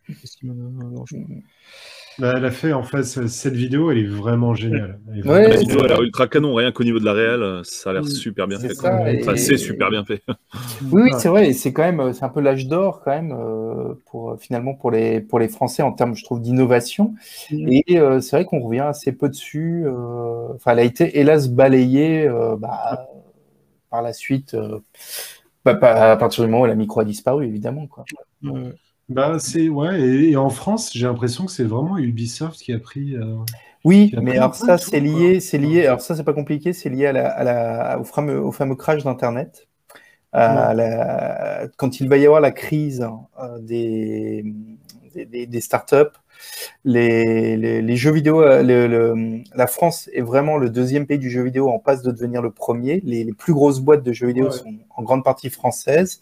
Bah, elle a fait en fait ce- cette vidéo, elle est vraiment géniale. Elle est vraiment vidéo a géniale. l'air ultra canon, rien qu'au niveau de la réelle, ça a l'air Mm. super bien C'est fait. ça, quoi. et- Enfin, c'est super bien fait. Oui, oui, c'est vrai, et c'est quand même, c'est un peu l'âge d'or quand même euh, pour euh, finalement pour les pour les Français en termes, je trouve, d'innovation. Mhm. Et euh, c'est vrai qu'on revient assez peu dessus. euh, Enfin, elle a été hélas balayée euh, bah, par la suite, euh, bah, à partir du moment où la micro a disparu, évidemment, quoi. Ouais. Bah, c'est ouais, et, et en France, j'ai l'impression que c'est vraiment Ubisoft qui a pris. euh, Oui, a mais pris alors ça, c'est lié, c'est lié. Alors ça, c'est pas compliqué, c'est lié à la, à la, au fameux, au fameux crash d'Internet. À la- quand il va y avoir la crise euh, des, des, des- des startups, les, les, les jeux vidéo, euh, le- le- la France est vraiment le deuxième pays du jeu vidéo en passe de devenir le premier. Les, les plus grosses boîtes de jeux vidéo Ouais. sont en grande partie françaises.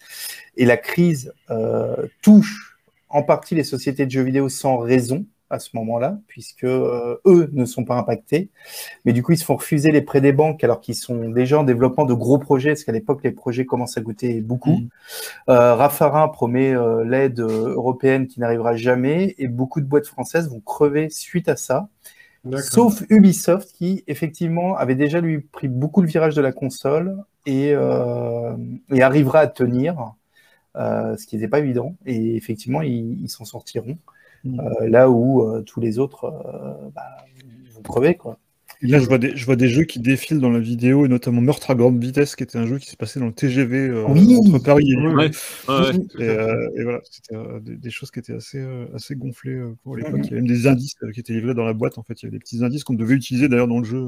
Et la crise euh, touche en partie les sociétés de jeux vidéo sans raison à ce moment-là, puisque euh, eux ne sont pas impactés. Mais du coup, ils se font refuser les prêts des banques alors qu'ils sont déjà en développement de gros projets, parce qu'à l'époque, les projets commencent à coûter beaucoup. Euh, Raffarin promet euh, l'aide européenne qui n'arrivera jamais, et beaucoup de boîtes françaises vont crever suite à ça. Sauf Ubisoft qui, effectivement, avait déjà lui pris beaucoup le virage de la console et, et arrivera à tenir, euh, ce qui n'était pas évident. Et effectivement, ils ils s'en sortiront. Mm. Euh, là où euh, tous les autres euh, bah, vont crever. Quoi. Et là, je vois, des, je vois des jeux qui défilent dans la vidéo, et notamment Meurtre à grande vitesse, qui était un jeu qui s'est passé dans le TGV euh, Oui. entre Paris et. Ouais, ouais. Et, euh, et voilà, c'était euh, des, des choses qui étaient assez, euh, assez gonflées euh, pour l'époque. Mhm. Il y avait même des indices euh, qui étaient livrés dans la boîte. En fait, il y avait des petits indices qu'on devait utiliser d'ailleurs dans le jeu.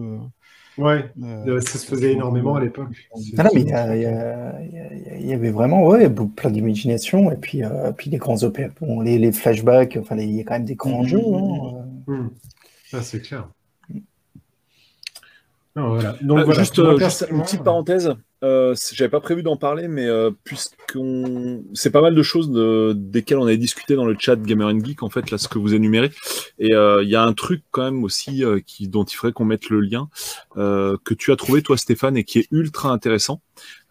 Euh, Ouais, euh, euh, ça se faisait énormément à l'époque. Ah non, mais il y, a- il y a- il y a- il y avait vraiment ouais, plein d'imagination et puis, euh, puis les grands opé bon, les, les flashbacks, enfin, il y a quand même des grands Mhm. jeux. hein. Hmm. Ah, c'est clair. Non, voilà. Donc, Euh, voilà. juste, Moi, euh, juste une petite parenthèse. Euh, J'avais pas prévu d'en parler, mais euh, puisqu'on, c'est pas mal de choses de- desquelles on avait discuté dans le chat Gamer and Geek en fait là ce que vous énumérez. Et il y a un truc quand même aussi qui dont il faudrait qu'on mette le lien que tu as trouvé toi Stéphane et qui est ultra intéressant.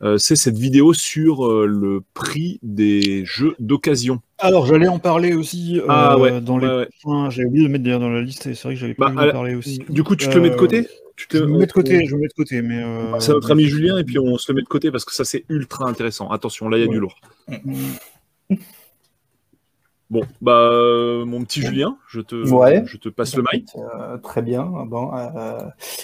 Euh, c'est cette vidéo sur euh, le prix des jeux d'occasion. Alors, j'allais en parler aussi euh, Ah ouais, dans les ouais. J'ai oublié de mettre d'ailleurs dans la liste, et c'est vrai que j'avais pas Bah, à en parler aussi. Du coup, tu te le mets de côté. Tu te Je me mets de côté, je me mets de côté, mais. euh, C'est notre ami Julien et puis on se le met de côté parce que ça c'est ultra intéressant. Attention, là il y a du lourd. Bon, bah euh, mon petit Julien, je te, Ouais. je te passe le mic. Euh, très bien. Bon, euh,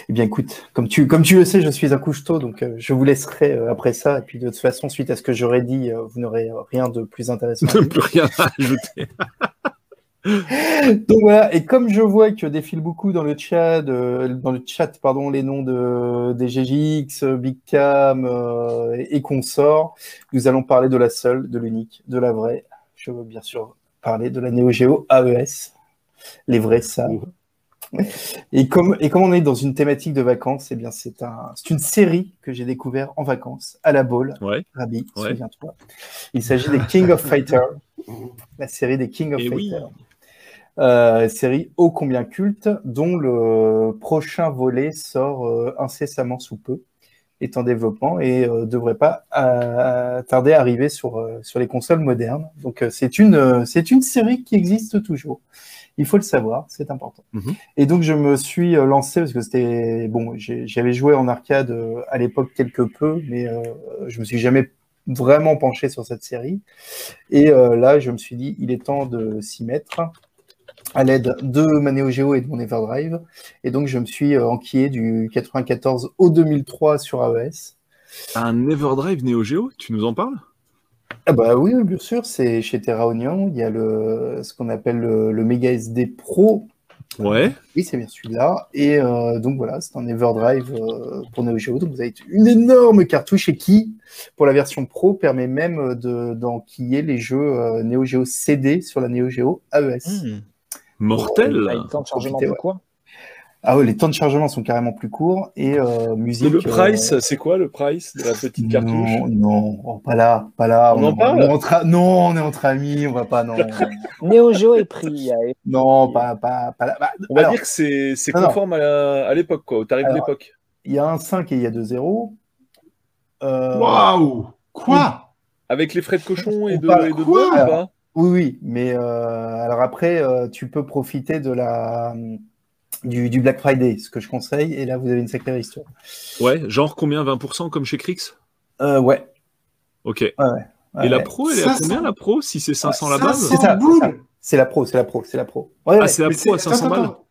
eh bien, écoute, comme tu, comme tu le sais, je suis un couche-tôt, donc euh, je vous laisserai après ça. Et puis, de toute façon, suite à ce que j'aurais dit, vous n'aurez rien de plus intéressant. Plus rien à ajouter. Donc voilà, et comme je vois que défile beaucoup dans le chat, euh, dans le chat, pardon, les noms de des GGX, Big Cam euh, et, et consorts, nous allons parler de la seule, de l'unique, de la vraie. Je veux bien sûr parler de la Neo Geo AES, les vrais. Et comme et comme on est dans une thématique de vacances, eh bien c'est un c'est une série que j'ai découvert en vacances à la Baule, Ouais. Rabi, Ouais. souviens-toi. Il s'agit des King of Fighters, la série des King of Et oui. Fighters. Euh, série ô combien culte, dont le prochain volet sort euh, incessamment sous peu, est en développement et euh, devrait pas euh, tarder à arriver sur, euh, sur les consoles modernes. Donc c'est une, c'est une série qui existe toujours. Il faut le savoir, c'est important. Mhm. Et donc je me suis lancé parce que c'était bon, j'avais joué en arcade à l'époque quelque peu, mais euh, je me suis jamais vraiment penché sur cette série. Et euh, là, je me suis dit, il est temps de s'y mettre à l'aide de ma Neo Geo et de mon Everdrive. Et donc, je me suis euh, enquillé du 94 au 2003 sur AES. Un Everdrive Neo Geo, tu nous en parles? Ah bah oui, bien sûr, c'est chez Terra Onion. Il y a le, ce qu'on appelle le, le Mega SD Pro. Ouais. Oui, c'est bien celui-là. Et euh, donc voilà, c'est un Everdrive euh, pour Neo Geo. Donc vous avez une énorme cartouche et qui, pour la version Pro, permet même de- d'enquiller les jeux euh, Neo Geo CD sur la Neo Geo AES. hmm. Mortel. Ah, le temps de chargement plus ouais. Ah ouais, les temps de chargement sont carrément plus courts et euh, musique. Et le euh, price, c'est quoi le price de la petite cartouche? Non, non, oh, pas là, pas là. On en parle? non, on est entre amis, on va pas, non, Neo Geo est pris. non, pas, pas, pas là. Bah, On va dire que c'est conforme à, à l'époque, quoi, au tarif de l'époque. il y a un 5 et il y a deux 0. Euh, Waouh Quoi? Avec les frais de cochon et de, et de quoi douane ou pas? Oui, oui, mais euh, alors après, euh, tu peux profiter de la du, du Black Friday, ce que je conseille, et là vous avez une sacrée histoire. Ouais, genre combien 20% comme chez Crix? Euh, ouais. Ok. ouais, et la pro, elle est à 500. combien la pro Si c'est 500 la Ça, base C'est la pro, c'est la pro, c'est la pro. Ouais, Ah, ouais. c'est la Mais pro à c'est- 500 attends, balles? attends.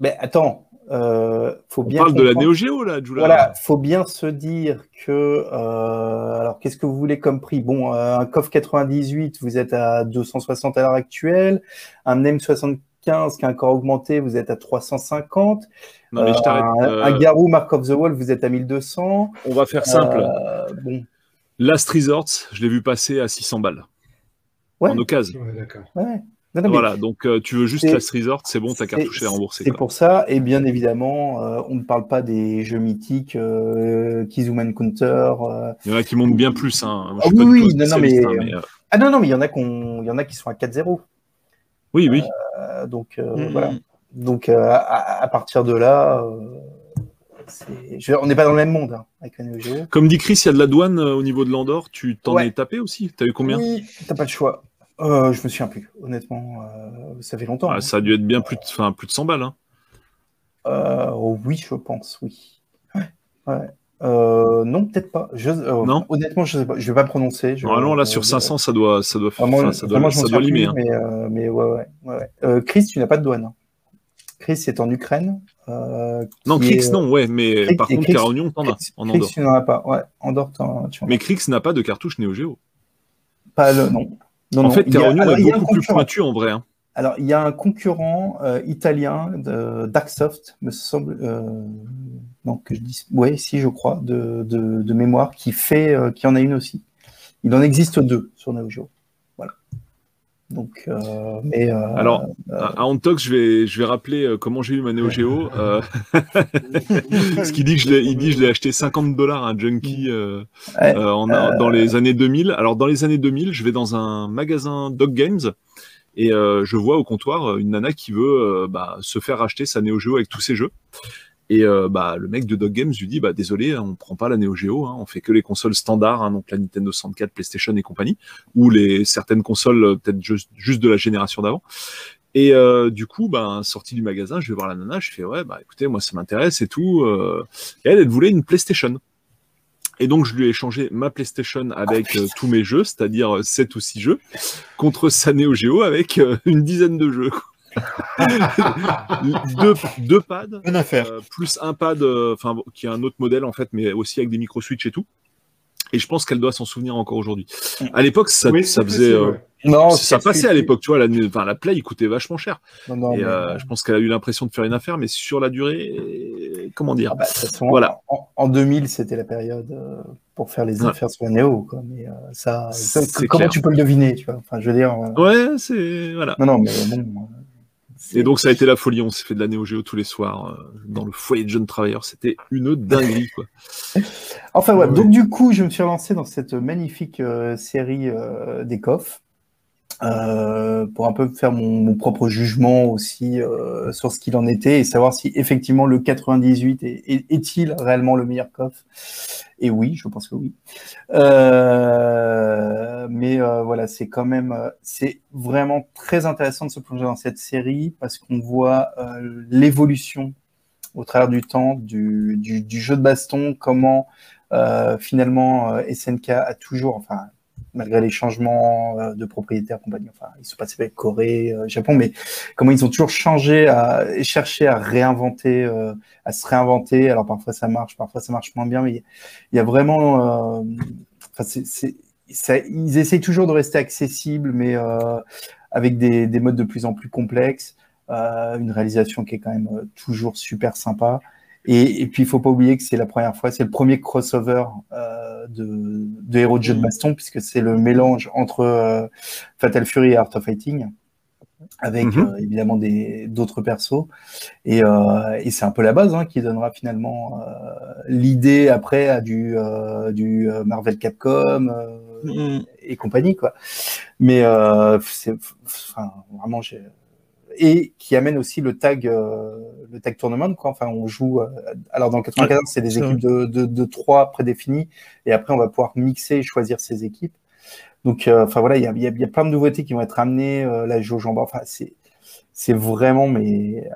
Mais attends, euh, faut On bien parle de la Neo Geo là, Jula. Voilà, faut bien se dire que euh, alors qu'est-ce que vous voulez comme prix? Bon, euh, un COF 98, vous êtes à 260 à l'heure actuelle. Un M75 qui a encore augmenté, vous êtes à 350. Non mais je t'arrête. un, Euh, un Garou Mark of the Wall, vous êtes à 1200. on va faire simple. Euh, bon, Last Resorts, je l'ai vu passer à 600 balles. ouais, En occasion. Ouais, d'accord. ouais. Non, non, mais Voilà, donc euh, tu veux juste Last Resort, c'est bon, ta cartouche est remboursée. C'est pour ça, et bien évidemment, euh, on ne parle pas des jeux mythiques, euh, Kizuman Counter. euh, Il y en a qui montent bien plus. Hein. Moi, Ah oui, oui, non, non, mais- hein, mais, euh, Ah non, non, mais il y en a qu'on, il y en a qui sont à 4-0. Oui, oui. Euh, donc euh, Mhm. voilà. Donc euh, à, à partir de là, euh, je on n'est pas dans le même monde hein, avec. Comme dit Chris, il y a de la douane euh, au niveau de l'Andorre. Tu t'en Ouais. es tapé aussi? T'as eu combien? Oui, t'as pas le choix. Euh, je me souviens plus, honnêtement. euh, ça fait longtemps. Ah, hein. Ça a dû être bien plus de, plus de 100 balles. Hein. Euh, oh, oui, je pense, oui. Ouais. ouais. Euh, non, peut-être pas. Je, euh, Non? Honnêtement, je. Je vais pas prononcer. Je, Normalement, là, euh, sur je- 500, ça doit, ça doit, Vraiment, enfin, ça doit, vraiment, ça doit limer. plus, hein. mais, mais ouais, ouais, ouais, Chris, tu n'as pas de douane. Chris est en Ukraine. Non, Crix, est- non, ouais, mais Crix- par contre, Crix- Carognon, t'en as en Andorre. tu n'en as pas. Ouais, Andorre, t'en- tu en as Mais Crix n'a pas de cartouche Neo Geo. pas. Le, non. Non, en non. fait, Il y a- Carognon alors, est beaucoup plus pointu en vrai. hein. Alors, il y a un concurrent euh, italien de Darksoft, me semble. Euh, non, que je dis. Oui, si, je crois, de, de, de mémoire, qui fait, euh, qui en a une aussi. Il en existe deux sur Neo Geo. Donc, euh, mais. euh, Alors, à à Antox, je vais, je vais rappeler euh, comment j'ai eu ma Neo Geo. euh, Parce qu'il dit que je l'ai, il dit que je l'ai acheté 50 dollars à un junkie euh, Ouais, euh, en- dans les années 2000. Alors, dans les années 2000, je vais dans un magasin Dog Games et euh, je vois au comptoir euh, une nana qui veut euh, bah, se faire racheter sa Neo Geo avec tous ses jeux. Et euh, bah, le mec de Dog Games lui dit bah désolé, on prend pas la Neo Geo, hein, on fait que les consoles standards, hein, donc la Nintendo 64, PlayStation et compagnie, ou les certaines consoles euh, peut-être juste, juste de la génération d'avant. Et euh, du coup, ben sorti du magasin, je vais voir la nana, je fais ouais bah écoutez moi ça m'intéresse et tout. Et elle, elle voulait une PlayStation. Et donc je lui ai échangé ma PlayStation avec tous mes jeux, c'est-à-dire euh, 7 ou 6 jeux, contre sa Neo Geo avec une dizaine de jeux. deux, deux pads, affaire. euh, plus un pad, euh, enfin qui est un autre modèle en fait, mais aussi avec des micro switch et tout. Et je pense qu'elle doit s'en souvenir encore aujourd'hui. À l'époque, ça, Oui, ça c'est faisait, euh, non, ça passait à l'époque, tu vois. La, enfin, la Play, coûtait vachement cher. Non, non, et mais, euh, je pense qu'elle a eu l'impression de faire une affaire, mais sur la durée, comment dire Ah bah, de toute façon, Voilà. en, en 2000, c'était la période pour faire les Ouais. affaires sur la Néo. Quoi. Mais euh, ça, comment clair. tu peux le deviner tu vois? Enfin, je veux dire. euh, Ouais, c'est voilà. Non, non, mais bon. Et donc ça a été la folie. On s'est fait de la Neo Geo tous les soirs euh, dans le foyer de jeunes travailleurs. C'était une dinguerie, quoi. Enfin, ouais, Ouais. donc du coup, je me suis lancé dans cette magnifique euh, série euh, des coffres. Euh, pour un peu faire mon, propre jugement aussi euh, sur ce qu'il en était et savoir si effectivement le 98 est, est- est-il réellement le meilleur coffre. Et oui, je pense que oui. Euh, mais voilà, c'est quand même, c'est vraiment très intéressant de se plonger dans cette série parce qu'on voit l'évolution au travers du temps du, du, jeu de baston, comment finalement SNK a toujours, enfin malgré les changements euh, de propriétaires, compagnie, enfin ils sont passés avec Corée, euh, Japon, mais comment ils ont toujours changé à et cherché à réinventer, euh, à se réinventer. Alors parfois ça marche, parfois ça marche moins bien, mais il y a- vraiment, euh, ils essayent toujours de rester accessibles, mais euh, avec des, des modes de plus en plus complexes, une réalisation qui est quand même toujours super sympa. Et, et puis, il faut pas oublier que c'est la première fois, c'est le premier crossover euh, de, de héros de jeu de baston, puisque c'est le mélange entre euh, Fatal Fury et Art of Fighting, avec Mhm. euh, évidemment des d'autres persos. Et, euh, et c'est un peu la base hein, qui donnera finalement euh, l'idée après à du, euh, du Marvel Capcom euh, Mm. et compagnie, quoi. Mais euh, c'est enfin, vraiment, j'ai et qui amène aussi le tag, euh, le tag tournament. Quoi. Enfin, on joue. euh, alors dans le 94, c'est des équipes de, de, de trois prédéfinies, et après on va pouvoir mixer et choisir ces équipes. Donc, euh, enfin voilà, il y a, y, a, y a plein de nouveautés qui vont être amenées. Euh, la jauge en bas, enfin c'est c'est vraiment, mais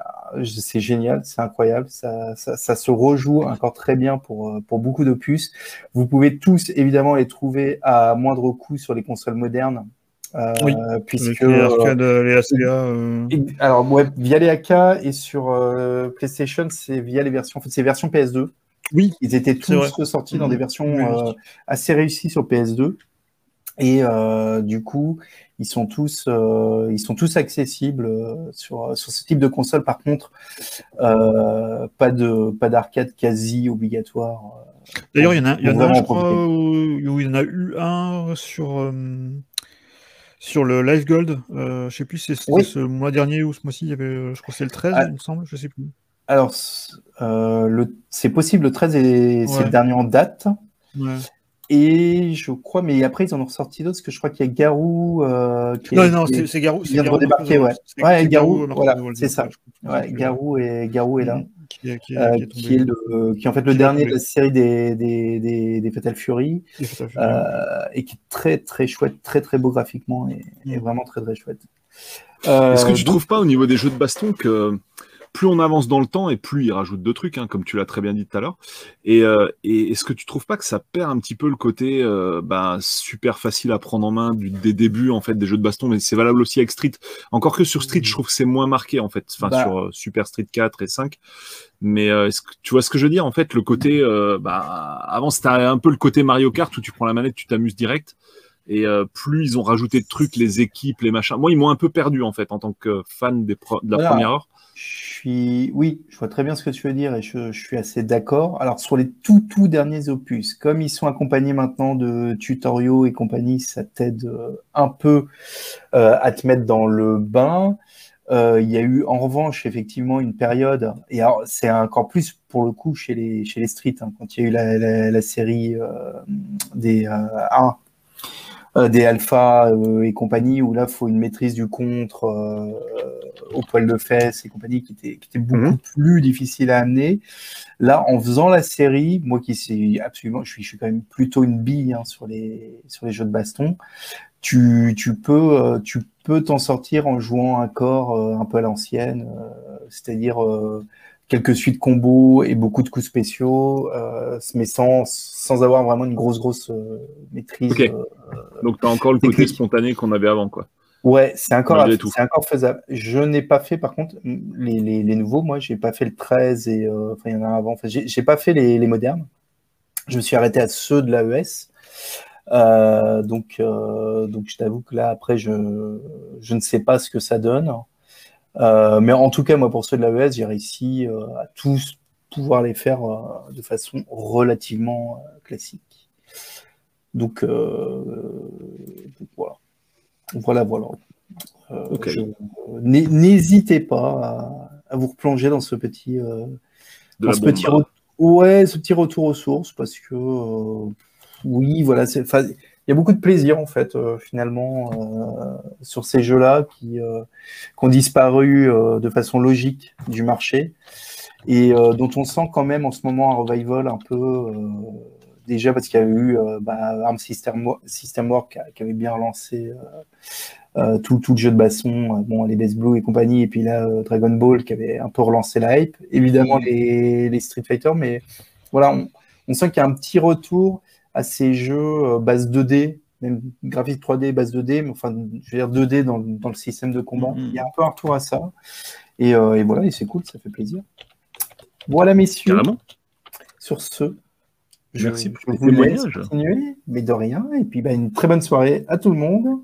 c'est génial, c'est incroyable. Ça, ça, ça se rejoue encore très bien pour, pour beaucoup d'opus. Vous pouvez tous évidemment les trouver à moindre coût sur les consoles modernes. Euh, Oui, puisque Avec les arcades, euh, les ACA. euh, et- Alors, ouais, via les AK et sur euh, PlayStation, c'est via les versions, en fait, c'est version PS2. Oui, Ils étaient tous ressortis dans des versions Oui, euh, assez réussies sur PS2. Et euh, du coup, ils sont tous, euh, ils sont tous accessibles euh, sur, sur ce type de console. Par contre, euh, pas de pas d'arcade quasi obligatoire. D'ailleurs, il y en a, il y en a je crois, compliqué. où, où il y en a eu un sur, euh, sur le Live Gold. Euh, je sais plus si c'était Oui. ce mois dernier ou ce mois-ci. Il y avait, euh, je crois que c'est le 13, Ah. il me semble, je sais plus. Alors, euh, c'est possible, le 13 est, c'est Ouais. le dernier en date. Ouais. Et je crois, mais après, ils en ont ressorti d'autres, parce que je crois qu'il y a Garou euh, qui, Non, est- non, c'est c'est Garou. qui c'est vient de redébarquer, ouais. c'est- Ouais, c'est Garou, voilà, c'est ça. ouais, Garou est, Garou est là. Est, qui est, euh, qui est qui, tombé. est le, qui est en fait le dernier de la série des, des, des, des Fatal Fury euh, et qui est très très chouette, très très beau graphiquement et, et Mm. vraiment très très chouette. Euh, Est-ce que tu donc- trouves pas au niveau des jeux de baston que plus on avance dans le temps et plus il rajoute de trucs, hein, comme tu l'as très bien dit tout à l'heure. Et, euh, et est-ce que tu trouves pas que ça perd un petit peu le côté euh, bah, super facile à prendre en main du, des débuts en fait des jeux de baston, mais c'est valable aussi avec Street. Encore que sur Street, je trouve que c'est moins marqué en fait, enfin Bah. sur euh, Super Street 4 et 5. Mais euh, est-ce que tu vois ce que je veux dire en fait, le côté, euh, bah, avant c'était un peu le côté Mario Kart où tu prends la manette, tu t'amuses direct. Et euh, plus ils ont rajouté de trucs, les équipes, les machins. Moi, ils m'ont un peu perdu en fait en tant que fan des pro- de la Voilà. première heure. Oui, je vois très bien ce que tu veux dire et je, suis assez d'accord. Alors sur les tout tout derniers opus, comme ils sont accompagnés maintenant de tutoriaux et compagnie, ça t'aide euh, un peu euh, à te mettre dans le bain. Euh, il y a eu en revanche effectivement une période, et alors c'est encore plus pour le coup chez les chez les streets, hein, quand il y a eu la, série des euh, des alphas et compagnie où là faut une maîtrise du contre au poil de fesses et compagnie qui était, qui beaucoup Mhm. plus difficile à amener. Là, en faisant la série, moi qui suis absolument, je suis, je suis quand même plutôt une bille hein, sur les sur les jeux de baston. Tu, tu peux euh, tu peux t'en sortir en jouant un corps euh, un peu à l'ancienne, euh, c'est-à-dire quelques suites combos et beaucoup de coups spéciaux, euh, mais sans sans avoir vraiment une grosse grosse euh, maîtrise. Euh, Donc t'as encore le côté spontané qu'on avait avant, quoi. Ouais, c'est encore, c'est encore faisable. Je n'ai pas fait, par contre, les, les, les nouveaux, moi, j'ai pas fait le 13 et, euh, enfin, il y en a un avant. Enfin, j'ai pas fait les, les modernes. Je me suis arrêté à ceux de l'AES. Euh, donc, euh, donc, je t'avoue que là, après, je, je ne sais pas ce que ça donne. Mais en tout cas, moi, pour ceux de l'AES, j'ai réussi à tous pouvoir les faire de façon relativement classique. Donc, euh. Voilà, voilà. Euh, n'hé- N'hésitez pas à, à vous replonger dans ce petit, euh, dans ce petit, bombe. re- ouais, ce petit retour aux sources parce que euh, oui, voilà, c'est, il y a beaucoup de plaisir en fait euh, finalement euh, sur ces jeux-là qui, euh, qui ont disparu euh, de façon logique du marché et euh, dont on sent quand même en ce moment un revival un peu euh, déjà parce qu'il y a eu euh, bah, Arm System, System Work qui, avait bien relancé euh, euh, tout, tout le jeu de basson, bon, les Best Blue et compagnie, et puis là, Dragon Ball qui avait un peu relancé la hype. Évidemment, les, les Street Fighter, mais voilà, on, on sent qu'il y a un petit retour à ces jeux base 2D, même graphique 3D, base 2D, mais enfin, je veux dire 2D dans, le- dans le système de combat. Mhm. Il y a un peu un retour à ça. Et, euh, et voilà, et c'est cool, ça fait plaisir. Voilà, messieurs, Carrément. sur ce. Merci pour je tes vous laisse témoignages. continuer, mais de rien. Et puis, bah, une très bonne soirée à tout le monde.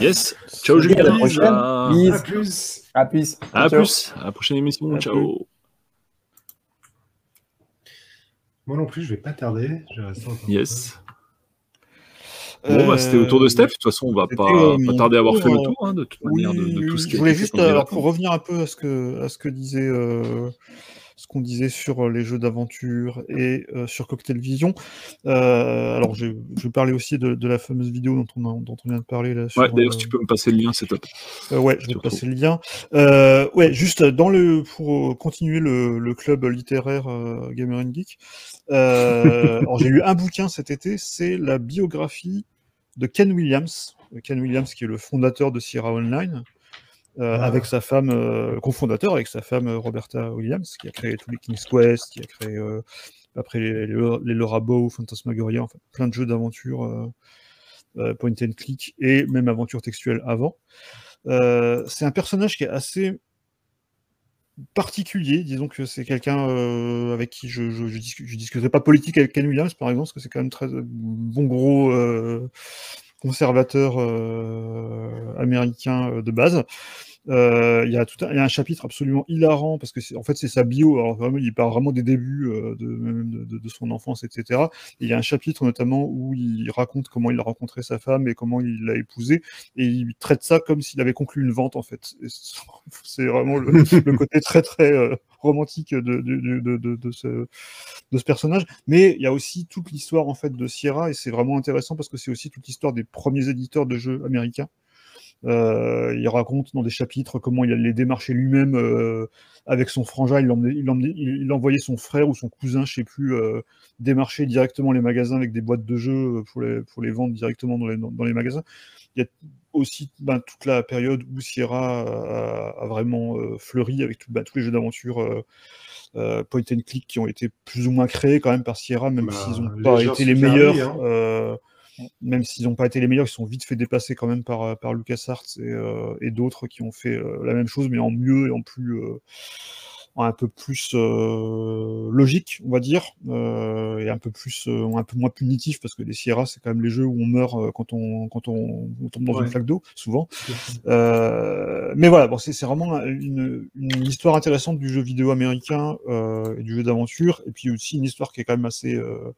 Yes. Ciao, Et à la Julien. prochaine. À Bisous. À plus. À plus. à plus. À la prochaine émission. À Ciao. Moi non plus, je vais pas tarder. Je Yes. Bon, bah, c'était Euh, au tour de Steph. De toute façon, on va pas, euh, pas tarder à avoir fait le euh, tour, hein, de toute Oui, manière, de, de tout ce qui je voulais juste, alors, pour revenir un peu à ce que, à ce que disait, euh, ce qu'on disait sur euh, les jeux d'aventure et euh, sur Cocktail Vision. Euh, alors, je, je vais parler aussi de, de la fameuse vidéo dont on, a- dont on vient de parler là. Sur, Ouais, d'ailleurs, si tu peux me passer le lien, c'est top. ouais, je vais Surtout. passer le lien. Ouais, juste dans le pour continuer le, le club littéraire Gamer and Geek. Alors j'ai lu un bouquin cet été, c'est la biographie de Ken Williams. Ken Williams qui est le fondateur de Sierra Online. Euh, Ah. avec sa femme, euh, cofondateur avec sa femme euh, Roberta Williams, qui a créé tous les King's Quest, qui a créé euh, après les, les, les Laura Bow, Phantasmagoria, enfin plein de jeux d'aventure point and click et même aventure textuelle avant. C'est un personnage qui est assez particulier, disons que c'est quelqu'un avec qui je, je, je, discu- je discuterai pas politique avec Ken Williams par exemple, parce que c'est quand même très bon gros conservateur euh, américain euh, de base. Euh, Il y, a tout un, y a un chapitre absolument hilarant parce que c'est en fait c'est sa bio. Alors vraiment, il parle vraiment des débuts de, de, de, son enfance, etc. Et il y a un chapitre notamment où il raconte comment il a rencontré sa femme et comment il l'a épousée, et il traite ça comme s'il avait conclu une vente en fait. C'est vraiment le, le, côté très très romantique de, ce, ce personnage. Mais il y a aussi toute l'histoire en fait de Sierra et c'est vraiment intéressant parce que c'est aussi toute l'histoire des premiers éditeurs de jeux américains. Euh, il raconte dans des chapitres comment il allait démarcher lui-même euh, avec son frangin. Il, emmenait, il, emmenait, il, envoyait son frère ou son cousin, je sais plus, euh, démarcher directement les magasins avec des boîtes de jeux pour les, pour les vendre directement dans les, dans les magasins. Il y a aussi ben, toute la période où Sierra a, a vraiment fleuri avec tout, ben, tous les jeux d'aventure euh, point and click qui ont été plus ou moins créés quand même par Sierra, même Bah, s'ils n'ont pas été les meilleurs. hein. euh, même s'ils n'ont pas été les meilleurs, ils sont vite fait dépasser quand même par, par LucasArts et, euh, et d'autres qui ont fait euh, la même chose, mais en mieux et en plus euh, un peu plus euh, logique, on va dire, euh, et un peu plus, euh, un peu moins punitif parce que les Sierra, c'est quand même les jeux où on meurt euh, quand on quand on, on tombe dans Ouais. une flaque d'eau, souvent. Euh, mais voilà, bon, c'est vraiment une, une histoire intéressante du jeu vidéo américain euh, et du jeu d'aventure, et puis aussi une histoire qui est quand même assez euh,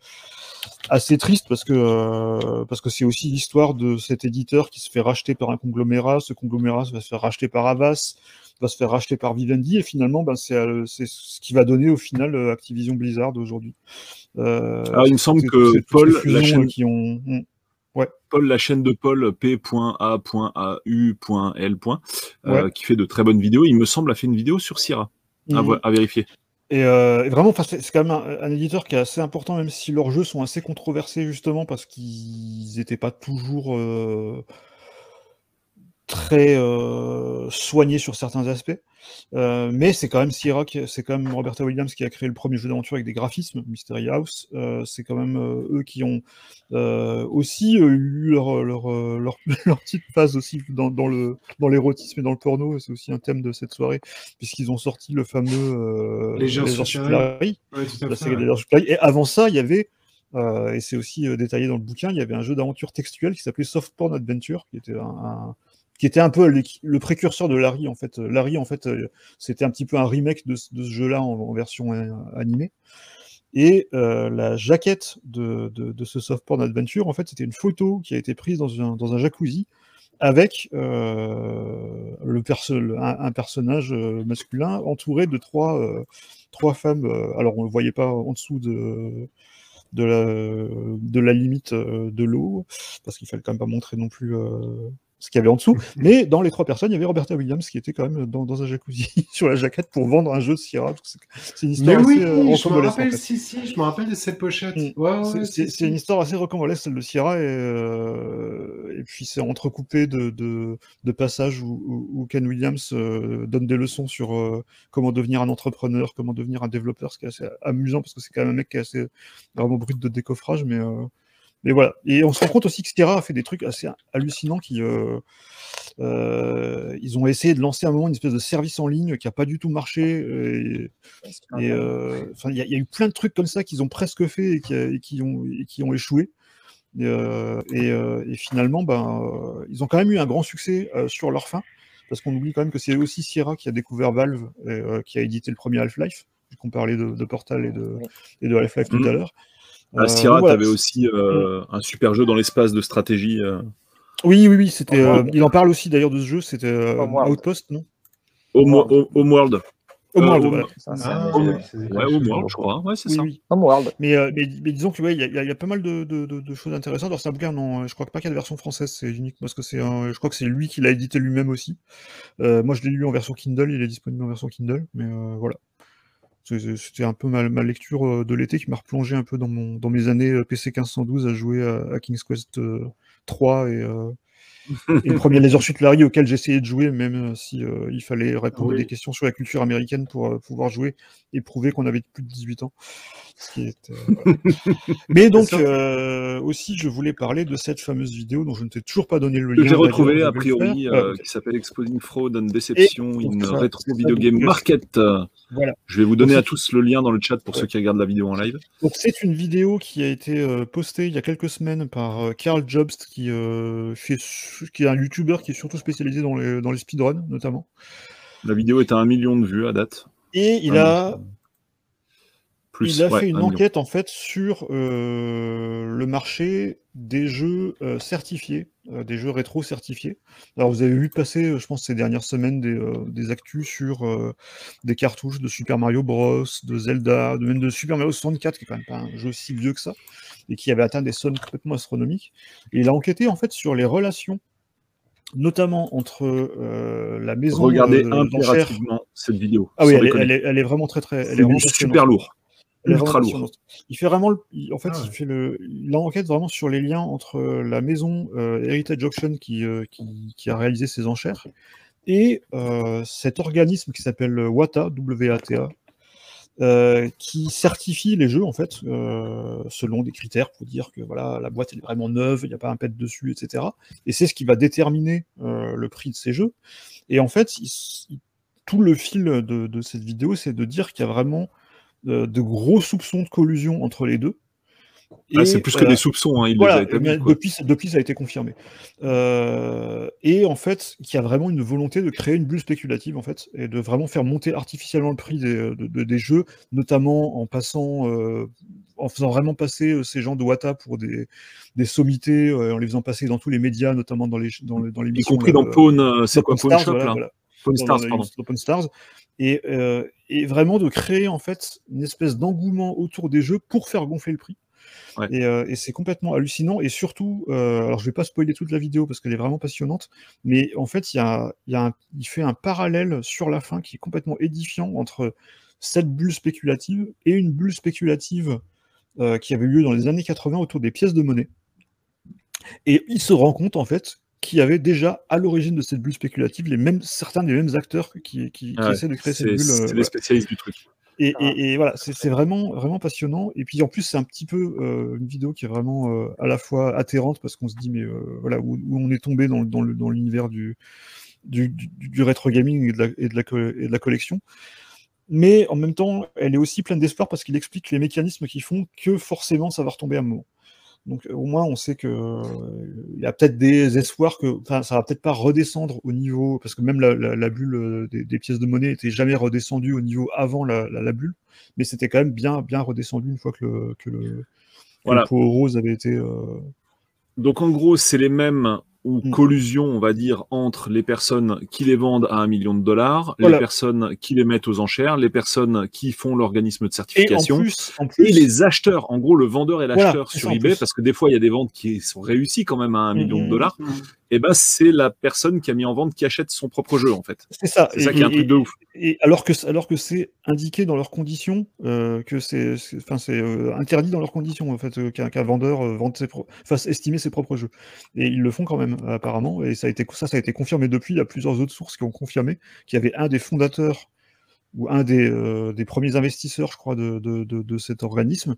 assez triste parce que euh, parce que c'est aussi l'histoire de cet éditeur qui se fait racheter par un conglomérat, ce conglomérat va se faire racheter par Avas, va se faire racheter par Vivendi, et finalement, ben, c'est euh, c'est ce qui va donner au final euh, Activision Blizzard aujourd'hui. Euh, Alors, il me semble que Paul, la chaîne- euh, qui ont hmm. Paul, la chaîne de Paul, euh, Ouais. qui fait de très bonnes vidéos, il me semble a fait une vidéo sur Sierra, à, à vérifier. Et, euh, et vraiment, c'est quand même un, un éditeur qui est assez important, même si leurs jeux sont assez controversés, justement, parce qu'ils n'étaient pas toujours très euh, soignés sur certains aspects. Euh, mais c'est quand même Sierra, qui- c'est quand même Roberta Williams qui a créé le premier jeu d'aventure avec des graphismes, Mystery House. Euh, c'est quand même eux qui ont aussi eu leur, leur, leur, leur petite phase aussi dans, dans le dans l'érotisme et dans le porno. C'est aussi un thème de cette soirée, puisqu'ils ont sorti le fameux Les. Superior, Ouais, ouais. Et avant ça, il y avait, et c'est aussi détaillé dans le bouquin, il y avait un jeu d'aventure textuel qui s'appelait Soft Porn Adventure, qui était un, un- qui était un peu le précurseur de Larry en fait. Larry en fait, euh, c'était un petit peu un remake de, ce- jeu-là en, version euh, animée. Et euh, la jaquette de, de, ce Soft Porn Adventure, en fait, c'était une photo qui a été prise dans un, dans un jacuzzi avec le perso un, personnage masculin entouré de trois, trois femmes. alors, on ne le voyait pas en dessous de, la, de la limite de l'eau, parce qu'il fallait quand même pas montrer non plus ce qu'il y avait en dessous. Mais dans les trois personnes, il y avait Roberta Williams qui était quand même dans, dans un jacuzzi sur la jaquette pour vendre un jeu de Sierra. C'est une Mais histoire oui, assez euh, je me en rappelle, fait. si, si, je me rappelle de cette pochette. Mm. Ouais, ouais, C'est- si, une histoire assez rocambolesque, celle de Sierra, et, euh, et puis c'est entrecoupé de, de, de passages où, Ken Williams euh, donne des leçons sur comment devenir un entrepreneur, comment devenir un développeur, ce qui est assez amusant parce que c'est quand même un mec qui est assez vraiment brut de décoffrage, mais, mais voilà. Et on se rend compte aussi que Sierra a fait des trucs assez hallucinants qui. euh, euh, ils ont essayé de lancer à un moment une espèce de service en ligne qui n'a pas du tout marché. Et, et, euh, enfin, il y, a- il y a eu plein de trucs comme ça qu'ils ont presque fait et qui, et qui ont, et qui ont échoué. Et, euh, et, euh, et finalement, ben, euh, ils ont quand même eu un grand succès euh, sur leur fin, parce qu'on oublie quand même que c'est aussi Sierra qui a découvert Valve, et, euh, qui a édité le premier Half-Life, qu'on parlait de, de Portal et de, Oui. et de Half-Life tout Mhm. à l'heure. À Euh, Sierra, donc voilà. tu avais aussi euh, un super jeu dans l'espace de stratégie. euh, Oui, oui, oui, c'était. euh, il en parle aussi d'ailleurs de ce jeu, c'était euh. Outpost, non? Home- Home- Homeworld. Homeworld, Euh, Ah, ouais, chose. Homeworld, je crois. Ouais, c'est Oui, ça. oui. Homeworld. Mais, euh, mais, mais disons que ouais, il y, y a- pas mal de, de, de- de choses intéressantes. Alors c'est un bouquin, non, je crois pas qu'il y a de version française, c'est unique parce que c'est un- je crois que c'est lui qui l'a édité lui-même aussi. Euh, moi je l'ai lu en version Kindle, il est disponible en version Kindle, mais euh, voilà. C'était un peu ma, ma lecture euh, de l'été qui m'a replongé un peu dans, mon, dans mes années euh, PC 1512 à jouer à, à King's Quest euh, 3 et, euh, et le premier Laser Suit Larry auquel j'essayais de jouer, même si euh, il fallait répondre à des questions sur la culture américaine pour euh, pouvoir jouer et prouver qu'on avait plus de 18 ans. Ce qui est, euh, voilà. Mais donc, euh, aussi, je voulais parler de cette fameuse vidéo dont je ne t'ai toujours pas donné le Que lien. j'ai retrouvé a priori, euh, qui s'appelle Exposing Fraud and Deception Et- c'est ça, Video Game Market. Voilà. Je vais vous donner Donc, à tous le lien dans le chat pour Ouais. ceux qui regardent la vidéo en live. Donc c'est une vidéo qui a été euh, postée il y a quelques semaines par euh, Karl Jobst, qui, euh, fait, qui est un YouTuber qui est surtout spécialisé dans les, dans les speedruns, notamment. La vidéo est à un million de vues à date. Et il a, Plus, il a ouais, fait une un million. enquête en fait sur euh, le marché des jeux euh, certifiés, euh, des jeux rétro certifiés. Alors vous avez vu passer, je pense, ces dernières semaines des, des actus sur des cartouches de Super Mario Bros, de Zelda, de même de Super Mario 64, qui est quand même pas un jeu si vieux que ça, et qui avait atteint des sommes complètement astronomiques. Et il a enquêté en fait sur les relations notamment entre euh, la maison Regardez euh, impérativement cette vidéo. Ah oui, elle est, déconner. elle, est, elle est vraiment très très. Elle est passionnante. super lourd. Elle est Ultra vraiment lourd. Il fait vraiment, le- en fait, Ah ouais. il fait le, il enquête vraiment sur les liens entre euh, la maison euh, Heritage Auction qui, euh, qui, qui a réalisé ces enchères et euh, cet organisme qui s'appelle WATA, W-A-T-A, euh, qui certifie les jeux en fait euh, selon des critères pour dire que voilà la boîte est vraiment neuve, il n'y a pas un pet dessus, etc. Et c'est ce qui va déterminer euh, le prix de ces jeux. Et en fait, tout le fil de, cette vidéo, c'est de dire qu'il y a vraiment de gros soupçons de collusion entre les deux. Ah, c'est plus que euh, des soupçons, hein, il les voilà, a établis. depuis, depuis, ça a été confirmé. Euh, et en fait, qu'il y a vraiment une volonté de créer une bulle spéculative, en fait, et de vraiment faire monter artificiellement le prix des, de- de- des jeux, notamment en passant, euh, en faisant vraiment passer euh, ces gens de Wata pour des, des sommités, euh, en les faisant passer dans tous les médias, notamment dans les dans, les- dans Y l'émission. compris dans Pawn, euh, c'est quoi Pawn Shop voilà, là voilà Pawn Stars, dans pardon. les Open Stars, et, euh, et vraiment de créer en fait une espèce d'engouement autour des jeux pour faire gonfler le prix. Ouais. Et, euh, et c'est complètement hallucinant. Et surtout, euh, alors je vais pas spoiler toute la vidéo parce qu'elle est vraiment passionnante, mais en fait, il, y a, il, y a un- il fait un parallèle sur la fin qui est complètement édifiant entre cette bulle spéculative et une bulle spéculative euh, qui avait eu lieu dans les années 80 autour des pièces de monnaie. Et il se rend compte en fait qu'il y avait déjà à l'origine de cette bulle spéculative les mêmes, certains des mêmes acteurs qui, qui, qui Ah ouais, essaient de créer cette bulle. c'est les spécialistes du truc. Et, et- et voilà, c'est vraiment, vraiment passionnant. Et puis en plus, c'est un petit peu euh, une vidéo qui est vraiment euh, à la fois atterrante parce qu'on se dit, mais euh, voilà, où, où on est tombé dans, dans le- dans l'univers du, du, du, du rétro gaming et de, la, et, de la, co- et de la collection. Mais en même temps, elle est aussi pleine d'espoir parce qu'il explique les mécanismes qui font que forcément ça va retomber à un moment. Donc au moins, on sait que euh, il y a peut-être des espoirs que enfin, ça va peut-être pas redescendre au niveau parce que même la, la- la bulle euh, des, des pièces de monnaie était jamais redescendue au niveau avant la, bulle, mais c'était quand même bien bien redescendu une fois que le que le, que Voilà. le pot rose avait été. euh, Donc en gros, c'est les mêmes ou Mm. collusion, on va dire, entre les personnes qui les vendent à un million de dollars, Voilà. les personnes qui les mettent aux enchères, les personnes qui font l'organisme de Et en certification. plus, en plus, Et les acheteurs, en gros, le vendeur et l'acheteur sur eBay, parce que des fois, il y a des ventes qui sont réussies quand même à un Mm, million de mm, dollars. Et ben, c'est la personne qui a mis en vente qui achète son propre jeu, en fait. c'est ça. C'est Et- ça qui est un et- truc de ouf. Et alors que alors que c'est indiqué dans leurs conditions euh, que c'est enfin c'est euh, interdit dans leurs conditions en fait euh, qu'un vendeur vende ses fasse estimer ses propres jeux et ils le font quand même apparemment et ça a été ça ça a été confirmé depuis il y a plusieurs autres sources qui ont confirmé qu'il y avait un des fondateurs ou un des, des premiers investisseurs je crois de, de, de, de cet organisme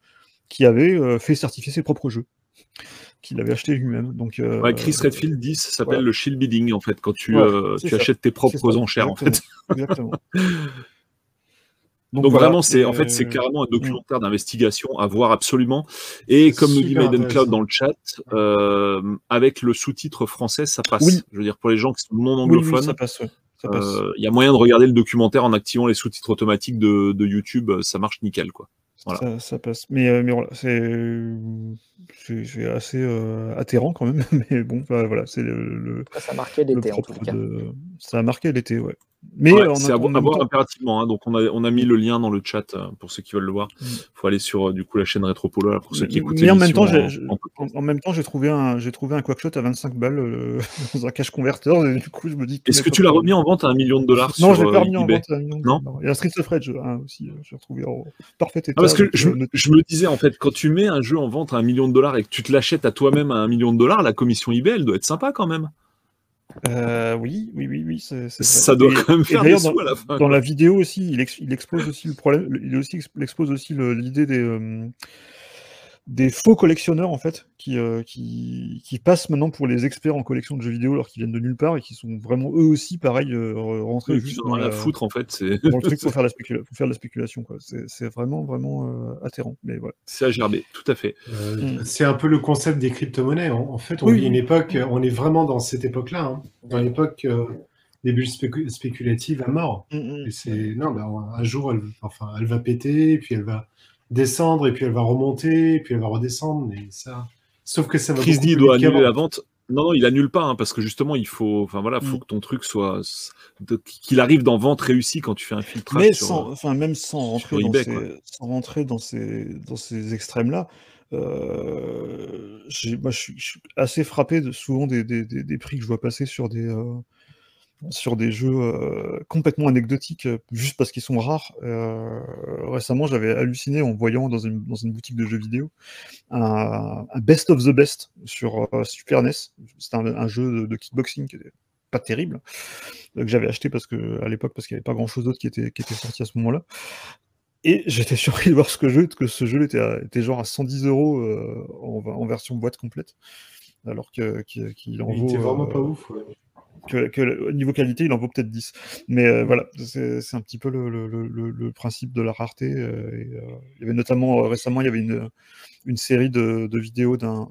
qui avait fait certifier ses propres jeux qu'il avait acheté lui-même donc euh, Ouais, Chris Redfield dit, ça s'appelle voilà. le shield bidding, en fait, quand tu, Ouais, euh, c'est tu achètes tes c'est propres enchères, en fait. exactement. Donc, voilà, vraiment, c'est en fait c'est euh, carrément un documentaire d'investigation à voir absolument. Et C'est comme nous dit Maiden. Cloud dans le chat, euh, avec le sous-titre français, ça passe. Oui. Je veux dire pour les gens qui sont non oui, oui, anglophones, ça passe, ouais, euh, il y a moyen de regarder le documentaire en activant les sous-titres automatiques de, de YouTube. Ça marche nickel, quoi. Voilà. Ça, ça passe. Mais, euh, mais voilà, c'est assez euh, atterrant quand même. Mais bon, voilà, c'est le, le, Ça, marquait le l'été en tout cas. de. Ça a marqué l'été, ouais. Mais Ouais, en, c'est à, voir temps- impérativement. hein. donc on a, on a mis le lien dans le chat euh, pour ceux qui veulent le voir. Mm. faut aller sur euh, du coup la chaîne Retropolo là, pour ceux qui écoutent mais en même temps, j'ai- en- même temps, j'ai trouvé un, j'ai trouvé un quackshot à 25 balles euh, dans un cash converter. Et du coup, je me dis. Est-ce que tu l'as remis en vente à un million de dollars Non, sur je l'ai pas euh, remis en vente à un million de Non dollars. Il y a Street of Rage hein, aussi, euh, j'ai retrouvé en parfait état. Ah, parce que je, euh, je me disais en fait, quand tu mets un jeu en vente à un million de dollars et que tu te l'achètes à toi-même à un million de dollars, la commission eBay elle doit être sympa quand même. Euh, oui, oui, oui, oui, c'est c'est vrai. Ça doit quand même faire des sous dans- à la fin. Dans la vidéo aussi, il, ex- il expose aussi le problème, il aussi expose aussi l'idée des, euh, des faux collectionneurs en fait, qui, euh, qui, qui passent maintenant pour les experts en collection de jeux vidéo alors qu'ils viennent de nulle part et qui sont vraiment eux aussi pareil euh, rentrés Ils juste dans la- foutre en fait, c'est dans le truc pour faire, la spécula- pour faire de la spéculation. quoi. C'est c'est vraiment, vraiment euh, atterrant. Mais voilà. c'est à gerber, tout à fait. Euh, Mm. C'est un peu le concept des crypto-monnaies. En, en fait, on Oui, vit une époque, on est vraiment dans cette époque-là, hein, dans l'époque euh, des bulles spécu- spéculatives à mort. Et c'est non, un jour, elle, enfin, elle va péter, puis elle va descendre, et puis elle va remonter, et puis elle va redescendre. Mais ça, sauf que ça va. Chris dit doit annuler la vente. Non, non, il annule pas, hein, parce que justement, il faut, enfin voilà, faut Mm. que ton truc soit, qu'il arrive dans vente réussie quand tu fais un filtrage. Mais sur, sans, euh, enfin, même sans rentrer, dans, eBay, ces, quoi. sans rentrer dans ces, dans ces extrêmes-là, euh, moi, je suis, je suis assez frappé de, souvent des, des, des- des prix que je vois passer sur des, euh, sur des jeux euh, complètement anecdotiques, euh, juste parce qu'ils sont rares. Euh, récemment, j'avais halluciné en voyant dans une, dans une boutique de jeux vidéo un, un Best of the Best sur euh, Super NES. C'était un, un jeu de, de kickboxing qui était pas terrible, que j'avais acheté parce que à l'époque parce qu'il n'y avait pas grand chose d'autre qui était, qui était sorti à ce moment-là. Et j'étais surpris de voir ce que, jeu, que ce jeu était, à- était genre à 110 euros en, en version boîte complète, alors que- qu'il qu'il en Il vaut. était vraiment pas ouf. ouais. Que, niveau qualité, il en vaut peut-être 10. Mais euh, voilà, c'est un petit peu le, le- le- le- le principe de la rareté. euh, et, euh, il y avait notamment récemment, il y avait une, une série de, de vidéos d'un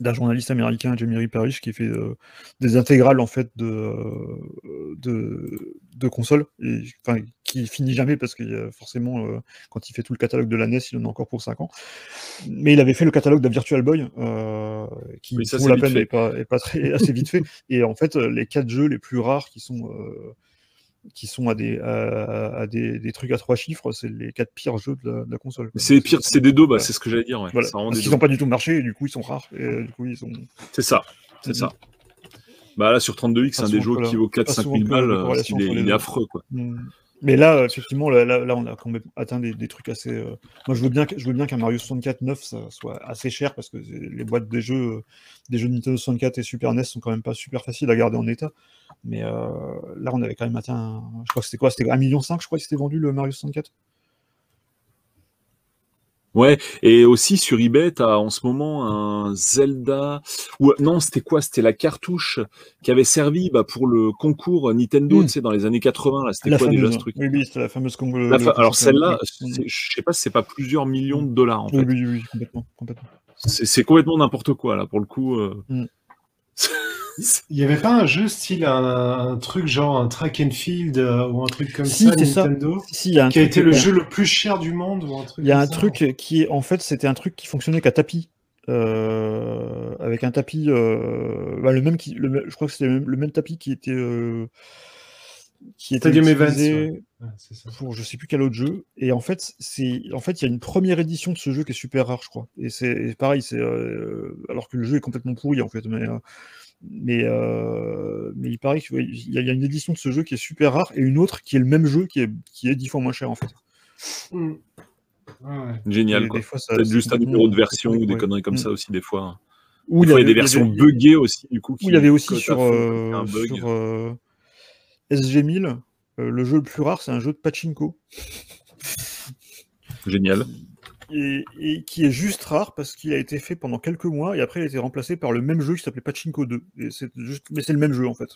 d'un journaliste américain, Jamie Parrish, qui fait euh, des intégrales en fait de, euh, de, de consoles, et, enfin, qui finit jamais parce que euh, forcément, euh, quand il fait tout le catalogue de la NES, il en a encore pour 5 ans. Mais il avait fait le catalogue de Virtual Boy, euh, qui ça, c'est la peine et pas, est pas très, assez vite fait. Et en fait, les quatre jeux les plus rares qui sont, euh, qui sont à, des, à, à des, des trucs à trois chiffres, c'est les quatre pires jeux de la, de la console. C'est pire, c'est des dos, bah, c'est ce que j'allais dire. Ouais. Voilà. Parce qu'ils n'ont pas du tout marché et du coup ils sont rares. Et euh, du coup ils sont. C'est ça, c'est Mhm. ça. Bah là, sur 32X, c'est un des jeux qui vaut pas 4-5 souvent 000 que la balles. euh, Il est, il affreux, quoi. Mm. Mais là, euh, effectivement, là, là, on a quand même atteint des, trucs assez. euh, Moi, je veux bien, je veux bien qu'un Mario 64 neuf ça soit assez cher parce que les boîtes des jeux, euh, des jeux Nintendo 64 et Super NES sont quand même pas super faciles à garder en état. Mais là, on avait quand même atteint. Je crois que c'était quoi? C'était 1,5 million, je crois que c'était vendu le Mario 64. Ouais, et aussi sur eBay, tu as en ce moment un Zelda. Ou non, c'était quoi? C'était la cartouche qui avait servi bah, pour le concours Nintendo, Mm. tu sais, dans les années 80. Là, c'était La quoi déjà fameuse, ce truc? Oui, oui, c'était la fameuse combo. La fa- Alors celle-là, oui, je sais pas si c'est pas plusieurs millions de dollars en oui, fait. oui, oui, complètement. complètement. C'est complètement n'importe quoi là pour le coup. euh. Mm. Il n'y avait pas un jeu style un, un truc genre un track and field euh, ou un truc comme Si, ça, c'est ça. Nintendo, Si, si, il y a un qui a été le jeu le plus cher du monde ou un truc Il y a comme un ça. truc qui est, en fait, c'était un truc qui fonctionnait qu'à tapis. euh, avec un tapis, euh, bah, le même qui, le, même- je crois que c'était le même, le même tapis qui était, euh, qui était Stadium Events, utilisé ouais. Ouais, ça. pour je sais plus quel autre jeu. Et en fait, c'est, en fait, il y a une première édition de ce jeu qui est super rare, je crois. Et c'est pareil, c'est euh, alors que le jeu est complètement pourri en fait, mais euh, mais euh, mais il paraît qu'il y, y a une édition de ce jeu qui est super rare et une autre qui est le même jeu qui est qui est dix fois moins cher en fait. Mm. Ouais. Génial Peut-être juste un numéro de version ou des ouais. conneries comme Mm. ça aussi des fois. Il y a des avait- versions avait- buggées aussi du coup. Ou il y avait aussi euh, sur euh, SG1000, euh, le jeu le plus rare, c'est un jeu de pachinko. Génial. Et, et qui est juste rare parce qu'il a été fait pendant quelques mois et après il a été remplacé par le même jeu qui s'appelait Pachinko 2. Et c'est juste, mais c'est le même jeu en fait.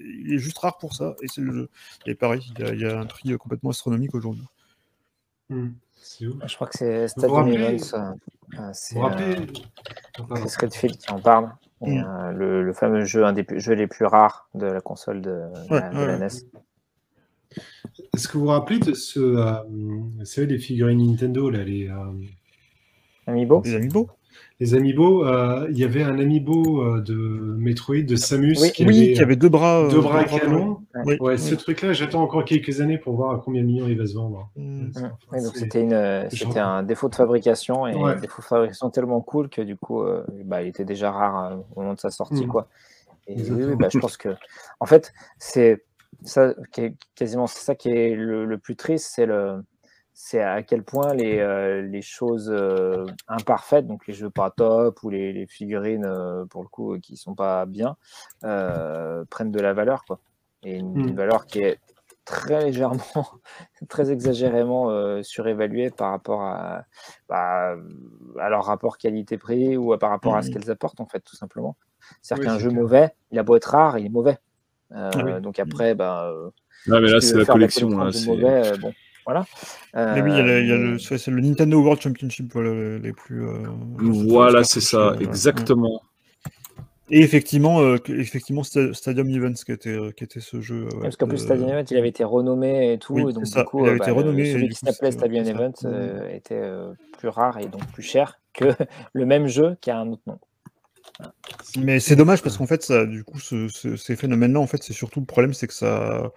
Il est juste rare pour ça et c'est le jeu. Et pareil, il y a, il y a un prix complètement astronomique aujourd'hui. Mm. C'est ouf. Je crois que c'est Stadium Events. euh, c'est euh, Redfield qui en parle. Et, Mm. euh, le, le fameux jeu, un des jeux les plus rares de la console de, de Ouais, la, de ouais, la ouais. NES. Est-ce que vous vous rappelez de ce, euh, vous savez, les figurines Nintendo, là, les, euh, Amiibo Les amiibo les amiibo euh, Il y avait un amiibo euh, de Metroid, de Samus, Oui, qui Oui, avait qui avait deux bras. deux bras canons. Oui, Ouais, ce truc-là, j'attends encore quelques années pour voir à combien de millions il va se vendre. Mm. Enfin, Oui, donc c'était une, c'était un défaut de fabrication et Ouais. un défaut de fabrication tellement cool que du coup, euh, bah, il était déjà rare euh, au moment de sa sortie, Mm. quoi. Et bah, je pense que, en fait, c'est ça qui est quasiment c'est ça qui est le, le plus triste, c'est le, c'est à quel point les, euh, les choses euh, imparfaites, donc les jeux pas top ou les, les figurines euh, pour le coup qui sont pas bien, prennent de la valeur, quoi. Et une, Mm. une valeur qui est très légèrement, très exagérément surévaluée par rapport à, bah, à leur rapport qualité-prix ou à- par rapport à ce Mhm. qu'elles apportent, en fait, tout simplement. C'est-à-dire Oui, qu'un jeu clair. mauvais, il a beau être rare, il est mauvais. Euh, Ah oui. Donc après, bah, euh, Ah, mais là, c'est la collection. là, mauvais, euh, bon, voilà. Mais oui, il y a, le, il y a le- Euh, c'est le Nintendo World Championship, voilà, les plus. euh, Voilà, c'est ça, euh, voilà. exactement. Et effectivement, euh, effectivement Sta- Stadium Events qui était, euh, qui était ce jeu. ouais, Parce qu'en plus, euh, Stadium Event, il avait été renommé et tout. oui, et donc, ça, du coup, il avait euh, été bah, renommé, celui qui s'appelait Stadium c'est ça. Event euh, était euh, plus rare et donc plus cher que le même jeu qui a un autre nom. Mais c'est dommage parce qu'en fait, ça, du coup, ce- ce- ces phénomènes-là, en fait, c'est surtout le problème, c'est que ça,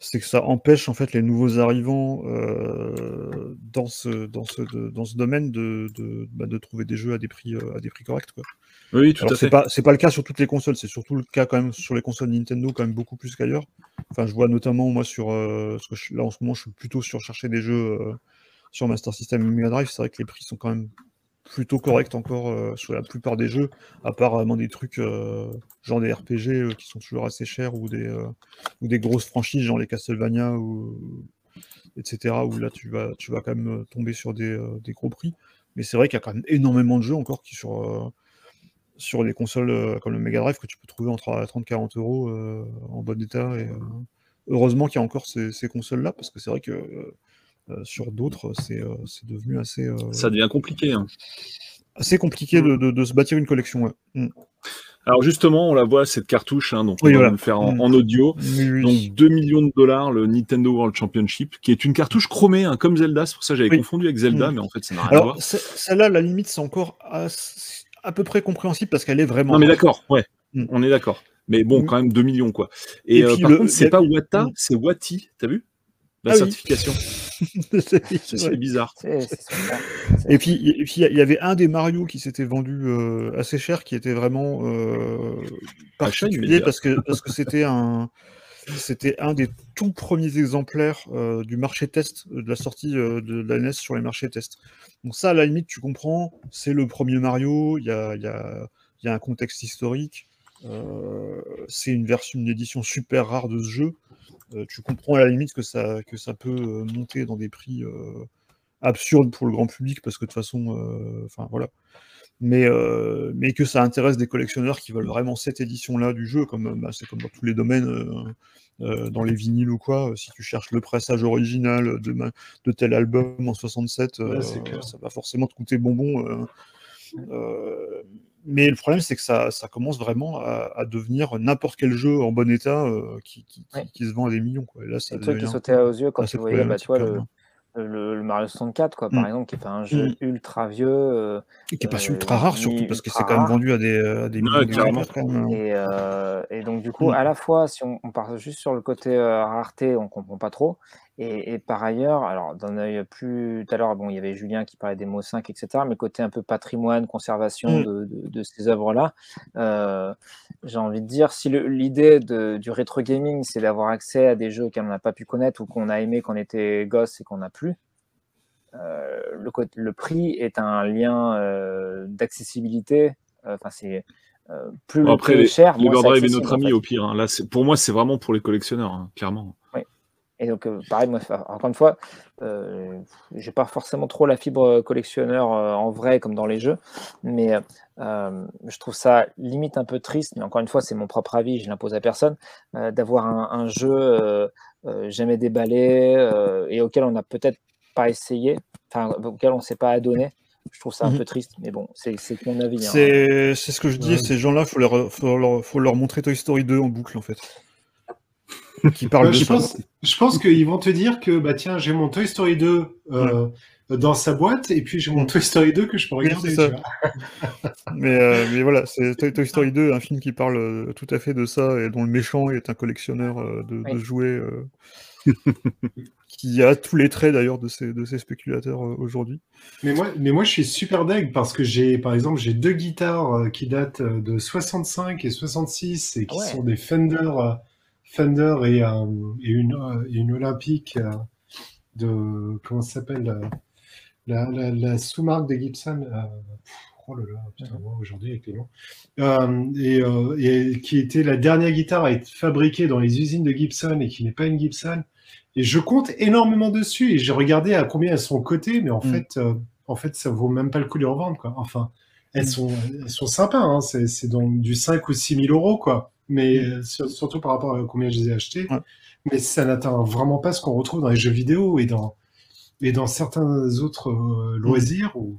c'est que ça empêche en fait les nouveaux arrivants euh, dans ce dans ce de- dans ce domaine de de, bah, de trouver des jeux à des prix euh, à des prix corrects quoi. Oui, tout Alors à c'est fait. pas c'est pas le cas sur toutes les consoles, c'est surtout le cas quand même sur les consoles Nintendo quand même beaucoup plus qu'ailleurs. Enfin, je vois notamment moi sur euh, parce que je- là en ce moment, je suis plutôt sur chercher des jeux sur Master System et Mega Drive. C'est vrai que les prix sont quand même plutôt corrects encore euh, sur la plupart des jeux, à part vraiment des trucs euh, genre des RPG euh, qui sont toujours assez chers ou des euh, grosses franchises genre les Castlevania etc. Où là tu vas tu quand même euh, tomber sur des, euh, gros prix. Mais c'est vrai qu'il y a quand même énormément de jeux encore qui sur euh, sur les consoles euh, comme le Mega Drive que tu peux trouver entre 30-40 euros euh, en bon état. Et, euh, heureusement qu'il y a encore ces, ces consoles-là, parce que c'est vrai que euh, euh, sur d'autres, c'est euh, devenu assez, euh, Ça devient compliqué. hein. assez compliqué de, de- de se bâtir une collection. ouais. Mm. Alors justement, on la voit, cette cartouche, hein, donc Oui, on va voilà. faire en, Mm. en audio. Oui. Donc 2 millions de dollars, le Nintendo World Championship, qui est une cartouche chromée, hein, comme Zelda. C'est pour ça que j'avais Oui. confondu avec Zelda, Mm. mais en fait, ça n'a rien à voir. Celle-là, à la limite, c'est encore à, à peu près compréhensible parce qu'elle est vraiment. Non, mais d'accord, ouais, Mm. on est d'accord. Mais bon, Mm. quand même 2 millions, quoi. Et, Et euh, puis par le- contre, c'est pas Wata, Mm. c'est Wati, t'as vu? La Ah certification. C'est- bizarre. Et puis, et puis il y avait un des Mario qui s'était vendu euh, assez cher, qui était vraiment euh, particulier parce que parce que c'était un c'était un des tout premiers exemplaires euh, du marché test euh, de la sortie euh, de la NES sur les marchés test. Donc ça, à la limite, tu comprends, c'est le premier Mario, il y a, il y, a, il y a un contexte historique, c'est une version, une édition super rare de ce jeu. Euh, tu comprends à la limite que ça, que ça peut euh, monter dans des prix euh, absurdes pour le grand public parce que de toute façon, euh, enfin voilà. Mais, euh, mais que ça intéresse des collectionneurs qui veulent vraiment cette édition-là du jeu, comme euh, bah, c'est comme dans tous les domaines, euh, euh, dans les vinyles ou quoi. euh, Si tu cherches le pressage original de, ma- de tel album en 67, euh, Ouais, c'est clair. ça va forcément te coûter bonbon. Mais le problème, c'est que ça, ça commence vraiment à, à devenir n'importe quel jeu en bon état euh, qui, qui, qui- Ouais. qui se vend à des millions. Quoi. Et là, C'est ça le truc qui sautait aux yeux quand assez tu voyais bah, tu vois, le, problématique, le, le Mario 64, quoi, par Mm. exemple, qui est un jeu ultra vieux. euh, Et qui est pas euh, ultra rare surtout parce que c'est quand même vendu à des, à des Ouais, millions quand même. Et, euh, et donc, du coup, Mm. à la fois, si on, on part juste sur le côté euh, rareté, on comprend pas trop. Et, et par ailleurs, alors, d'un œil plus. Tout à l'heure, bon, il y avait Julien qui parlait des mots 5, etc. Mais côté un peu patrimoine, conservation Mm. de, de- de ces œuvres-là, euh, j'ai envie de dire, si l'idée du rétro gaming, c'est d'avoir accès à des jeux qu'on n'a pas pu connaître ou qu'on a aimé quand on était gosse et qu'on n'a plus, euh, le, prix est un lien euh, d'accessibilité. Enfin, c'est plus Bon, le après, prix est les, cher, moins c'est l'Everdrive est notre en ami fait. au pire. hein. Là, pour moi, c'est vraiment pour les collectionneurs, hein, clairement. Et donc, euh, pareil, moi, encore une fois, euh, j'ai pas forcément trop la fibre collectionneur euh, en vrai comme dans les jeux, mais euh, je trouve ça limite un peu triste. Mais encore une fois, c'est mon propre avis, je l'impose à personne, euh, d'avoir un, un jeu euh, euh, jamais déballé euh, et auquel on n'a peut-être pas essayé, enfin auquel on s'est pas adonné. Je trouve ça un Mhm. peu triste, mais bon, c'est mon avis. hein. C'est ce que je dis, Ouais. ces gens-là, il faut leur, faut, leur, faut leur montrer Toy Story 2 en boucle en fait. Qui parle Ouais, de je, ça. pense, je pense qu'ils vont te dire que bah tiens j'ai mon Toy Story 2 euh, dans sa boîte et puis j'ai mon Toy Story 2 que je peux regarder. ça. tu vois. Mais, euh, mais voilà, c'est Toy, Toy Story 2, un film qui parle euh, tout à fait de ça et dont le méchant est un collectionneur euh, de, jouets euh, qui a tous les traits d'ailleurs de ces, de ces spéculateurs euh, aujourd'hui. Mais moi, mais moi je suis super deg parce que j'ai par exemple j'ai deux guitares euh, qui datent euh, de 65 et 66 et qui Ah ouais. sont des Fender Fender et, euh, et une euh, une olympique euh, de comment ça s'appelle la, la, la sous-marque de Gibson. oh là là, putain, moi aujourd'hui avec les noms. Euh, et, euh, et qui était la dernière guitare à être fabriquée dans les usines de Gibson et qui n'est pas une Gibson. Et je compte énormément dessus et j'ai regardé à combien elles sont cotées, mais en Mm. fait, euh, en fait, ça vaut même pas le coup de les revendre, quoi. Enfin, elles Mm. sont, elles sont sympas, hein. C'est, c'est donc du 5 ou 6 000 euros, quoi. Mais euh, sur- surtout par rapport à combien je les ai achetées. Ouais. Mais ça n'atteint vraiment pas ce qu'on retrouve dans les jeux vidéo et dans, et dans certains autres euh, loisirs où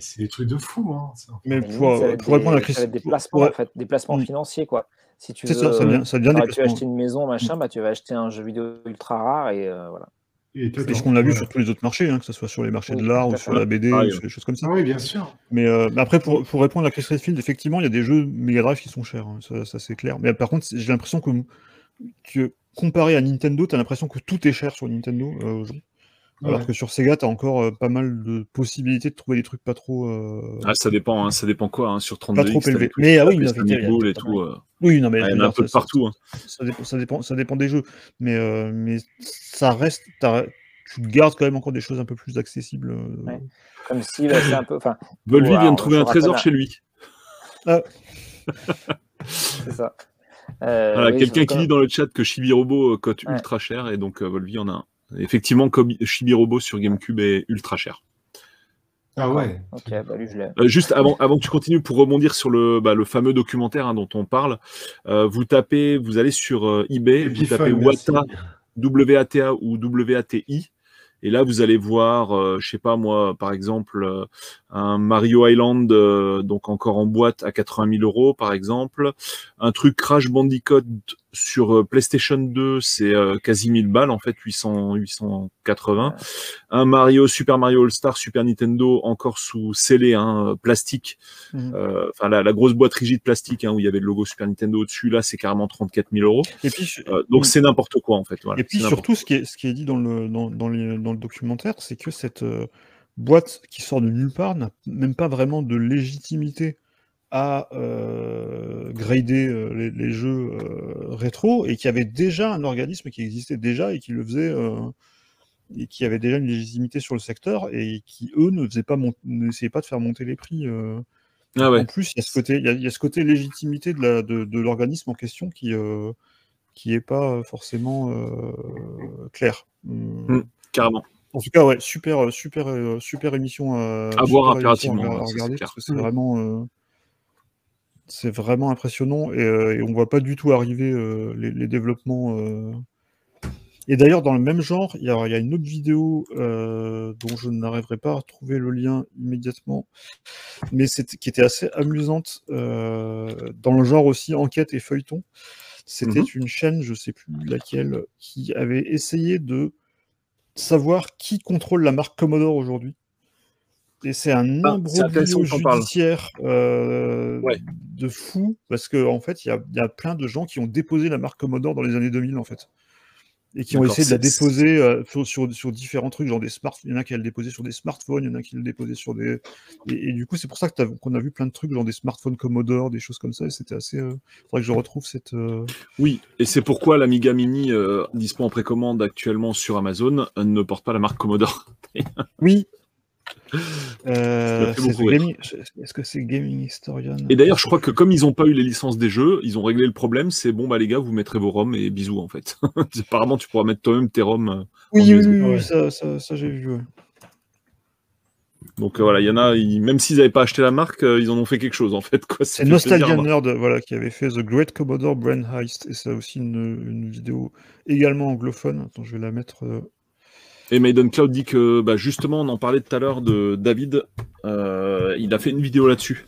c'est des trucs de fou, hein. Mais pour, ça euh, répondre à va être des placements, en fait, des placements Mm. financiers, quoi. Si tu veux, ça, ça devient, ça devient des t'aurais pu placements. acheter une maison, machin, bah, tu vas acheter un jeu vidéo ultra rare et euh, voilà. Et C'est ce qu'on a vu sur tous les autres marchés, hein, que ce soit sur les marchés de l'art ou sur la BD Ah, ou sur des choses comme ça. Ah oui, bien sûr. Mais, euh, mais après, pour, pour répondre à Chris Redfield, effectivement, il y a des jeux Mega Drive qui sont chers, hein, ça, ça, c'est clair. Mais par contre, j'ai l'impression que, que comparé à Nintendo, tu as l'impression que tout est cher sur Nintendo euh, aujourd'hui. Alors Ouais. que sur Sega, tu as encore euh, pas mal de possibilités de trouver des trucs pas trop, euh, Ah, ça dépend, hein, ça dépend quoi, hein, sur 32 pas trop élevés. Mais ah oui, il y a- et tout. euh, oui, non, mais il y en a un peu de partout. hein. Ça dépend, ça dépend, ça dépend des jeux. Mais, euh, mais ça reste. Tu gardes quand même encore des choses un peu plus accessibles. euh. Ouais. Comme si c'est un peu. Enfin, Volvi Wow, vient de trouver un trésor chez lui. c'est ça. Euh, Voilà, oui, Quelqu'un qui dit dans le chat que Chibi Robo cote Ouais. ultra cher, et donc Volvi en a un. Effectivement, comme Chibi Robo sur GameCube est ultra cher. Ah ouais. Ok, bah lui, je l'ai. Euh, juste avant, avant que tu continues, pour rebondir sur le, bah, le fameux documentaire hein, dont on parle, euh, vous tapez, vous allez sur euh, eBay, vous tapez. Wata, WATA ou WATI. Et là, vous allez voir, euh, je sais pas moi, par exemple, euh, un Mario Island, euh, donc encore en boîte à 80 000 euros, par exemple. Un truc Crash Bandicoot sur euh, PlayStation 2, c'est euh, quasi 1000 balles, en fait, 800, 880. Un Mario, Super Mario All-Star, Super Nintendo, encore sous scellé, hein, plastique. Mhm. Euh, Enfin, la, la grosse boîte rigide plastique, hein, où il y avait le logo Super Nintendo au-dessus, là, c'est carrément 34 000 euros. Et puis, je- Euh, donc, c'est n'importe quoi, en fait. Voilà, Et puis surtout, ce qui est, ce qui est dit dans le, dans, dans les- dans le documentaire, c'est que cette euh, boîte qui sort de nulle part n'a même pas vraiment de légitimité à euh, grader euh, les, les jeux euh, rétro et qu'il y avait déjà un organisme qui existait déjà et qui le faisait euh, et qui avait déjà une légitimité sur le secteur et qui eux ne faisaient pas n'essayaient pas de faire monter les prix. Ah ouais. En plus, il y a ce côté, il y a, il y a ce côté légitimité de la- de, de l'organisme en question qui qui est pas forcément clair. Hum, Mm. Carrément. En tout cas, ouais, super, super, super émission à, À voir à- c'est regarder clair. parce que c'est vraiment, c'est vraiment impressionnant et, euh, et on voit pas du tout arriver euh, les, les développements. euh. Et d'ailleurs, dans le même genre, il y a, il y a une autre vidéo dont je n'arriverai pas à retrouver le lien immédiatement, mais qui était assez amusante dans le genre aussi enquête et feuilleton. C'était Mhm. une chaîne, je sais plus laquelle, qui avait essayé de savoir qui contrôle la marque Commodore aujourd'hui. Et c'est un Ah, imbroglio judiciaire euh, Ouais. de fou, parce qu'en en fait, il y a, y a plein de gens qui ont déposé la marque Commodore dans les années 2000, en fait. Et qui ont essayé de la déposer euh, sur, sur, sur différents trucs, genre des smartphones. Il y en a qui le déposé sur des smartphones, il y en a qui le déposé sur des. Et, et du coup, c'est pour ça qu'on a vu plein de trucs, genre des smartphones Commodore, des choses comme ça. Et c'était assez. Il faudrait que je retrouve cette. euh, Oui, et c'est pourquoi l'Amiga Mini, euh, dispo en précommande actuellement sur Amazon, euh, ne porte pas la marque Commodore. Oui. Euh, Est-ce que c'est Gaming Historian Et d'ailleurs, je crois que comme ils n'ont pas eu les licences des jeux, ils ont réglé le problème. C'est bon, bah les gars, vous mettrez vos ROM et bisous en fait. Apparemment, tu pourras mettre toi-même tes ROM. euh, Oui, oui, oui, Ouais. ça, ça, ça, j'ai vu. ouais. Donc euh, voilà, il y en a, ils- même s'ils n'avaient pas acheté la marque, euh, ils en ont fait quelque chose en fait. Ça C'est Nostalgia. Nerd voilà, qui avait fait The Great Commodore Brain Heist. Et c'est aussi une, une vidéo également anglophone. Attends, je vais la mettre. euh, Et Maiden Cloud dit que bah, justement, on en parlait tout à l'heure de David. euh, il a fait une vidéo là-dessus.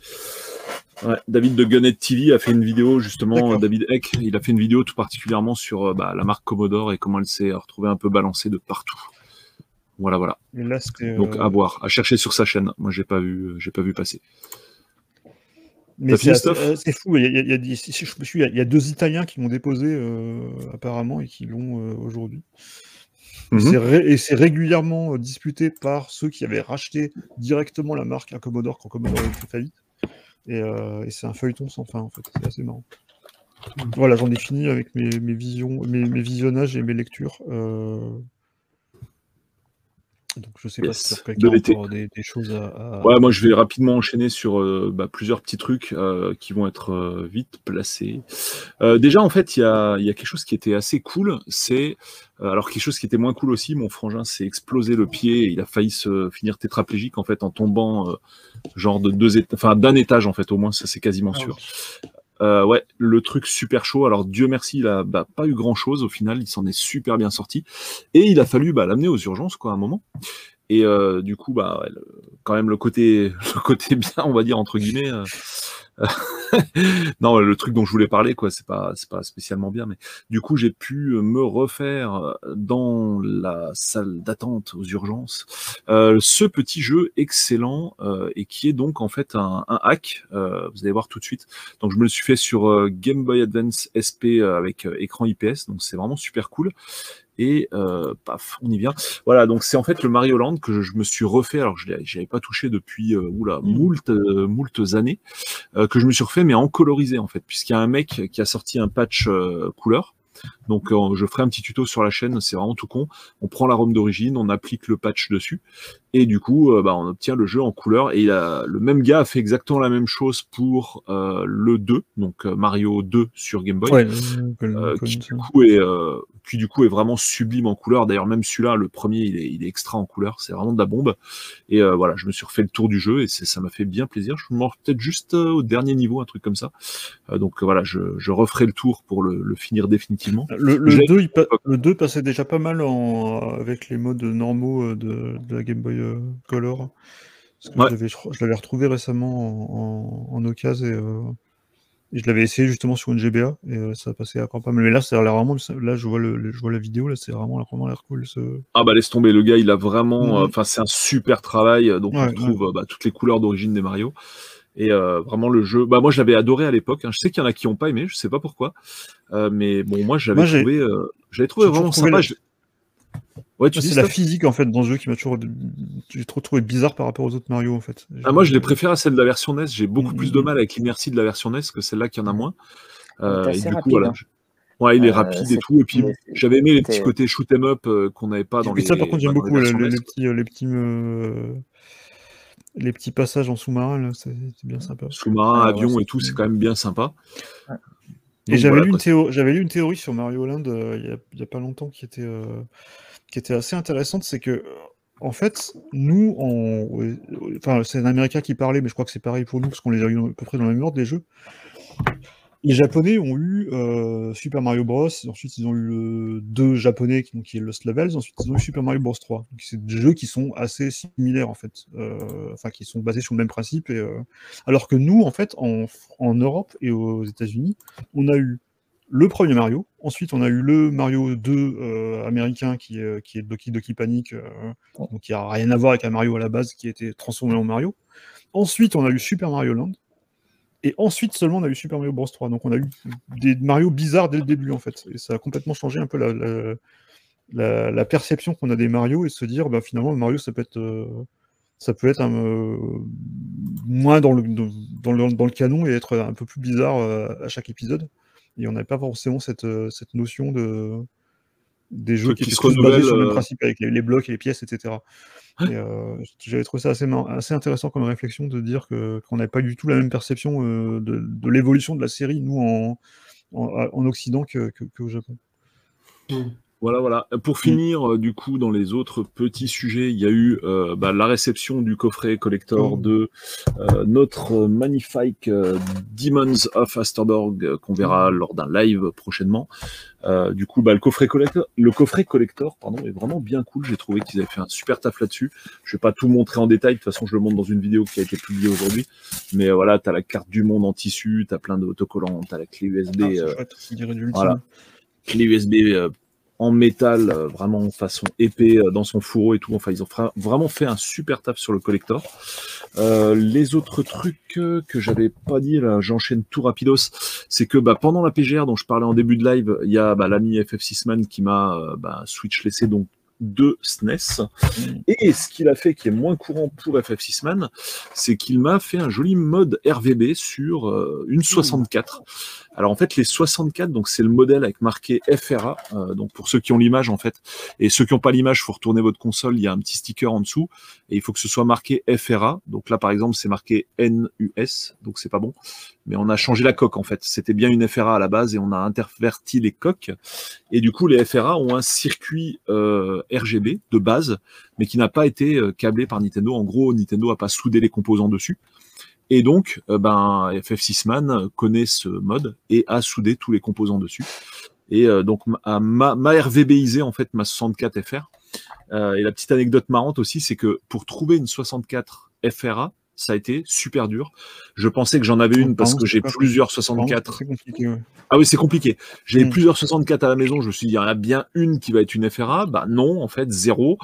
Ouais, David de Gunnet TV a fait une vidéo justement. Euh, David Eck, il a fait une vidéo tout particulièrement sur euh, bah, la marque Commodore et comment elle s'est retrouvée un peu balancée de partout. Voilà, voilà. Là, c'était. Donc euh, à voir, à chercher sur sa chaîne. Moi, j'ai pas vu, euh, j'ai pas vu passer. Mais c'est euh, fou. Il y, a, il y a- il y a des- si je me suis- il y a- il y a deux Italiens qui l'ont déposé euh, apparemment et qui l'ont euh, aujourd'hui. Ré- Et c'est régulièrement euh, disputé par ceux qui avaient racheté directement la marque à Commodore quand Commodore fait faillite. Et, euh, et c'est un feuilleton sans fin en fait. C'est assez marrant. Voilà, j'en ai fini avec mes, mes visions, mes, mes visionnages et mes lectures. euh, Donc je sais pas si sur de quelqu'un a l'été. encore des, des choses à. à- Ouais, moi je vais rapidement enchaîner sur euh, bah, plusieurs petits trucs euh, qui vont être euh, vite placés. Euh, déjà, en fait, il y a, il y a quelque chose qui était assez cool. C'est euh, alors quelque chose qui était moins cool aussi. Mon frangin s'est explosé le pied. Et il a failli se finir tétraplégique en fait en tombant euh, genre de deux étages, enfin d'un étage en fait au moins. Ça c'est quasiment Ah sûr. Euh, ouais, le truc super chaud. Alors Dieu merci, il a bah, pas eu grand chose au final. Il s'en est super bien sorti. Et il a fallu bah, l'amener aux urgences quoi à un moment. Et euh, du coup, bah, ouais, quand même le côté, le côté bien, on va dire entre guillemets. non, le truc dont je voulais parler, quoi, c'est pas, c'est pas spécialement bien, mais du coup, j'ai pu me refaire dans la salle d'attente aux urgences euh, ce petit jeu excellent euh, et qui est donc en fait un, un hack. Euh, vous allez voir tout de suite. Donc, je me le suis fait sur euh, Game Boy Advance SP euh, avec euh, écran IPS, donc c'est vraiment super cool et euh, paf, on y vient. Voilà, donc c'est en fait le Mario Land que je, je me suis refait, alors je n'avais pas touché depuis euh, oula, Mm. moult, euh, moultes années, euh, que je me suis refait, mais en colorisé en fait, puisqu'il y a un mec qui a sorti un patch euh, couleur. Donc euh, je ferai un petit tuto sur la chaîne, c'est vraiment tout con. On prend la ROM d'origine, on applique le patch dessus, et du coup, euh, bah, on obtient le jeu en couleur. Et il a, le même gars a fait exactement la même chose pour euh, le 2, donc euh, Mario 2 sur Game Boy Ouais, euh, qui du coup est euh, qui du coup est vraiment sublime en couleur. D'ailleurs même celui-là, le premier, il est, il est extra en couleur. C'est vraiment de la bombe. Et euh, voilà, je me suis refait le tour du jeu et c'est- ça m'a fait bien plaisir. Je refais peut-être juste euh, au dernier niveau, un truc comme ça. Euh, donc euh, voilà, je, je referai le tour pour le, le finir définitivement. Le, le J'ai- 2, il pa- le 2 passait déjà pas mal en, avec les modes normaux euh, de, de la Game Boy euh, Color. Parce que Ouais. je l'avais- retrouvé récemment en, en, en occasion et, euh, et je l'avais essayé justement sur une GBA et euh, ça passait encore pas mal. Mais là, c'est l'air vraiment, là je vois, le, le- je vois la vidéo, là c'est vraiment, vraiment l'air cool. Ce... Ah bah laisse tomber, le gars, il a vraiment, euh, enfin c'est un super travail. Donc on Ouais, euh, bah, toutes les couleurs d'origine des Mario. Et euh, vraiment le jeu, bah moi je l'avais adoré à l'époque. hein. Je sais qu'il y en a qui n'ont pas aimé, je sais pas pourquoi. Euh, mais bon, moi j'avais trouvé, euh, j'avais trouvé vraiment trouvé sympa. la- Je- Ouais, tu dis C'est la physique en fait dans ce jeu qui m'a toujours, j'ai trop trouvé bizarre par rapport aux autres Mario en fait. Ah, moi, je les préfère à celle de la version NES. J'ai beaucoup plus de mal avec l'inertie de la version NES que celle-là qui en a moins. Euh, et du coup, rapide, voilà. hein. Ouais, il est Euh, rapide et tout. Et puis, j'avais aimé les petits côtés shoot 'em up euh, qu'on n'avait pas dans Et les. ça par contre j'aime beaucoup les, quoi. petits, les petits, euh, les petits passages en sous-marin c'est bien sympa. Sous-marin, ouais, avion et tout, c'est quand même bien sympa. Ouais. Et j'avais voilà, lu, une quoi. théo- j'avais lu une théorie sur Mario Land euh, il y, a, il y a pas longtemps qui était, euh, qui était assez intéressante, c'est que euh, en fait, nous, on... enfin, c'est un Américain qui parlait, mais je crois que c'est pareil pour nous, parce qu'on les a eu à peu près dans la même ordre, les jeux. Les Japonais ont eu euh, Super Mario Bros. Ensuite, ils ont eu le 2 japonais, qui, donc, qui est Lost Levels. Ensuite, ils ont eu Super Mario Bros. 3. Donc, c'est des jeux qui sont assez similaires, en fait. Euh, enfin, qui sont basés sur le même principe. Et, euh, Alors que nous, en fait, en, en Europe et aux États-Unis, on a eu le premier Mario. Ensuite, on a eu le Mario 2 euh, américain qui est, qui est Doki Doki Panic, donc qui a rien à voir avec un Mario à la base qui a été transformé en Mario. Ensuite, on a eu Super Mario Land. Et ensuite seulement, on a eu Super Mario Bros 3. Donc, on a eu des Mario bizarres dès le début, en fait. Et ça a complètement changé un peu la, la, perception qu'on a des Mario et se dire, bah, finalement, le Mario, ça peut être, euh, ça peut être euh, moins dans le, dans, le, dans le canon et être un peu plus bizarre euh, à chaque épisode. Et on n'avait pas forcément cette, cette notion de des jeux qui qui se renouvellent, sur le même euh. principe avec les, les blocs et les pièces, etc. Et, euh, J'avais trouvé ça assez, intéressant comme réflexion de dire que qu'on n'avait pas du tout la même perception euh, de, de l'évolution de la série, nous, en, en, en Occident que- Japon. Voilà, voilà. Pour finir, euh, du coup, dans les autres petits sujets, il y a eu euh, bah, la réception du coffret collector Oh. de euh, notre magnifique euh, Demons of Asterborg euh, qu'on verra lors d'un live prochainement. Euh, du coup, bah, le coffret collector, le coffret collector, pardon, est vraiment bien cool. J'ai trouvé qu'ils avaient fait un super taf là-dessus. Je vais pas tout montrer en détail. De toute façon, je le montre dans une vidéo qui a été publiée aujourd'hui. Mais euh, voilà, t'as la carte du monde en tissu, t'as plein d'autocollants, t'as la clé USB. Ah, euh, voilà. clé USB euh, en métal, euh, vraiment façon épée euh, dans son fourreau et tout. Enfin, ils ont vraiment fait un super taf sur le collector. Euh, les autres trucs que j'avais pas dit, là, j'enchaîne tout rapidos, c'est que bah, pendant la PGR dont je parlais en début de live, il y a bah, l'ami FF6man qui m'a bah, switch laissé donc deux SNES. Et ce qu'il a fait qui est moins courant pour FF6man, c'est qu'il m'a fait un joli mode RVB sur euh, une 64. Alors en fait les 64 donc c'est le modèle avec marqué FRA euh, donc pour ceux qui ont l'image en fait. Et ceux qui n'ont pas l'image faut retourner votre console il y a un petit sticker en dessous. Et il faut que ce soit marqué FRA donc là par exemple c'est marqué NUS donc c'est pas bon mais on a changé la coque en fait c'était bien une FRA à la base et on a interverti les coques et du coup les FRA ont un circuit euh, RGB de base mais qui n'a pas été euh, câblé par Nintendo en gros Nintendo a pas soudé les composants dessus et donc, euh, ben, FF6man connaît ce mode et a soudé tous les composants dessus. Et donc, m'a, m'a RVBisé en fait ma 64 FR. Et la petite anecdote marrante aussi, c'est que pour trouver une 64 FRA, ça a été super dur. Je pensais que j'en avais une parce que j'ai plusieurs 64. C'est compliqué, ouais. Ah oui, c'est compliqué. J'ai Mm. plusieurs 64 à la maison. Je me suis dit, il y en a bien une qui va être une FRA. Bah non, en fait, zéro.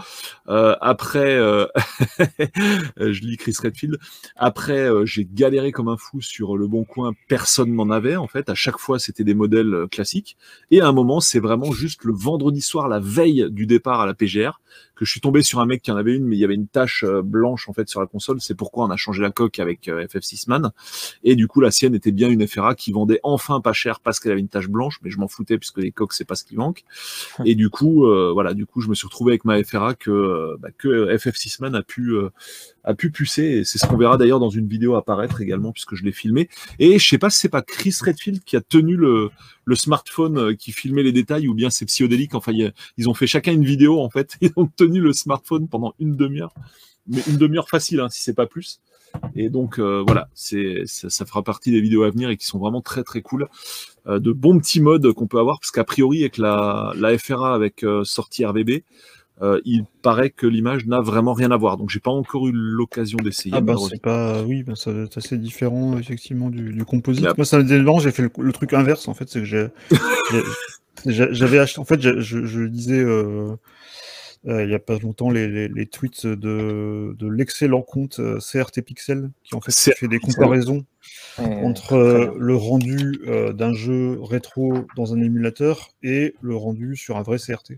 Euh, après, euh, je lis Chris Redfield. Après, euh, j'ai galéré comme un fou sur le bon coin. Personne n'en avait, en fait. À chaque fois, c'était des modèles classiques. Et à un moment, c'est vraiment juste le vendredi soir, la veille du départ à la PGR, que je suis tombé sur un mec qui en avait une, mais il y avait une tache euh, blanche, en fait, sur la console. C'est pourquoi on a changé la coque avec euh, FF6 Man. Et du coup, la sienne était bien une FRA qui vendait enfin pas cher parce qu'elle avait une tache blanche, mais je m'en foutais puisque les coques, c'est pas ce qui manque. Et du coup, euh, voilà, du coup, je me suis retrouvé avec ma FRA que, bah, que FF6 Man a pu, euh, a pu pucer. Et c'est ce qu'on verra d'ailleurs dans une vidéo apparaître également puisque je l'ai filmé. Et je sais pas si c'est pas Chris Redfield qui a tenu le, le smartphone euh, qui filmait les détails ou bien c'est Psyodélique. Enfin, ils ont fait chacun une vidéo en fait. Ils ont tenu le smartphone pendant une demi-heure. Mais une demi-heure facile, hein, si c'est pas plus. Et donc euh, voilà, c'est ça, ça fera partie des vidéos à venir et qui sont vraiment très très cool. Euh, de bons petits modes qu'on peut avoir parce qu'a priori avec la, la FRA avec euh, sortie RVB, euh, il paraît que l'image n'a vraiment rien à voir. Donc j'ai pas encore eu l'occasion d'essayer. Ah bah c'est pas oui bah, ça va être assez différent effectivement du, du composite. Moi ça me dérange, j'ai fait le, le truc inverse en fait, c'est que j'ai j'avais acheté en fait je, je, je lisais euh, euh, il y a pas longtemps les, les, les tweets de, de l'excellent compte CRT Pixel qui en fait qui fait des comparaisons Et- entre euh, le rendu euh, d'un jeu rétro dans un émulateur et le rendu sur un vrai CRT.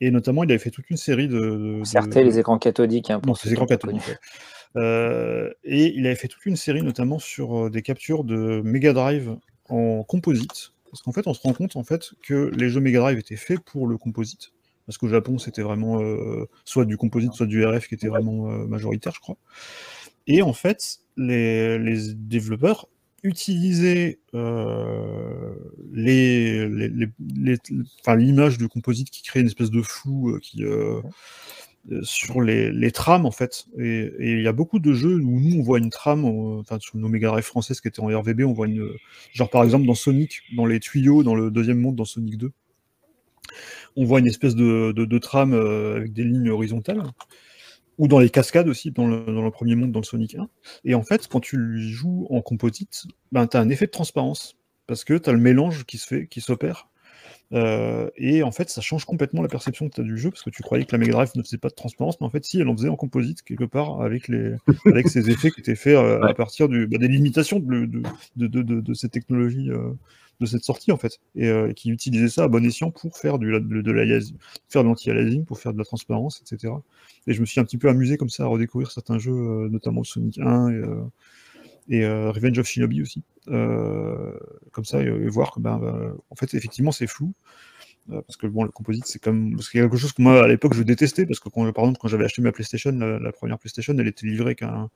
Et notamment il avait fait toute une série de, de- CRT, de- les écrans cathodiques. Hein, non, ceux c'est qui écran ont pas cathodique. connu. ouais. Euh, et il avait fait toute une série, notamment sur euh, des captures de Mega Drive en composite. Parce qu'en fait, on se rend compte en fait que les jeux Mega Drive étaient faits pour le composite. Parce qu'au Japon, c'était vraiment euh, soit du composite, soit du RF qui était vraiment euh, majoritaire, je crois. Et en fait, les, les développeurs utilisaient euh, l'image du composite qui crée une espèce de flou euh, euh, sur les, trames en fait. Et il y a beaucoup de jeux où nous on voit une trame, sur nos Drive françaises qui étaient en RVB, on voit une. Genre par exemple dans Sonic, dans les tuyaux, dans le deuxième monde, dans Sonic 2, on voit une espèce de, de, de trame avec des lignes horizontales. Ou dans les cascades aussi, dans le, dans le premier monde, dans le Sonic 1. Et en fait, quand tu lui joues en composite, ben, tu as un effet de transparence. Parce que tu as le mélange qui se fait, qui s'opère. Euh, et en fait, ça change complètement la perception que tu as du jeu, parce que tu croyais que la Mega Drive ne faisait pas de transparence, mais en fait, si, elle en faisait en composite, quelque part, avec, les, avec ces effets qui étaient faits euh, à partir du, bah, des limitations de, de, de, de, de, de cette technologie, euh, de cette sortie, en fait, et euh, qui utilisaient ça à bon escient pour faire la- de, de l'anti-aliasing, pour faire de la transparence, etc. Et je me suis un petit peu amusé comme ça à redécouvrir certains jeux, euh, notamment Sonic 1 et, euh, Revenge of Shinobi aussi. Comme ça, et, voir que, ben, en fait, effectivement, c'est flou. Parce que bon, le composite, c'est comme c'est quelque chose que moi à l'époque je détestais parce que quand, par exemple, quand j'avais acheté ma PlayStation, la, la première PlayStation, elle était livrée qu'un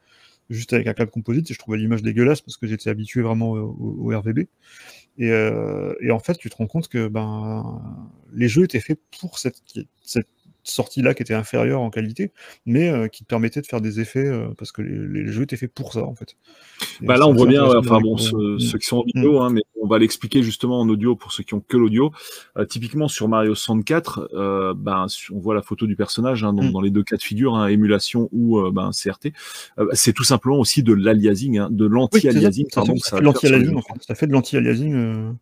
juste avec un câble composite et je trouvais l'image dégueulasse parce que j'étais habitué vraiment au, RVB. Et, euh, et en fait, tu te rends compte que ben les jeux étaient faits pour cette sortie-là qui était inférieure en qualité, mais euh, qui te permettait de faire des effets euh, parce que les, les jeux étaient faits pour ça en fait. Et Bah là, on voit bien, enfin bon, découvrir. ceux, ceux qui sont en vidéo, hein, mais on va l'expliquer justement en audio pour ceux qui ont que l'audio. Euh, typiquement sur Mario 64, euh, ben, on voit la photo du personnage hein, donc Mm. dans les deux cas de figure, hein, émulation ou ben, CRT. Euh, c'est tout simplement aussi de l'aliasing, de Oui, c'est ça, l'anti-aliasing. ça, fait de l'anti-aliasing en fait. Ça fait de l'anti-aliasing.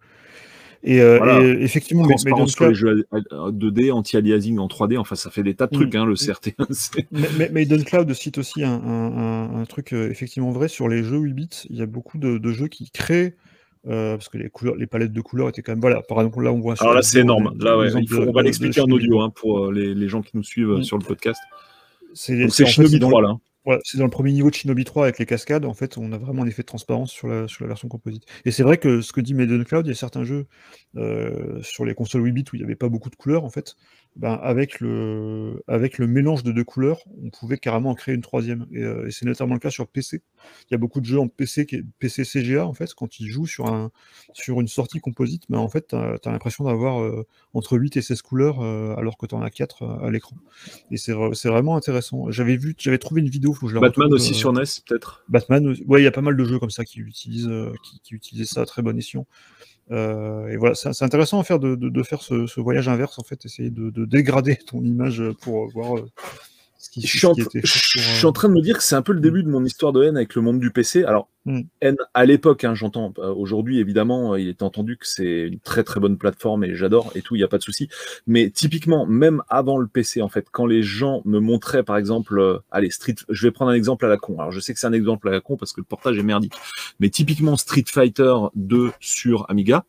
Euh, Et, euh, Voilà. et effectivement, mais, mais dans Transparence sur les jeux euh, 2D, anti-aliasing en 3D, enfin ça fait des tas de Mm. trucs, hein, le CRT. C'est- Mais- Maiden Cloud cite aussi un, un- un- un truc euh, effectivement vrai sur les jeux 8 bits. Il y a beaucoup de, de jeux qui créent, euh, parce que les, couleurs, les palettes de couleurs étaient quand même. Voilà, par exemple, là on voit Alors là, c'est énorme. des- Là, ouais, il faut, on va l'expliquer en audio hein, pour euh, les, les gens qui nous suivent euh, Mm. sur le podcast. C'est Shinobi c'est dans, 3 le- là. C'est dans le premier niveau de Shinobi 3 avec les cascades. En fait, on a vraiment un effet de transparence sur la, sur la version composite. Et c'est vrai que ce que dit Maiden Cloud, il y a certains jeux euh, sur les consoles 8 bits où il n'y avait pas beaucoup de couleurs, en fait. Ben, avec, le, avec le mélange de deux couleurs, on pouvait carrément en créer une troisième. Et, euh, et c'est notamment le cas sur PC. Il y a beaucoup de jeux en PC, PC CGA, en fait, quand ils jouent sur, un, sur une sortie composite, ben, en fait, tu as, l'impression d'avoir euh, entre 8 et 16 couleurs, alors que tu en as 4 à l'écran. Et c'est vra- c'est vraiment intéressant. J'avais vu, j'avais trouvé une vidéo, faut que je la Batman retrouve, aussi sur NES, peut-être? Batman, ouais, il y a pas mal de jeux comme ça qui utilisent, qui, qui utilisent ça à très bon escient. Euh, et voilà, c'est intéressant à faire de, de- de faire ce, ce voyage inverse, en fait, essayer de, de dégrader ton image pour voir euh, je, suis en, je en, train de me dire que c'est un peu le début de mon histoire de haine avec le monde du PC. Alors, mm. haine à l'époque, hein, j'entends. Aujourd'hui, évidemment, il est entendu que c'est une très très bonne plateforme et j'adore et tout, il n'y a pas de souci. Mais typiquement, même avant le PC, en fait, quand les gens me montraient, par exemple, euh, allez, Street, je vais prendre un exemple à la con. Alors, je sais que c'est un exemple à la con parce que le portage est merdique. Mais typiquement, Street Fighter 2 sur Amiga,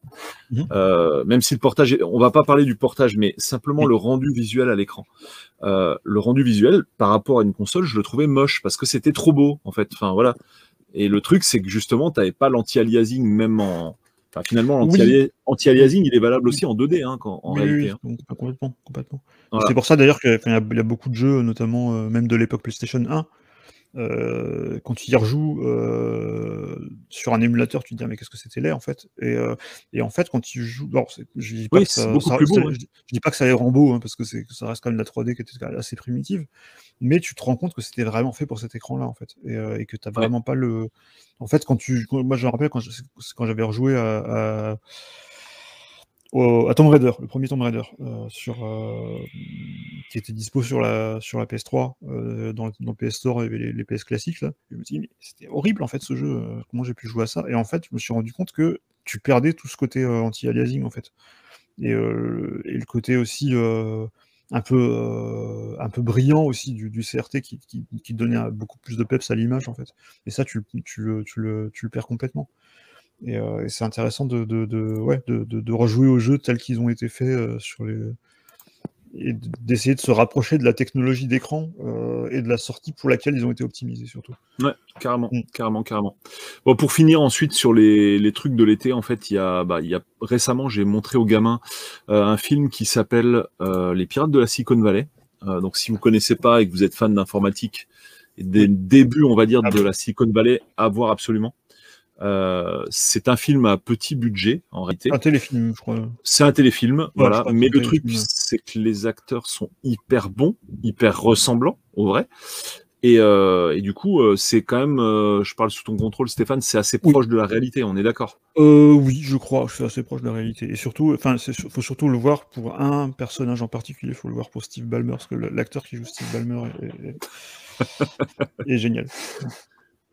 mm. euh, même si le portage, est, on va pas parler du portage, mais simplement le rendu visuel à l'écran. Euh, le rendu visuel par rapport à une console, je le trouvais moche parce que c'était trop beau en fait. Enfin voilà. Et le truc, c'est que justement, tu n'avais pas l'anti-aliasing même en. Enfin, finalement, l'anti-aliasing, il est valable aussi en 2D hein, en réalité. Oui, hein. complètement. complètement. C'est pour ça d'ailleurs qu'il y, a beaucoup de jeux, notamment euh, même de l'époque PlayStation 1, euh, quand tu y rejoues euh, sur un émulateur, tu te dis mais qu'est-ce que c'était laid en fait. Et, euh, et, en fait, quand tu joues, je dis pas que ça, je, dis pas que ça hein, parce que ça reste quand même la 3D qui était assez primitive, mais tu te rends compte que c'était vraiment fait pour cet écran-là en fait, et, et que t'as vraiment pas le. En fait, quand tu, moi je me rappelle quand j'avais rejoué à à Tomb Raider, le premier Tomb Raider, euh, euh, qui était dispo sur la, sur la PS3, euh, dans, le PS Store, il y avait les, PS classiques. Je me dis, mais c'était horrible, en fait, ce jeu, comment j'ai pu jouer à ça? Et en fait, je me suis rendu compte que tu perdais tout ce côté anti-aliasing, en fait. Et, le côté aussi un peu, brillant aussi du, CRT qui, donnait beaucoup plus de peps à l'image, en fait. Et ça, tu le perds complètement. Euh, et, c'est intéressant de, de, de, ouais, de, rejouer aux jeux tels qu'ils ont été faits euh, sur les et d'essayer de se rapprocher de la technologie d'écran euh, et de la sortie pour laquelle ils ont été optimisés surtout. Ouais, carrément, mm. carrément, carrément. Bon, pour finir ensuite sur les, les trucs de l'été, en fait, il y a, bah, il y a récemment, j'ai montré aux gamins un film qui s'appelle Les Pirates de la Silicon Valley. donc, si vous connaissez pas et que vous êtes fan d'informatique, des débuts, on va dire, de la Silicon Valley, à voir absolument. Euh, c'est un film à petit budget en réalité. Un téléfilm, je crois. C'est un téléfilm, voilà. Mais le truc, c'est que les acteurs sont hyper bons, hyper ressemblants au vrai. Et, euh, et du coup, euh, c'est quand même, euh, je parle sous ton contrôle, Stéphane, c'est assez proche de la réalité. On est d'accord? Oui, je crois, c'est assez proche de la réalité. Et surtout, enfin, il faut surtout le voir pour un personnage en particulier. Il faut le voir pour Steve Ballmer, parce que l'acteur qui joue Steve Ballmer est, est génial.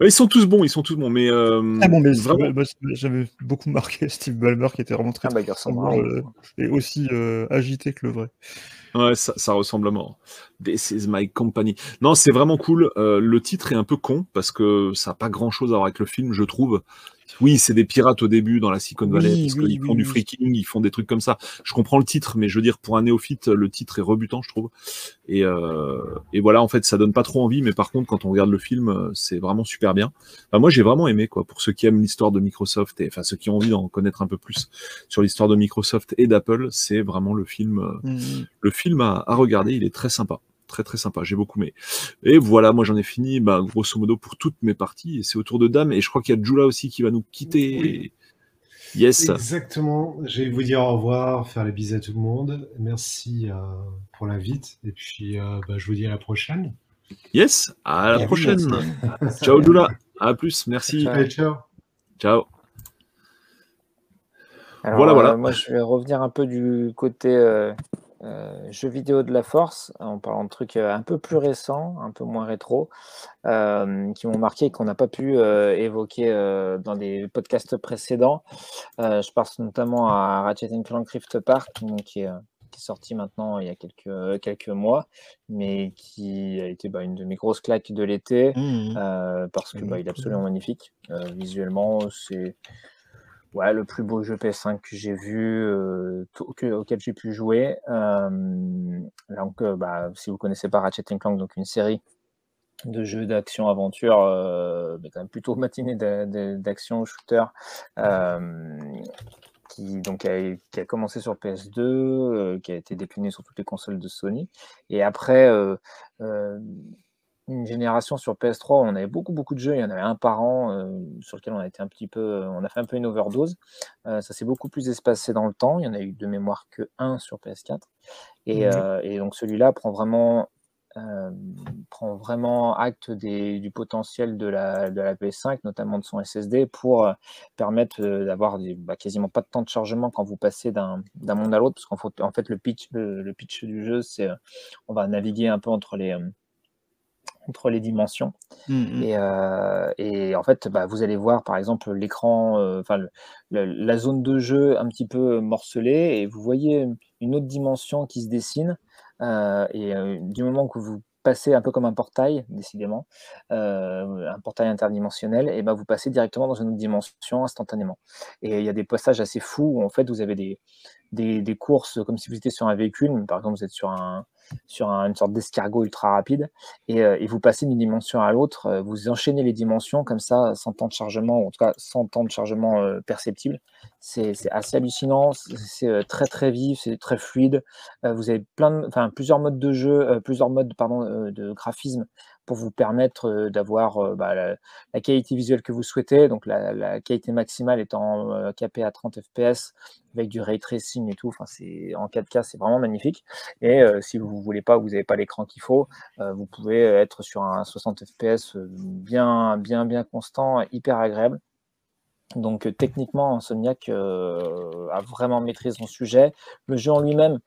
Ils sont tous bons, ils sont tous bons, mais, euh, ah bon, mais vraiment, j'avais beaucoup marqué Steve Ballmer qui était vraiment très, ah bah, euh, et aussi euh, agité que le vrai. Ouais, ça, ça, ressemble à mort. This is my company. Non, c'est vraiment cool. Euh, le titre est un peu con parce que ça n'a pas grand chose à voir avec le film, je trouve. Oui, c'est des pirates au début dans la Silicon Valley, parce qu'ils font du freaking, ils font des trucs comme ça. Je comprends le titre, mais je veux dire, pour un néophyte, le titre est rebutant, je trouve. Et, euh, et voilà, en fait, ça donne pas trop envie, mais par contre, quand on regarde le film, c'est vraiment super bien. Enfin, moi, j'ai vraiment aimé, quoi, pour ceux qui aiment l'histoire de Microsoft, et enfin, ceux qui ont envie d'en connaître un peu plus sur l'histoire de Microsoft et d'Apple, c'est vraiment le film, mmh. le film à, à regarder, il est très sympa très très sympa, j'ai beaucoup aimé. Et voilà, moi j'en ai fini, bah, grosso modo, pour toutes mes parties, et c'est au tour de Dame, et je crois qu'il y a Jula aussi qui va nous quitter. Yes. Exactement, je vais vous dire au revoir, faire les bisous à tout le monde. Merci euh, pour l'invite, et puis euh, bah, je vous dis à la prochaine. Yes, à la prochaine. ciao Jula, à plus, merci. Ciao. Ciao. voilà, voilà. Euh, moi, je vais revenir un peu du côté euh, jeux vidéo de la force, en parlant de trucs euh, un peu plus récents, un peu moins rétro, euh, qui m'ont marqué et qu'on n'a pas pu évoquer dans les podcasts précédents. je pense notamment à Ratchet Clank Rift Apart, qui est, sorti maintenant il y a quelques, quelques mois, mais qui a été bah, une de mes grosses claques de l'été, mmh parce qu'il bah, est absolument magnifique. visuellement, c'est ouais, le plus beau jeu PS5 que j'ai vu, euh, auquel j'ai pu jouer. Euh, donc, euh, bah, si vous connaissez pas Ratchet Clank, donc une série de jeux d'action-aventure, mais quand même plutôt matinée d'action shooter, qui, donc, a, qui a commencé sur PS2, qui a été décliné sur toutes les consoles de Sony. Et après, une génération sur PS3 on avait beaucoup beaucoup de jeux, il y en avait un par an euh, sur lequel on a été un petit peu, on a fait un peu une overdose. Euh, ça s'est beaucoup plus espacé dans le temps. Il y en a eu de mémoire que un sur PS4 et, euh, et donc celui-là prend vraiment prend vraiment acte des, du potentiel de la, de la PS5, notamment de son SSD, pour permettre d'avoir bah, quasiment pas de temps de chargement quand vous passez d'un monde à l'autre, parce qu'en fait, en fait le pitch, le, le pitch du jeu, c'est on va naviguer un peu entre les entre les dimensions. Mmh, mmh. Et, euh, et en fait, bah, vous allez voir par exemple l'écran, euh, enfin la zone de jeu un petit peu morcelée, et vous voyez une autre dimension qui se dessine. euh, et euh, du moment que vous passez un peu comme un portail, décidément, euh, un portail interdimensionnel, et ben vous passez directement dans une autre dimension instantanément. Et il y a des passages assez fous où en fait vous avez des, des, des courses comme si vous étiez sur un véhicule, mais par exemple vous êtes sur un sur un- une sorte d'escargot ultra rapide et, euh, et vous passez d'une dimension à l'autre, euh, vous enchaînez les dimensions comme ça sans temps de chargement, ou en tout cas sans temps de chargement euh, perceptible. C'est assez hallucinant, c'est très très vif, c'est très fluide. Vous avez plein plusieurs modes de jeu, plusieurs modes de graphisme pour vous permettre d'avoir bah, la, la qualité visuelle que vous souhaitez. Donc la, la qualité maximale étant euh, capée à 30 fps avec du ray tracing et tout. Enfin, c'est en 4K, c'est vraiment magnifique. Et euh, si vous ne voulez pas, vous n'avez pas l'écran qu'il faut, euh, vous pouvez être sur un 60 fps bien, bien, bien constant, hyper agréable. Donc techniquement, Insomniac a vraiment maîtrisé son sujet. Le jeu en lui-même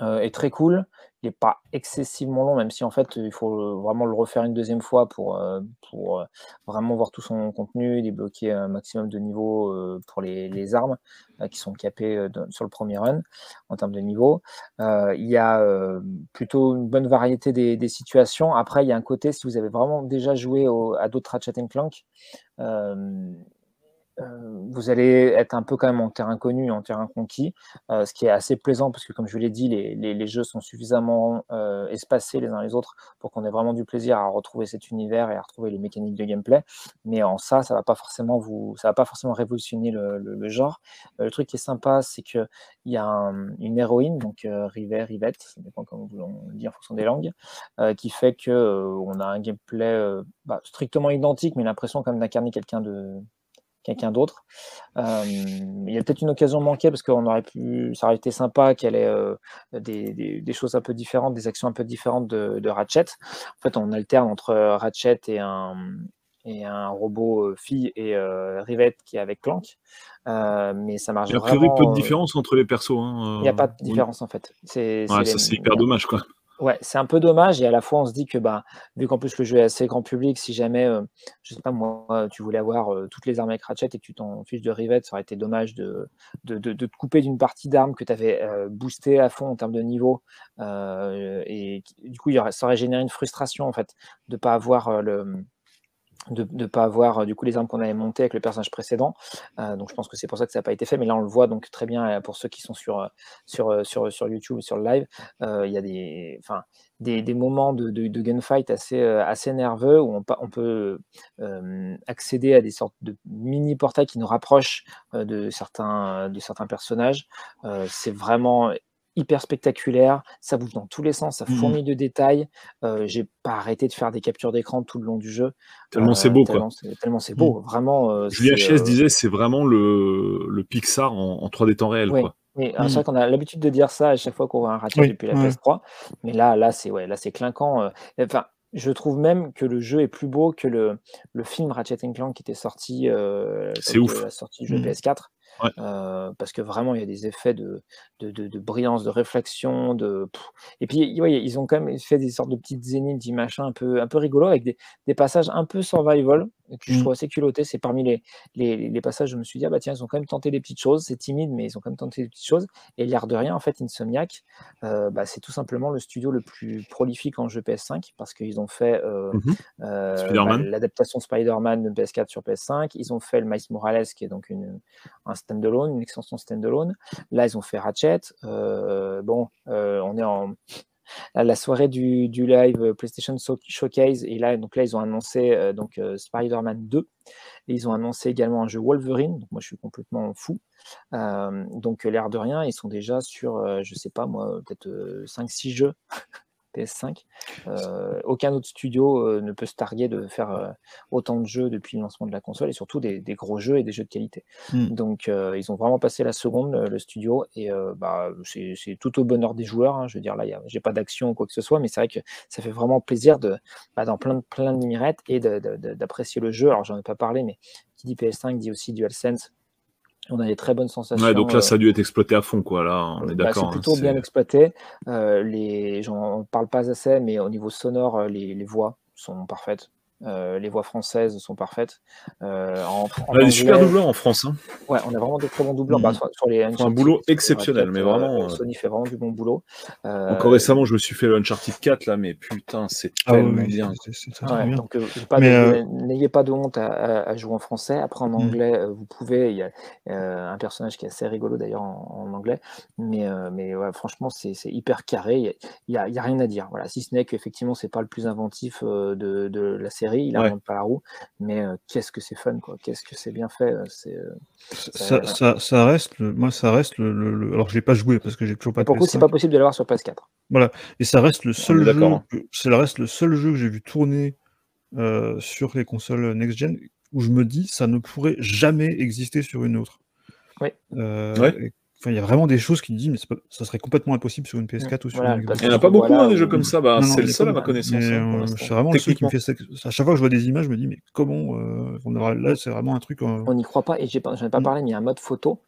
est très cool. Il n'est pas excessivement long, même si en fait il faut vraiment le refaire une deuxième fois pour, euh, pour euh, vraiment voir tout son contenu, débloquer un maximum de niveaux euh, pour les, les armes euh, qui sont capées euh, sur le premier run en termes de niveau. Euh, il y a euh, plutôt une bonne variété des, des situations. Après, il y a un côté, si vous avez vraiment déjà joué au- à d'autres Ratchet Clank, euh, euh, vous allez être un peu quand même en terrain connu, en terrain conquis, euh, ce qui est assez plaisant parce que, comme je l'ai dit, les, les- jeux sont suffisamment euh, espacés les uns les autres pour qu'on ait vraiment du plaisir à retrouver cet univers et à retrouver les mécaniques de gameplay. Mais en ça, ça va pas forcément vous, ça va pas forcément révolutionner le, le- genre. Euh, le truc qui est sympa, c'est que il y a un- une héroïne, donc euh, Rivet, Rivette, ça dépend comment le dit en fonction des langues, euh, qui fait que euh, on a un gameplay euh, bah, strictement identique, mais l'impression quand même d'incarner quelqu'un de quelqu'un d'autre. Euh, il y a peut-être une occasion manquée parce qu'on aurait pu, ça aurait été sympa qu'elle ait euh, des, des- des choses un peu différentes, des actions un peu différentes de, de Ratchet. En fait, on alterne entre euh, Ratchet et un, et un robot fille et euh, Rivette qui est avec Clank. Euh, mais ça marche Il y a vraiment. peu de différence entre les persos. hein, Il n'y a pas de oui. différence en fait. C'est Ouais, c'est ça les- c'est hyper dommage quoi. Ouais, c'est un peu dommage et à la fois on se dit que bah vu qu'en plus le jeu est assez grand public, si jamais euh, je sais pas moi tu voulais avoir euh, toutes les armes avec Ratchet et que tu t'en fiches de Rivet, ça aurait été dommage de, de, te couper d'une partie d'armes que tu avais boosté à fond en termes de niveau euh, et du coup aurait, ça aurait généré une frustration en fait de pas avoir euh, le de ne pas avoir euh, du coup les armes qu'on avait montées avec le personnage précédent. Euh, donc je pense que c'est pour ça que ça n'a pas été fait, mais là on le voit donc très bien euh, pour ceux qui sont sur, sur, sur, sur YouTube sur le live. Il y a des, enfin, des, des moments de, de, gunfight assez, assez nerveux où on, on peut accéder à des sortes de mini portails qui nous rapprochent de, certains, de certains personnages. C'est vraiment hyper spectaculaire, ça bouge dans tous les sens, ça Mhm. fourmille de détails. Euh, J'ai pas arrêté de faire des captures d'écran tout le long du jeu. Tellement Euh, c'est beau quoi. tellement c'est- Tellement c'est beau, vraiment. euh, Julia c'est, Chies euh, disait c'est vraiment le, le Pixar en, en 3D temps réel Oui, quoi. oui. Alors, Mm. c'est vrai qu'on a l'habitude de dire ça à chaque fois qu'on voit un Ratchet Oui, depuis la ouais. PS3, mais là, là, c'est ouais, là, c'est clinquant. euh. Enfin, je trouve même que le jeu est plus beau que le, le film Ratchet Clank qui était sorti C'est ouf. la sortie du jeu Mm. PS4. Parce que vraiment, il y a des effets de, de, brillance, de réflexion, de et puis ouais, ils ont quand même fait des sortes de petites petits machins un peu un peu rigolos avec des, des passages un peu survival que je Mm. trouve assez culottés. C'est parmi les, les, les passages, je me suis dit ah bah tiens, ils ont quand même tenté des petites choses. C'est timide, mais ils ont quand même tenté des petites choses. Et l'air de rien, en fait, Insomniac, euh, bah, c'est tout simplement le studio le plus prolifique en jeu PS5 parce qu'ils ont fait euh, Mhm. euh, bah, l'adaptation Spider-Man de PS4 sur PS5. Ils ont fait le Miles Morales qui est donc une, un standalone, une extension standalone. Là, ils ont fait Ratchet. Bon, on est en la soirée du, du live PlayStation So- Showcase. Et là donc là ils ont annoncé euh, donc euh, Spider-Man 2 et ils ont annoncé également un jeu Wolverine. Donc moi je suis complètement fou. Euh, donc l'air de rien ils sont déjà sur euh, je sais pas moi peut-être 5-6 jeux PS5 Euh, aucun autre studio euh, ne peut se targuer de faire euh, autant de jeux depuis le lancement de la console et surtout des, des gros jeux et des jeux de qualité. Mm. donc ils ont vraiment passé la seconde le, studio et bah, c'est tout au bonheur des joueurs hein. je veux dire là j'ai pas d'action ou quoi que ce soit mais c'est vrai que ça fait vraiment plaisir de bah, dans plein de plein de mirettes et d'apprécier le jeu. Alors j'en ai pas parlé mais qui dit PS5 dit aussi DualSense on a des très bonnes sensations Ouais, donc là euh, ça a dû être exploité à fond quoi. Là on est bah, d'accord. c'est hein, plutôt bien exploité. Euh, les, j'en parle pas assez, mais au niveau sonore, euh, les, les voix sont parfaites. Euh, les voix françaises sont parfaites. Euh, en, en On a des super doubleurs en France. Hein. Ouais, on a vraiment des très bons doubleurs. Bah, sur, sur les un boulot exceptionnel, mais vraiment. euh, Sony fait vraiment du bon boulot. Euh, Encore récemment, je me suis fait le Uncharted 4 là, mais putain, c'est Ah tellement bien. c'est- c'est très, Ouais, bien. donc, de- n'ayez pas de honte à, à- à jouer en français. Après, en Mm. anglais, vous pouvez. Il y a euh, un personnage qui est assez rigolo d'ailleurs en, en anglais. Mais, euh, mais ouais, franchement, c'est hyper carré. Il n'y a, il y a rien à dire. Voilà. Si ce n'est qu'effectivement, c'est pas le plus inventif de, de la série. Il Ouais. n'invente pas la roue. Mais euh, qu'est-ce que c'est fun, quoi. Qu'est-ce que c'est bien fait. euh, C'est, euh, Ça, ça, ça reste, le- moi, ça reste le, le- le- Alors, je l'ai pas joué parce que j'ai toujours pas de Pour le coup, c'est PS5. pas possible de l'avoir sur PS4. Et ça reste le seul jeu. d'accord, hein. que- Ça reste le seul jeu que j'ai vu tourner euh, sur les consoles next-gen où je me dis ça ne pourrait jamais exister sur une autre. Oui. Euh, Ouais. Enfin, il y a vraiment des choses qui disent mais pas- ça serait complètement impossible sur une PS4 ou sur Voilà, une Xbox. Il n'y en a pas beaucoup, Voilà, hein, des jeux comme ça. Bah, c'est le seul à ma connaissance. Hein, euh, c'est vraiment le seul qui me fait ça. À chaque fois que je vois des images, je me dis mais comment euh, on aura- là c'est vraiment un truc. euh, On n'y croit pas, et j'ai pas- j'en ai pas Mm. parlé, mais il y a un mode photo.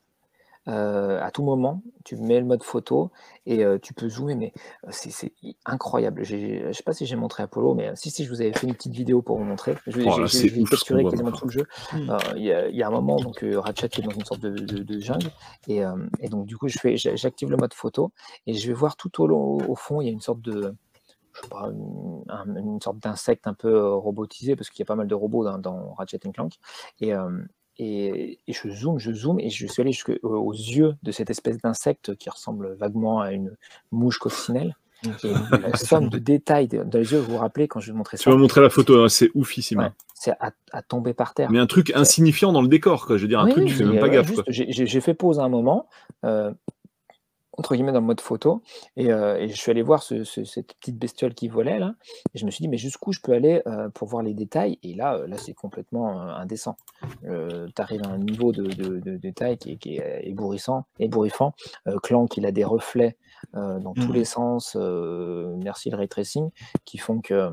Euh, à tout moment, tu mets le mode photo et euh, tu peux zoomer, mais euh, c'est incroyable. Je sais pas si j'ai montré Apollo, mais euh, si, si, je vous avais fait une petite vidéo pour vous montrer. Je vais Oh capturer quasiment tout le jeu. Mm. Euh, Il y, a- il y a un moment, donc euh, Ratchet est dans une sorte de, de- de jungle, et, euh, et donc du coup, je fais, j'a- j'active le mode photo et je vais voir tout au, long- au fond, il y a une sorte de, je sais pas, une, un- une sorte d'insecte un peu robotisé, parce qu'il y a pas mal de robots dans, dans Ratchet Clank. Et, euh, et, et je zoome, je zoome, et je suis allé jusqu'aux yeux de cette espèce d'insecte qui ressemble vaguement à une mouche coccinelle. Et la somme de détails dans les yeux, vous vous rappelez quand je vous montrais Tu ça, vas montrer la photo, hein, c'est oufissime. Ouais. c'est à, à tomber par terre. Mais un truc insignifiant dans le décor, quoi. Je veux dire, un Oui, truc, tu fais même pas ouais, gaffe. j'ai fait pause à un moment, euh, entre guillemets dans le mode photo, et, euh, et je suis allé voir ce- ce- cette petite bestiole qui volait là, et je me suis dit, mais jusqu'où je peux aller euh, pour voir les détails? Et là, euh, là c'est complètement euh, indécent. tu arrives à un niveau de, de- de détail qui est, qui est ébourissant, ébouriffant. Euh, Clank, il a des reflets dans tous Mhm. les sens, merci le ray tracing, qui font que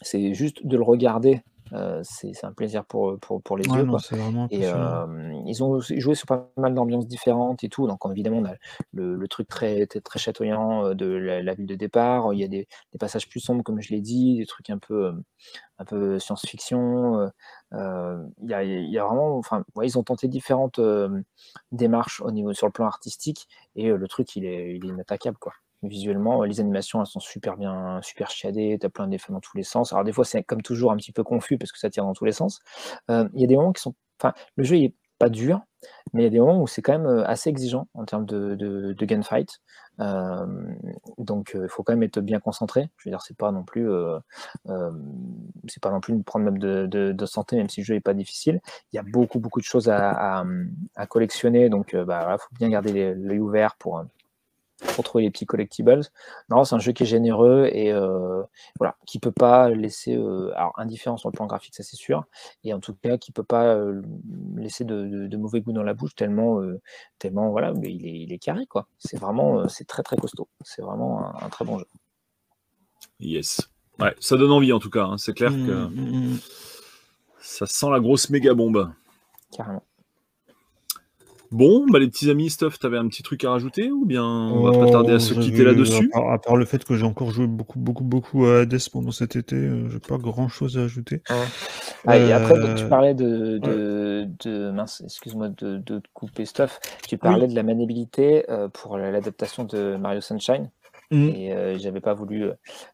c'est juste de le regarder, euh, c'est un plaisir pour, pour, pour les Ouais, yeux. non, quoi. c'est vraiment Et impressionnant. euh, ils ont joué sur pas mal d'ambiances différentes et tout. Donc évidemment, on a le, le truc très, très, chatoyant euh, de la, la ville de départ. Il y a des, des passages plus sombres, comme je l'ai dit, des trucs un peu, euh, un peu science-fiction. euh, euh, Il y, a, il y a vraiment, enfin, ouais, ils ont tenté différentes euh, démarches au niveau sur le plan artistique et euh, le truc, il est, il est inattaquable, quoi. Visuellement, les animations, elles sont super bien, super chiadées. T'as plein d'effets dans tous les sens. Alors des fois, c'est comme toujours un petit peu confus parce que ça tire dans tous les sens. Euh, Il y a des moments qui sont, enfin, le jeu il est pas dur, mais il y a des moments où c'est quand même euh, assez exigeant en termes de, de, gunfight. Euh, donc il faut quand même être bien concentré. Je veux dire, c'est pas non plus, c'est pas non plus une problème de, de, santé, même si le jeu est pas difficile. Il y a beaucoup beaucoup de choses à, à, collectionner, donc bah, voilà, faut bien garder l'œil ouvert pour pour trouver les petits collectibles. Non, c'est un jeu qui est généreux et euh, voilà, qui peut pas laisser euh, alors indifférent sur le plan graphique, ça c'est sûr, et en tout cas qui peut pas euh, laisser de, de- de mauvais goût dans la bouche tellement euh, tellement voilà, mais il est, il est carré quoi. C'est vraiment euh, c'est très très costaud. C'est vraiment un, un très bon jeu. Yes. Ouais, ça donne envie en tout cas. hein. C'est clair Mm, que mm, mm. ça sent la grosse méga bombe. Carrément. Bon, bah les petits amis, Stuff, t'avais un petit truc à rajouter ou bien on va pas tarder à se Oh, quitter là-dessus? À part, à part le fait que j'ai encore joué beaucoup, beaucoup, beaucoup à Hades pendant cet été, euh, j'ai pas grand chose à ajouter. Ah, et après, Euh, tu parlais de, de, de- mince, excuse-moi de, de couper stuff. Tu parlais de la maniabilité euh, pour l'adaptation de Mario Sunshine. Mm. Et euh, j'avais pas voulu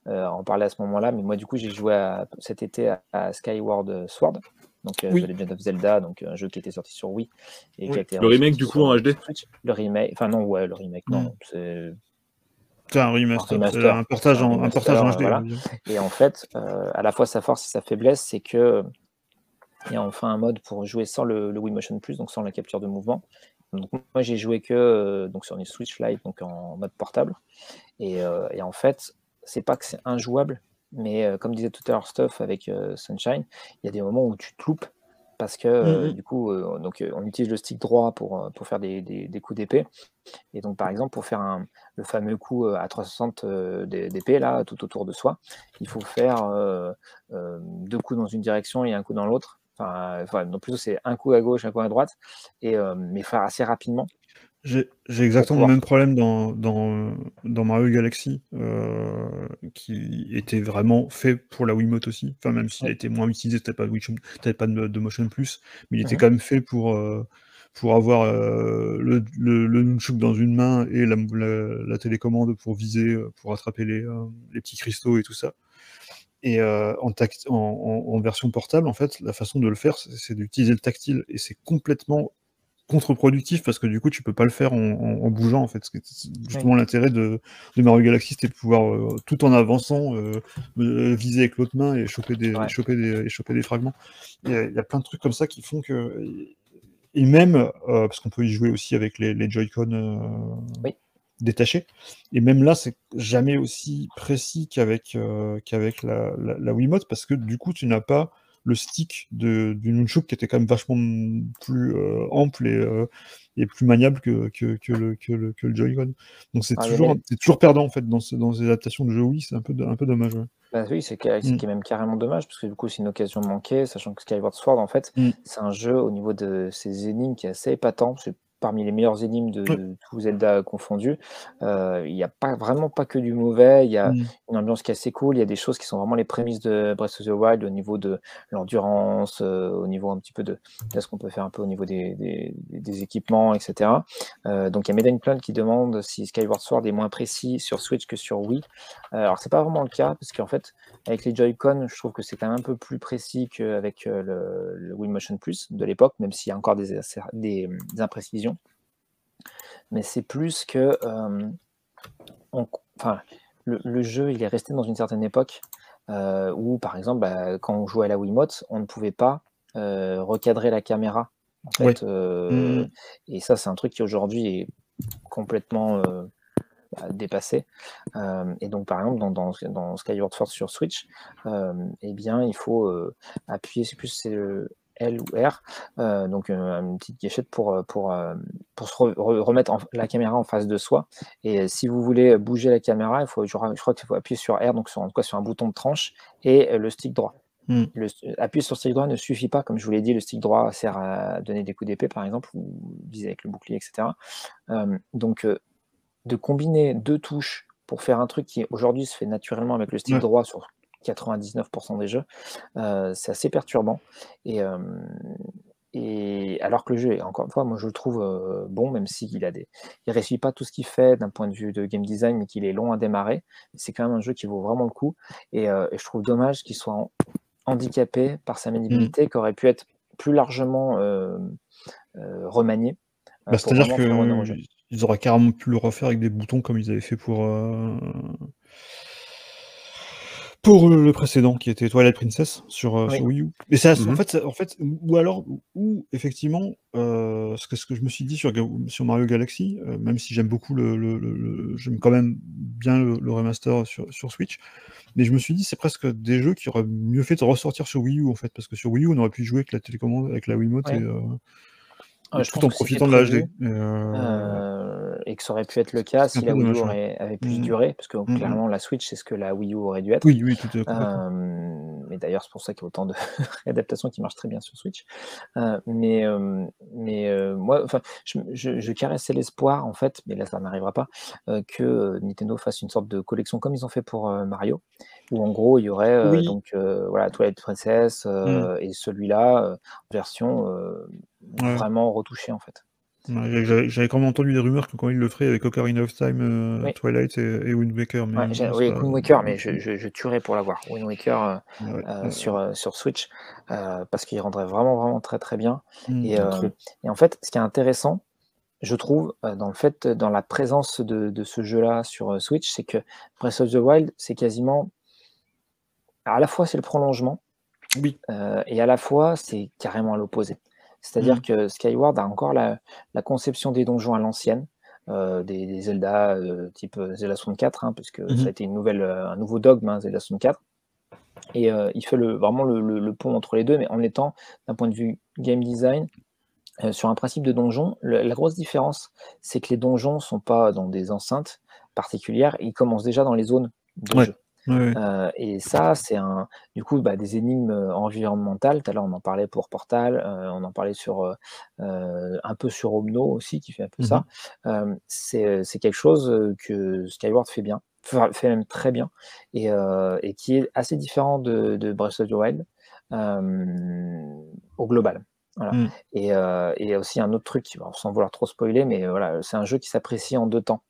euh, en parler à ce moment-là, mais moi du coup j'ai joué à- cet été à, à Skyward Sword, donc euh, Oui. The Legend of Zelda, donc un jeu qui était sorti sur Wii et qui Oui. a été Le remake, du coup, en HD? Le remake, enfin non ouais le remake non, Mm. c'est C'est un remaster, remaster. un portage Un en, un remaster, portage en HD. voilà. Et en fait, euh, à la fois sa force et sa faiblesse, c'est que il y a enfin un mode pour jouer sans le, le Wii Motion Plus, donc sans la capture de mouvement. Donc moi j'ai joué que euh, donc sur une Switch Lite, donc en mode portable. Et, euh, et en fait, c'est pas que c'est injouable, mais euh, comme disait tout à l'heure Stuff avec euh, Sunshine, il y a des moments où tu te loupes parce que euh, Mhm. du coup, donc on utilise le stick droit pour, pour faire des, des- des coups d'épée. Et donc par exemple, pour faire un, le fameux coup à 360 euh, d'é- d'épée là, tout autour de soi, il faut faire deux coups dans une direction et un coup dans l'autre. Enfin, enfin, donc plutôt c'est un coup à gauche, un coup à droite, et mais faire assez rapidement. J'ai exactement le même problème dans, dans, dans Mario Galaxy, euh, qui était vraiment fait pour la Wiimote aussi. Enfin, même s'il a été moins utilisé, t'avais pas, de, pas de, motion plus, mais il était quand même fait pour, euh, pour avoir euh, le, le, nunchuk dans une main et la, la, télécommande pour viser, pour attraper les, les, petits cristaux et tout ça. Et en, en, en, version portable, en fait, la façon de le faire, c'est d'utiliser le tactile. Et c'est complètement contre-productif parce que du coup tu peux pas le faire en, bougeant en fait. Justement l'intérêt de, de, Mario Galaxy c'était de pouvoir euh, tout en avançant euh, viser avec l'autre main et choper des, choper des, et choper des fragments. Il y, a, plein de trucs comme ça qui font que et même euh, parce qu'on peut y jouer aussi avec les, les Joy-Con détachés et même là c'est jamais aussi précis qu'avec qu'avec la, la, la Wiimote parce que du coup tu n'as pas le stick de, du Nunchuk qui était quand même vachement plus euh, ample et, euh, et, plus maniable que, que, que le, que, le, le Joy-Con. Donc c'est ah, toujours, toujours perdant en fait dans, ce, dans ces adaptations de jeux oui, c'est un peu, un peu dommage. Bah oui, c'est mm. même carrément dommage parce que du coup c'est une occasion manquée, sachant que Skyward Sword en fait, mm. c'est un jeu au niveau de ses énigmes qui est assez épatant. C'est parmi les meilleures énigmes de, tous Zelda confondus. Euh, il n'y a pas vraiment pas que du mauvais. Il y a mmh. une ambiance qui est assez cool. Il y a des choses qui sont vraiment les prémices de Breath of the Wild au niveau de l'endurance, euh, au niveau un petit peu de, ce qu'on peut faire un peu au niveau des, équipements, etc. Euh, donc il y a Plan qui demande si Skyward Sword est moins précis sur Switch que sur Wii. alors c'est pas vraiment le cas parce qu'en fait avec les Joy-Con, je trouve que c'est quand même un peu plus précis qu'avec le, le Wii Motion Plus de l'époque, même s'il y a encore des, des imprécisions mais c'est plus que euh, enfin, le, jeu il est resté dans une certaine époque euh, où par exemple bah, quand on jouait à la Wiimote on ne pouvait pas euh, recadrer la caméra en fait, mmh. et ça c'est un truc qui aujourd'hui est complètement bah, dépassé et donc par exemple dans, dans, Skyward Sword sur Switch eh bien il faut appuyer c'est plus c'est L ou R, euh, donc euh, une petite gâchette pour, euh, pour, pour se remettre la caméra en face de soi. Et si vous voulez bouger la caméra, il faut, je, crois qu'il faut appuyer sur R, donc sur, en tout cas sur un bouton de tranche, et le stick droit. Hmm. appuyer sur le stick droit ne suffit pas, comme je vous l'ai dit, le stick droit sert à donner des coups d'épée par exemple, ou viser avec le bouclier, etc. donc de combiner deux touches pour faire un truc qui aujourd'hui se fait naturellement avec le stick droit sur 99% des jeux. Euh, c'est assez perturbant. Et, euh, et alors que le jeu est encore une fois, moi je le trouve euh, bon, même s'il a des, il réussit pas tout ce qu'il fait d'un point de vue de game design, mais qu'il est long à démarrer. C'est quand même un jeu qui vaut vraiment le coup. Et, je trouve dommage qu'il soit handicapé par sa maniabilité, mmh. qui aurait pu être plus largement remanié. Bah, c'est-à-dire qu'ils auraient carrément pu le refaire avec des boutons comme ils avaient fait pour pour le précédent qui était Twilight Princess sur, euh, Wii U. Et ça, en, fait, en fait, ou alors, ou effectivement, euh, ce, que, ce que je me suis dit sur, sur Mario Galaxy, euh, même si j'aime beaucoup le, j'aime quand même bien le, remaster sur, sur, Switch, mais je me suis dit c'est presque des jeux qui auraient mieux fait de ressortir sur Wii U en fait, parce que sur Wii U on aurait pu jouer avec la télécommande, avec la Wiimote et, tout en profitant de la HD. Euh, et, que ça aurait pu être le cas si la Wii U avait plus mmh. duré, parce que mmh, mmh. clairement la Switch c'est ce que la Wii U aurait dû être. Oui, oui, tout à Mais d'ailleurs c'est pour ça qu'il y a autant de réadaptations qui marchent très bien sur Switch. Euh, mais mais moi, enfin, je, je, caressais l'espoir en fait, mais là ça n'arrivera pas, que Nintendo fasse une sorte de collection comme ils ont fait pour Mario, où en gros il y aurait donc voilà Twilight Princess et celui-là version vraiment retouché en fait. J'avais quand même entendu des rumeurs que quand il le ferait avec Ocarina of Time, euh, Twilight et, Wind Waker. Mais oui, Wind Waker, mais je, je, tuerais pour l'avoir. Wind Waker euh, euh, sur, sur Switch, parce qu'il rendrait vraiment, vraiment très, très bien. Mmh, et, et, en fait, ce qui est intéressant, je trouve, dans le fait, dans la présence de, de ce jeu-là sur Switch, c'est que Breath of the Wild, c'est quasiment. À la fois, c'est le prolongement, oui. et à la fois, c'est carrément à l'opposé. C'est-à-dire mmh. que Skyward a encore la, conception des donjons à l'ancienne, euh, des, Zelda euh, type euh, Zelda 64, hein, parce que mmh ça a été une nouvelle, un nouveau dogme, hein, Zelda 64. Et il fait le, vraiment le, pont entre les deux, mais en étant, d'un point de vue game design, sur un principe de donjon, la grosse différence, c'est que les donjons ne sont pas dans des enceintes particulières, ils commencent déjà dans les zones de jeu. Euh, et ça, c'est un, du coup, bah, des énigmes euh, environnementales. Tout à l'heure, on en parlait pour Portal, euh, on en parlait sur euh, un peu sur Omno aussi, qui fait un peu ça. Euh, c'est c'est quelque chose que Skyward fait bien, fait même très bien, et, euh, et qui est assez différent de, de Breath of the Wild euh, au global. Voilà. Mm. Et, euh, et aussi un autre truc, sans vouloir trop spoiler, mais voilà, c'est un jeu qui s'apprécie en deux temps.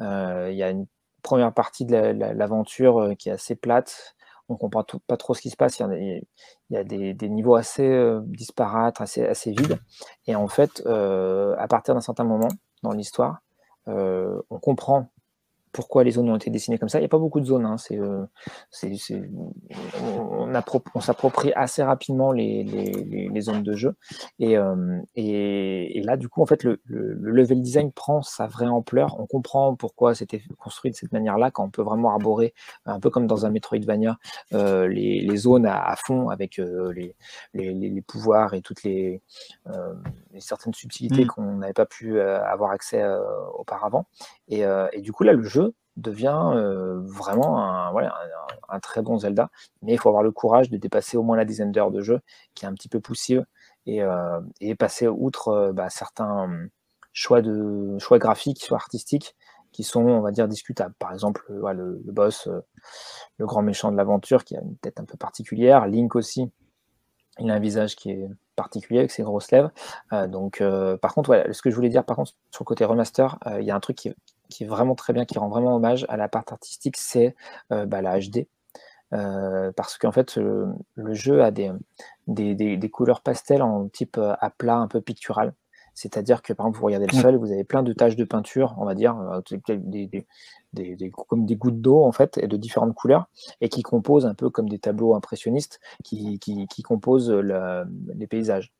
Euh, Il y a une première partie de la- la- l'aventure euh, qui est assez plate. On comprend tout- pas trop ce qui se passe. Il y a, des, niveaux assez euh, disparates, assez, assez vides. Et en fait, euh, à partir d'un certain moment dans l'histoire, euh, on comprend pourquoi les zones ont été dessinées comme ça. Il n'y a pas beaucoup de zones. hein. Euh, on, on appro- on s'approprie assez rapidement les, les- les- les zones de jeu. Et, euh, et, et là, du coup, en fait, le, le- le level design prend sa vraie ampleur. On comprend pourquoi c'était construit de cette manière-là, quand on peut vraiment arborer, un peu comme dans un Metroidvania, euh, les, les zones à, à fond avec euh, les, pouvoirs et toutes les, euh, certaines subtilités Mm. qu'on n'avait pas pu avoir accès auparavant. Et, euh, et du coup, là, le jeu devient euh, vraiment un, voilà, un, très bon Zelda, mais il faut avoir le courage de dépasser au moins la dizaine d'heures de jeu, qui est un petit peu poussieux, et, euh, et passer outre bah, certains choix, de, choix graphiques, choix artistiques, qui sont, on va dire, discutables. Par exemple, le, boss, le grand méchant de l'aventure, qui a une tête un peu particulière, Link aussi, il a un visage qui est particulier avec ses grosses lèvres. Donc, par contre, voilà, ce que je voulais dire, par contre, sur le côté remaster, il y a un truc qui, qui est vraiment très bien, qui rend vraiment hommage à la part artistique, c'est euh, bah, la HD. Euh, parce qu'en fait, le, le jeu a des, des, des- des couleurs pastel en type euh, à plat, un peu pictural. C'est-à-dire que, par exemple, vous regardez le sol, vous avez plein de taches de peinture, on va dire, des, des- des- des- comme des gouttes d'eau, en fait, et de différentes couleurs, et qui composent un peu comme des tableaux impressionnistes qui, qui, qui composent le- les paysages.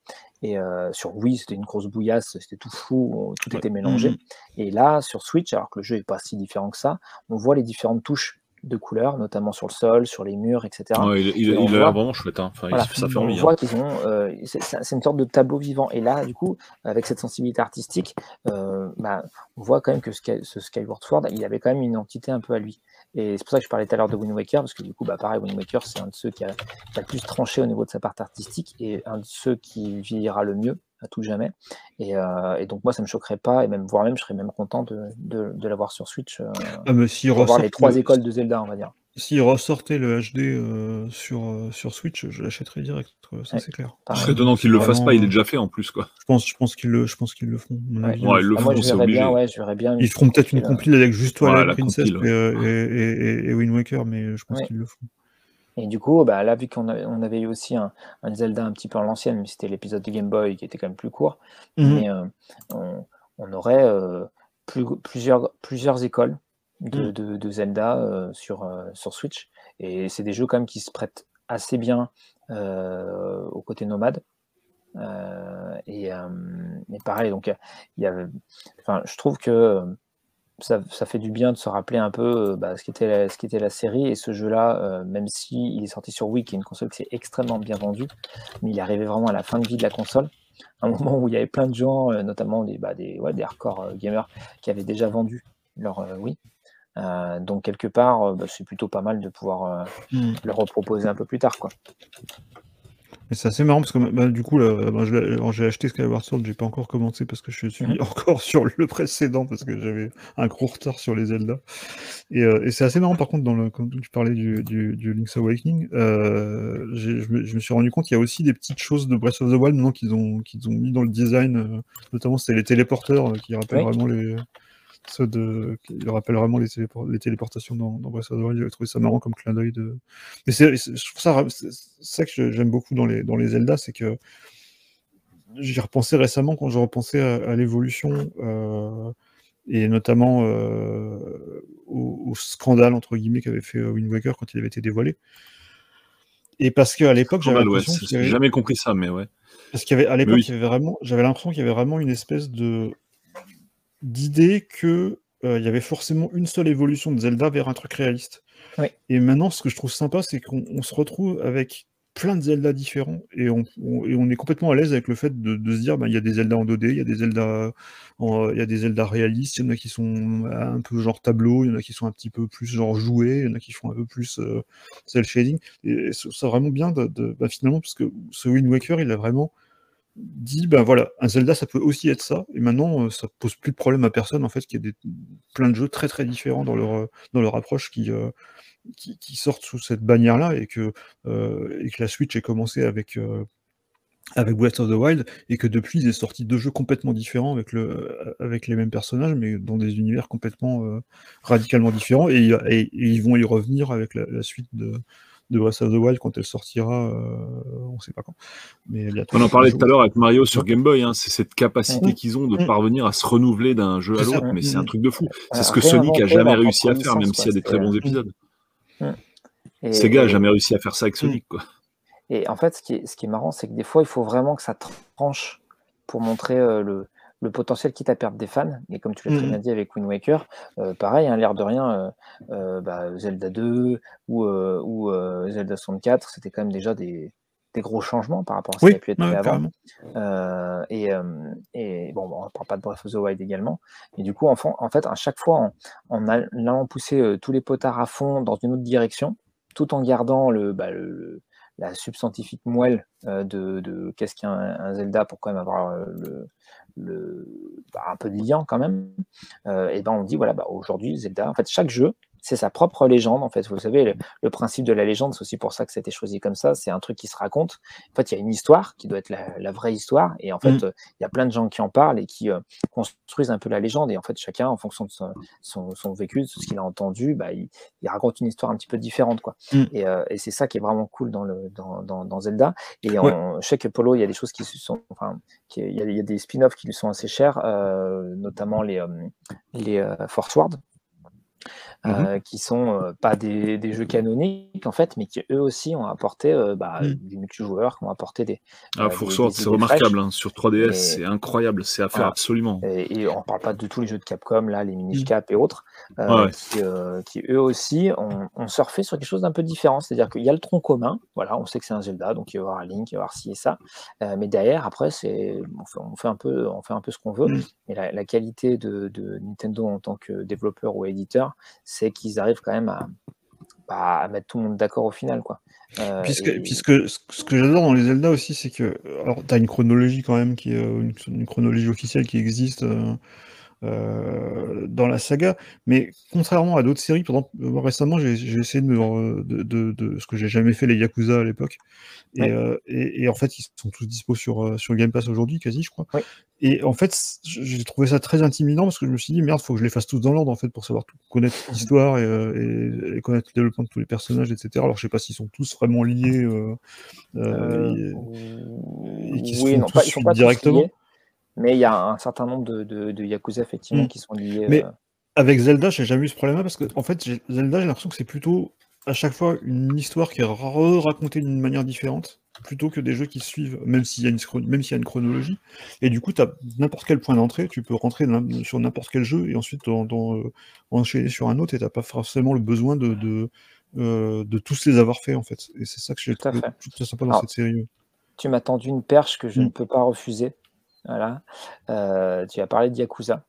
Et euh, sur Wii, c'était une grosse bouillasse, c'était tout fou, tout Ouais. était mélangé. Mhm. Et là, sur Switch, alors que le jeu n'est pas si différent que ça, on voit les différentes touches de couleurs, notamment sur le sol, sur les murs, etc. Ouais, il, il- Et on il a l'air vraiment chouette. Hein. Enfin, il- Voilà. ça fait on envie. hein. voit qu'ils ont, euh, c'est une sorte de tableau vivant. Et là, du coup, avec cette sensibilité artistique, euh, bah, on voit quand même que Sky- ce Skyward Sword, il avait quand même une entité un peu à lui. Et c'est pour ça que je parlais tout à l'heure de Wind Waker, parce que du coup, bah, pareil, Wind Waker, c'est un de ceux qui a, qui a le plus tranché au niveau de sa part artistique et un de ceux qui vieillira le mieux à tout jamais. Et, euh, et donc moi, ça me choquerait pas, et même voire même, je serais même content de, de, de l'avoir sur Switch euh, Ah, mais s'ils pour voir les trois le- écoles de Zelda, on va dire. S'ils ressortaient le HD euh, sur, euh, sur Switch, je l'achèterais direct, euh, ça Ouais. c'est clair. Ce serait étonnant qu'il le fasse Vraiment, pas, il est déjà fait en plus. quoi. Je pense, je pense qu'ils le, je pense qu'ils le Ouais. Ouais, ils le Ah, c'est bien, bien. Ils feront peut-être une compile, avec juste Ouais, Twilight la Princess et, euh, et, et- et- et Wind Waker, mais je pense Ouais. qu'ils le feront. Et du coup, bah, là, vu qu'on avait, on avait eu aussi un, un Zelda un petit peu à l'ancienne, mais c'était l'épisode de Game Boy qui était quand même plus court, Mhm. mais euh, on, on aurait euh, plus- plusieurs, plusieurs écoles de, Mm. de- de Zelda euh, sur, euh, sur Switch. Et c'est des jeux quand même qui se prêtent assez bien euh, au côté nomade. Et, et pareil, donc il y a, enfin, je trouve que ça, ça fait du bien de se rappeler un peu bah, ce qu'était la, ce qu'était la série et ce jeu-là, euh, même si il est sorti sur Wii, qui est une console qui s'est extrêmement bien vendue, mais il est arrivé vraiment à la fin de vie de la console, un moment où il y avait plein de gens, euh, notamment des, bah, des, ouais, des hardcore gamers, qui avaient déjà vendu leur euh, Wii. Euh, donc quelque part, euh, bah, c'est plutôt pas mal de pouvoir euh, Mhm. le reproposer un peu plus tard, quoi. Mais c'est assez marrant parce que bah, du coup, là, bah, j'ai acheté Skyward Sword, j'ai pas encore commencé parce que je suis Mhm. encore sur le précédent parce que j'avais un gros retard sur les Zelda. Et, euh, et c'est assez marrant par contre, dans le, quand tu parlais du, du, du Link's Awakening, je, me, je me suis rendu compte qu'il y a aussi des petites choses de Breath of the Wild maintenant qu'ils ont, qu'ils ont mis dans le design, notamment c'était les téléporteurs qui rappellent Oui. vraiment les. Ceux de, qui rappellent vraiment les, télépor- les téléportations dans, dans Breath of the Wild. J'avais trouvé ça marrant comme clin d'œil de. Mais c'est, c'est- je trouve ça, ça que j'aime beaucoup dans les, dans les Zelda, c'est que j'y repensais récemment quand je repensais à, à l'évolution euh, et notamment euh, au, au scandale entre guillemets qu'avait fait euh, Wind Waker quand il avait été dévoilé. Et parce qu'à l'époque, j'avais ouais, avait, jamais compris ça, mais ouais. parce qu'il y avait à l'époque, oui. il vraiment, j'avais l'impression qu'il y avait vraiment une espèce de d'idée que euh, il y avait forcément une seule évolution de Zelda vers un truc réaliste. Oui. Et maintenant, ce que je trouve sympa, c'est qu'on on se retrouve avec plein de Zelda différents et on, et on est complètement à l'aise avec le fait de, de se dire bah, il y a des Zelda en 2D, il y a des Zelda il y a des Zelda réalistes, il y en a qui sont un peu genre tableau, il y en a qui sont un petit peu plus genre joués, il y en a qui font un peu plus euh, cel shading et c'est vraiment bien de, de- bah, finalement parce que ce Wind Waker il a vraiment dit ben voilà un Zelda ça peut aussi être ça. Et maintenant euh, ça pose plus de problème à personne en fait qu'il y ait des, plein de jeux très très différents dans leur euh, dans leur approche qui euh, qui, qui sortent sous cette bannière-là et que, et que la Switch ait commencé avec, avec Breath of the Wild et que depuis ils aient sorti deux jeux complètement différents avec, le, avec les mêmes personnages mais dans des univers complètement radicalement différents. Et ils vont y revenir avec la, la suite de, de Breath of the Wild quand elle sortira, euh, on sait pas quand. Mais. On en parlait tout à l'heure avec Mario sur Game Boy, hein, c'est cette capacité Mm. qu'ils ont de Mm. parvenir à se renouveler d'un jeu à l'autre, mais c'est Mm. un truc de fou. C'est ce que Sonic a jamais réussi à faire, même s'il y a des très bons épisodes. Sega a et- jamais réussi à faire ça avec Sonic. Quoi. Et en fait, ce qui est, ce qui est marrant, c'est que des fois, il faut vraiment que ça tranche pour montrer euh, le, le potentiel quitte à perdre des fans. Et comme tu l'as très Mhm. bien dit avec Wind Waker, euh, pareil, hein, l'air de rien, euh, euh, bah, Zelda 2 ou, ou Zelda 64, c'était quand même déjà des, des gros changements par rapport à ce Oui, qui a pu être fait avant. Euh, et, euh, et bon, on ne parle pas de Breath of the Wild également. Et du coup, en, en fait, à chaque fois, en, en allant pousser euh, tous les potards à fond dans une autre direction, tout en gardant le, bah, le- la substantifique moelle de, de qu'est-ce qu'un un Zelda pour quand même avoir le, le- bah, un peu lien quand même. Euh, et ben on dit voilà, bah, aujourd'hui Zelda, en fait, chaque jeu c'est sa propre légende en fait. Vous savez, le, le principe de la légende, c'est aussi pour ça que ça a été choisi comme ça. C'est un truc qui se raconte. En fait, il y a une histoire qui doit être la, la vraie histoire, et en fait, Mm. euh, il y a plein de gens qui en parlent et qui euh, construisent un peu la légende. Et en fait, chacun, en fonction de son, son, son vécu, de ce qu'il a entendu, bah, il, il raconte une histoire un petit peu différente, quoi. Mm. Et, euh, et c'est ça qui est vraiment cool dans le dans, dans, dans Zelda. Et Ouais. on, je sais que Polo, il y a des choses qui sont, enfin, il y a, il y a des spin-offs qui lui sont assez chers, notamment les les Force Ward euh, qui sont euh, pas des, des jeux canoniques en fait, mais qui eux aussi ont apporté euh, bah, Mm. du multijoueur, qui ont apporté des. Ah, euh, des- des c'est remarquable. hein. Sur 3DS, Et- c'est incroyable. C'est à faire Voilà. absolument. Et, et on parle pas de tous les jeux de Capcom, là, les mini cap et autres, Ouais, ouais. Qui, qui eux aussi ont, ont surfé sur quelque chose d'un peu différent. C'est-à-dire qu'il y a le tronc commun, voilà, on sait que c'est un Zelda, donc il va y avoir un Link, il va y avoir ci et ça. Mais derrière, après, c'est on fait, on fait un peu, on fait un peu ce qu'on veut. Mm. Et la, la qualité de, de Nintendo en tant que développeur ou éditeur, c'est qu'ils arrivent quand même à, bah, à mettre tout le monde d'accord au final, quoi. Euh, Puisque, et- puisque ce que j'adore dans les Zelda aussi, c'est que alors t'as une chronologie quand même qui est euh, une, une chronologie officielle qui existe euh, euh, dans la saga, mais contrairement à d'autres séries, exemple, euh, récemment j'ai essayé de, me- de, de, de- ce que j'ai jamais fait les Yakuza à l'époque, et, Ouais. euh, et, et en fait ils sont tous dispo sur euh, sur Game Pass aujourd'hui quasi, je crois. Ouais. Et en fait, j'ai trouvé ça très intimidant parce que je me suis dit merde, faut que je les fasse tous dans l'ordre en fait pour savoir tout, connaître l'histoire et, euh, connaître le développement de tous les personnages, etc. Alors je sais pas s'ils sont tous vraiment liés. euh, euh, Euh, et- qui se oui, font non, tous pas, ils sont pas tous directement. liés, mais il y a un certain nombre de, de, de Yakuza effectivement Mm. qui sont liés. Mais euh, avec Zelda, j'ai jamais eu ce problème-là parce que en fait, Zelda, j'ai l'impression que c'est plutôt à chaque fois une histoire qui est racontée d'une manière différente plutôt que des jeux qui suivent, même s'il y a une, chron- même s'il y a une chronologie. Et du coup, tu as n'importe quel point d'entrée, tu peux rentrer sur n'importe quel jeu et ensuite dans, dans, euh, enchaîner sur un autre et t'as pas forcément le besoin de, de, euh, de tous les avoir fait en fait. Et c'est ça que j'ai Tout à trouvé fait. tout sympa dans Alors, cette série. tu m'as tendu une perche que je Mm. ne peux pas refuser. Voilà. Euh, tu as parlé de Yakuza.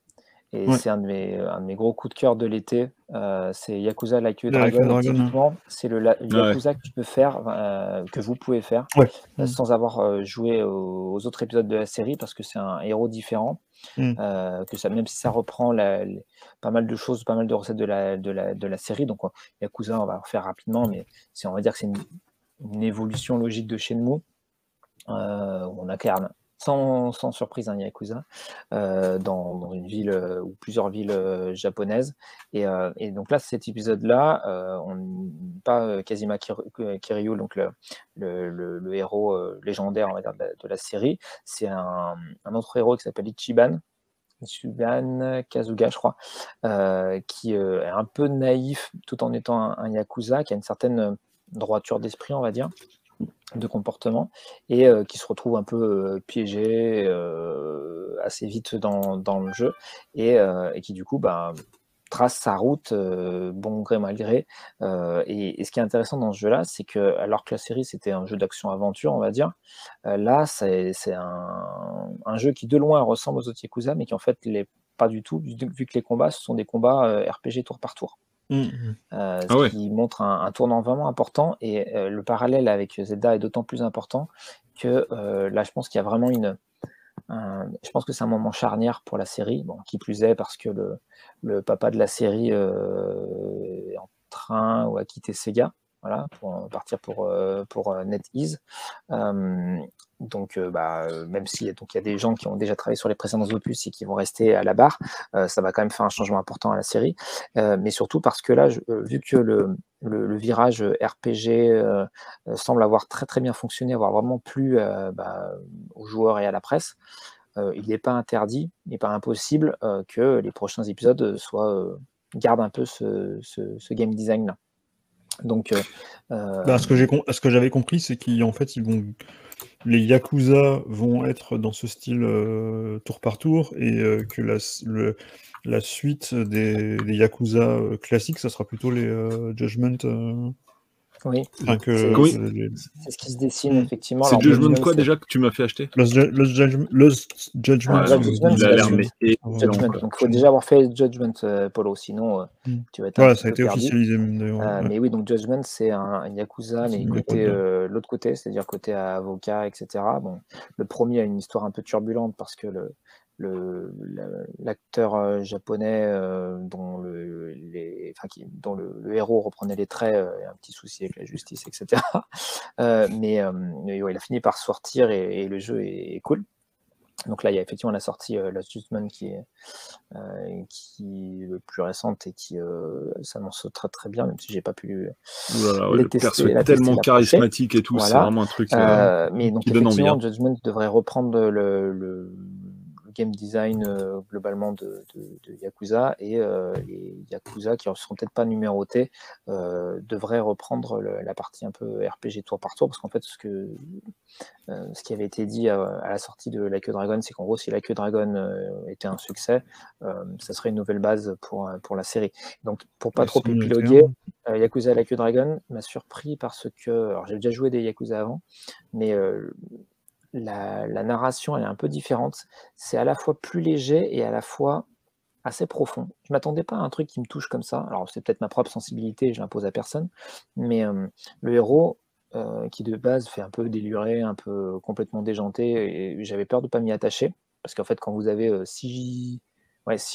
Et Ouais. c'est un, de mes- un de mes gros coups de cœur de l'été. Euh, c'est Yakuza Like a Dragon. C'est le la- Yakuza que tu peux faire, euh, que vous pouvez faire, Ouais. euh, sans avoir joué aux, aux autres épisodes de la série, parce que c'est un héros différent. Mm. euh, que ça, même si ça reprend la- les- pas mal de choses, pas mal de recettes de la, de la, de la série. Donc, Yakuza, on va en faire rapidement, mais on va dire que c'est une, une évolution logique de Shenmue. Où on incarne sans, surprise un Yakuza euh, dans, une ville euh, ou plusieurs villes euh, japonaises. Et, donc là, cet épisode-là, on pas euh, Kiryu, donc le, héros légendaire de, la, série, c'est un, autre héros qui s'appelle Ichiban. Ichiban Kazuga, je crois, qui est un peu naïf tout en étant un, Yakuza, qui a une certaine droiture d'esprit, on va dire de comportement et euh, qui se retrouve un peu euh, piégé euh, assez vite dans, le jeu et, qui du coup bah, trace sa route, bon gré mal gré. Et, ce qui est intéressant dans ce jeu-là, c'est que alors que la série c'était un jeu d'action-aventure, on va dire, là c'est un, jeu qui de loin ressemble aux autres Yakuza, mais qui en fait pas du tout, vu que les combats ce sont des combats RPG tour par tour. Mmh, mmh. Euh, ce ah qui montre un, tournant vraiment important. Et euh, le parallèle avec Zelda est d'autant plus important que euh, là, je pense qu'il y a vraiment une. je pense que c'est un moment charnière pour la série, bon, qui plus est parce que le, le papa de la série est en train ou a quitté Sega voilà, pour partir pour, pour NetEase donc, euh, bah, euh, même s'il y a des gens qui ont déjà travaillé sur les précédents opus et qui vont rester à la barre, euh, ça va quand même faire un changement important à la série. mais surtout parce que là, vu que le, virage RPG semble avoir très très bien fonctionné, avoir vraiment plu bah, aux joueurs et à la presse, il n'est pas interdit, il n'est pas impossible que les prochains épisodes soient gardent un peu ce, game design là. Donc, bah, ce que j'avais compris, c'est qu'en fait, ils vont les Yakuza vont être dans ce style euh, tour par tour et euh, que la, suite des, Yakuza euh, classiques, ça sera plutôt les Judgment. Oui. C'est ce qui se dessine, effectivement. C'est Judgment quoi déjà que tu m'as fait acheter Lost, Judgment. Judgment. il a l'air Donc il faut déjà avoir fait Judgment Polo, sinon hmm. tu vas être. Voilà, ça a été officialisé. Mais oui, donc Judgment, c'est un, Yakuza, mais côté l'autre côté, c'est-à-dire côté avocat, etc. Bon, le premier a une histoire un peu turbulente parce que le l'acteur euh, japonais euh, dont, le, les, enfin, qui, dont le, le, héros reprenait les traits euh, a un petit souci avec la justice, etc. mais, mais ouais, il a fini par sortir et, et le jeu est, est, cool. Donc là, il y a effectivement la sortie euh, Lost Judgment qui est, euh, qui est le plus récente et qui euh, s'annonce très très bien, même si j'ai pas pu voilà, les le tester. Perso est tellement charismatique et tout, c'est vraiment un truc euh, mais donc, qui donne. Hein. Judgment devrait reprendre le, le game design euh, globalement de, Yakuza et euh, les Yakuza qui ne seront peut-être pas numérotés euh, devraient reprendre la partie un peu RPG tour par tour parce qu'en fait ce, que, ce qui avait été dit à, la sortie de Like a Dragon c'est qu'en gros si Like a Dragon était un succès ça serait une nouvelle base pour, pour la série. Donc pour pas trop épiloguer Yakuza Like a Dragon m'a surpris parce que alors j'ai déjà joué des Yakuza avant mais la, narration est un peu différente. C'est à la fois plus léger et à la fois assez profond. Je m'attendais pas à un truc qui me touche comme ça. Alors c'est peut-être ma propre sensibilité, je l'impose à personne, mais euh, le héros euh, qui de base fait un peu déluré, un peu complètement déjanté, j'avais peur de pas m'y attacher parce qu'en fait quand vous avez euh, six,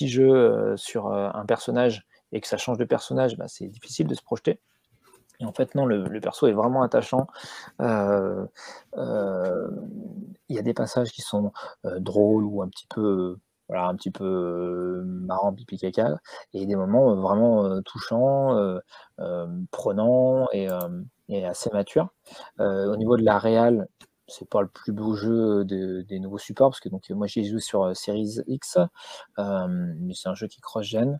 jeux sur un personnage et que ça change de personnage, bah, c'est difficile de se projeter. En fait, non, le, perso est vraiment attachant. Euh, euh, il y a des passages qui sont euh, drôles ou un petit peu, voilà, un petit peu pipi et des moments vraiment touchants, prenants et, assez matures. au niveau de la réal, c'est pas le plus beau jeu des nouveaux supports parce que donc moi j'ai joué sur Series X, mais c'est un jeu qui cross-gen.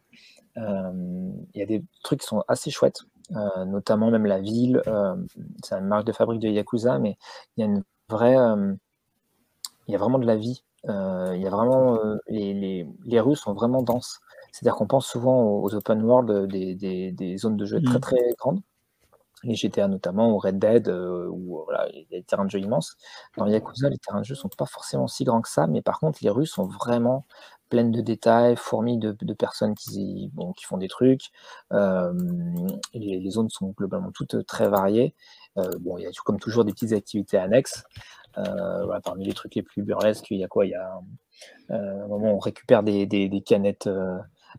Il y a des trucs qui sont assez chouettes. Euh, notamment même la ville. Euh, c'est une marque de fabrique de Yakuza, mais il y a une vraie, euh, il y a vraiment de la vie. il y a vraiment les, les, rues sont vraiment denses. C'est-à-dire qu'on pense souvent aux, open world des, des, zones de jeu très mmh. très grandes les GTA notamment, ou Red Dead, où voilà, il y a des terrains de jeu immenses. Dans Yakuza, les terrains de jeu sont pas forcément si grands que ça, mais par contre, les rues sont vraiment pleine de détails, fourmis de, personnes qui, font des trucs. Euh, les, zones sont globalement toutes euh, très variées. Euh, il y a comme toujours des petites activités annexes. parmi les trucs les plus burlesques, il y a quoi? Où on récupère des, canettes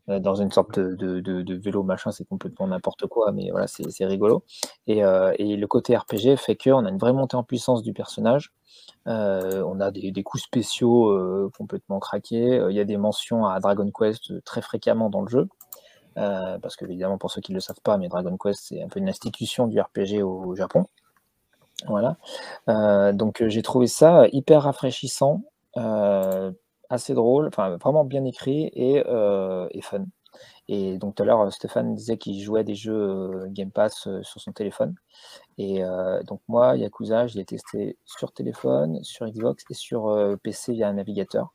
dans une sorte de, vélo machin, c'est complètement n'importe quoi, mais voilà, c'est rigolo. Et, et, le côté RPG fait qu'on a une vraie montée en puissance du personnage. Euh, on a des, coups spéciaux euh, complètement craqués. Euh, il y a des mentions à Dragon Quest très fréquemment dans le jeu. parce que, évidemment, pour ceux qui ne le savent pas, mais Dragon Quest, c'est un peu une institution du RPG au, Japon. Voilà. donc, j'ai trouvé ça hyper rafraîchissant, assez drôle, enfin, vraiment bien écrit et fun. Et donc tout à l'heure, Stéphane disait qu'il jouait des jeux euh, Game Pass euh, sur son téléphone. Et euh, donc moi, Yakuza, je l'ai testé sur téléphone, sur Xbox et sur PC via un navigateur.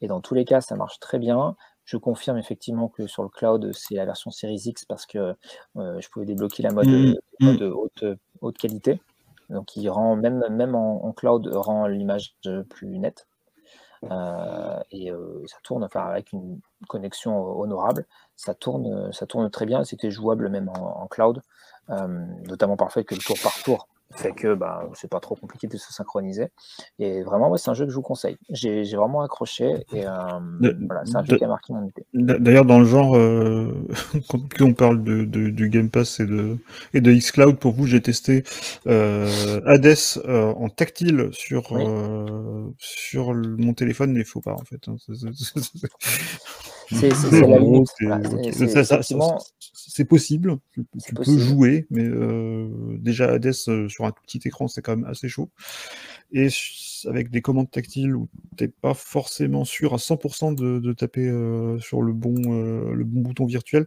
Et dans tous les cas, ça marche très bien. Je confirme effectivement que sur le cloud, c'est la version Series X parce que je pouvais débloquer la mode, Mm, mode haute, haute qualité. Donc, il rend même, même en, en cloud rend l'image plus nette. Euh, et euh, ça tourne enfin, avec une connexion honorable. Ça tourne, ça tourne très bien. C'était jouable même en, cloud, euh, notamment par que le tour par tour fait que bah, c'est pas trop compliqué de se synchroniser. Et vraiment, ouais, c'est un jeu que je vous conseille. J'ai vraiment accroché et euh, voilà, c'est un jeu qui a marqué mon idée. D'a- D'ailleurs, dans le genre, euh, quand on parle de, de- du Game Pass et de, et de xCloud, pour vous, j'ai testé euh, Hades euh, en tactile sur, Oui. sur mon téléphone, mais il faut pas en fait. C'est- possible, tu, peux jouer, mais euh, déjà Hades euh, sur un tout petit écran, c'est quand même assez chaud. Et avec des commandes tactiles où t'es pas forcément sûr à 100% de, de taper euh, sur le bon, euh, le bon bouton virtuel,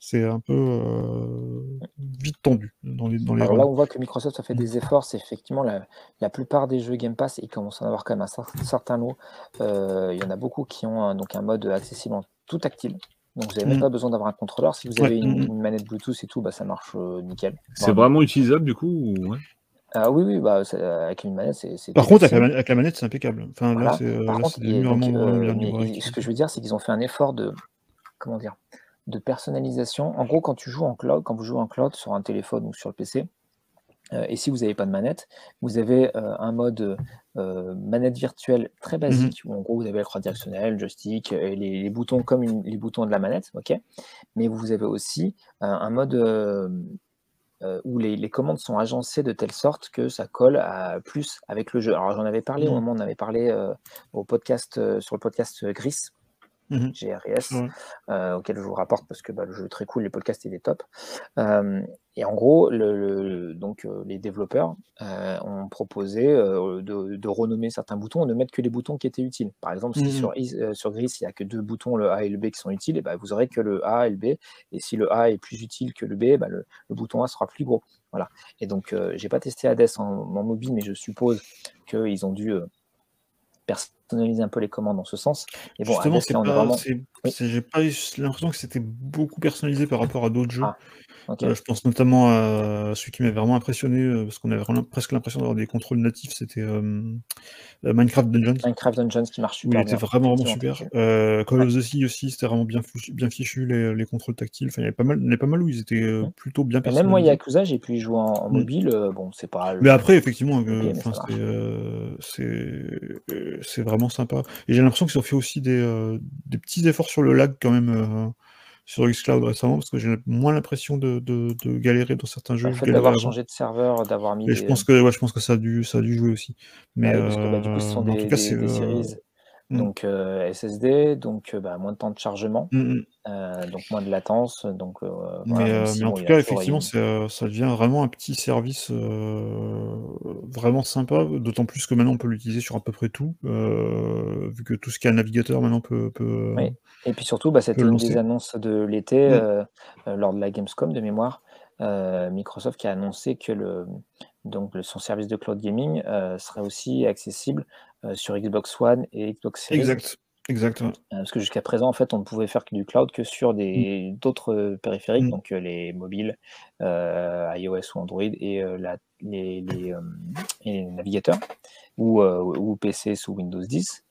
c'est un peu euh, vite tendu dans les, dans les Alors là, on voit que Microsoft a fait des efforts. C'est effectivement la, la plupart des jeux Game Pass, ils commencent à en avoir quand même un cer- certain lot. Euh, il y en a beaucoup qui ont un, donc un mode accessible en tout tactile. Donc vous n'avez même Mm. pas besoin d'avoir un contrôleur. Si vous Ouais, avez une, mm, une manette Bluetooth et tout, bah, ça marche euh, nickel. C'est Vraiment. vraiment utilisable du coup ou- ouais? Ah oui, oui, bah, c'est- avec une manette, c'est. Par contre, avec la, manette, c'est impeccable. Enfin, Voilà. là, c'est euh, Par là, contre, a donc, euh, mais ce que je veux dire, c'est qu'ils ont fait un effort de, comment dire, de personnalisation. En gros, quand tu joues en cloud, quand vous jouez en cloud sur un téléphone ou sur le PC, euh, et si vous n'avez pas de manette, vous avez euh, un mode euh, manette virtuelle très basique où en gros vous avez la croix directionnelle, le joystick et les, les boutons comme une- les boutons de la manette, ok? Mais vous avez aussi euh, un mode euh, où les, les commandes sont agencées de telle sorte que ça colle à plus avec le jeu. Alors j'en avais parlé au Mhm. moment où on avait parlé euh, au podcast euh, sur le podcast Gris. Mhm. GRS, auquel je vous rapporte parce que bah, le jeu est très cool, les podcasts il est top. Et en gros, le, le- donc, euh, les développeurs euh, ont proposé euh, de, de renommer certains boutons, de mettre que les boutons qui étaient utiles. Par exemple, si Mhm. sur, euh, sur Gris, il n'y a que deux boutons, le A et le B, qui sont utiles, et bah, vous aurez que le A et le B. Et si le A est plus utile que le B, bah, le, le bouton A sera plus gros. Voilà. Et donc, j'ai pas testé Hades en, en mobile, mais je suppose qu'ils ont dû personnaliser un peu les commandes dans ce sens. Et bon, Justement, Hades, c'est là, on est pas, vraiment. Oui. j'ai pas eu l'impression que c'était beaucoup personnalisé par rapport à d'autres jeux. Ah, Euh, je pense notamment à celui qui m'avait vraiment impressionné, euh, parce qu'on avait vraiment presque l'impression d'avoir des contrôles natifs, c'était euh, Minecraft Dungeons, Minecraft Dungeons qui marche où il super était vraiment, vraiment super. Euh, Call Ouais. of the Sea aussi, c'était vraiment bien fichu, bien fichu les, les contrôles tactiles. Enfin, il y avait pas mal, il y avait pas mal où ils étaient plutôt bien Et même moi, personnalisés. Yakuza, j'ai pu y jouer en, en Mm. mobile. bon, c'est pas. Mais après, effectivement, c'est vraiment sympa. Et j'ai l'impression qu'ils ont fait aussi des, des petits efforts sur le lag quand même sur xCloud récemment, parce que j'ai moins l'impression de, de, de galérer dans certains jeux. Le Je fait d'avoir changé de serveur, d'avoir mis Et je pense que, ouais, je pense que ça a dû, ça a dû jouer aussi. Mais, Ouais, parce que bah, du coup, ce euh, sont en des, tout cas, des- des euh, séries donc euh, SSD, donc euh, bah, moins de temps de chargement, mm, mm. euh, donc moins de latence. Donc euh, Mais, voilà, même euh, si mais en bon, tout il y a cas, toujours effectivement, une- c'est, euh, ça devient vraiment un petit service euh, vraiment sympa, d'autant plus que maintenant on peut l'utiliser sur à peu près tout, euh, vu que tout ce qui est un navigateur maintenant peut, peut, Oui. Et puis surtout, bah, c'était le une des lancer. annonces de l'été Mm. euh, euh, lors de la Gamescom de mémoire. euh, Microsoft qui a annoncé que le, donc, son service de cloud gaming euh, serait aussi accessible euh, sur Xbox One et Xbox Series. Exact, exact. ouais. Euh, parce que jusqu'à présent, en fait, on ne pouvait faire que du cloud que sur des d'autres euh, périphériques, Mm. donc les mobiles, iOS ou Android et la- les, les, et les navigateurs ou, ou PC sous Windows 10.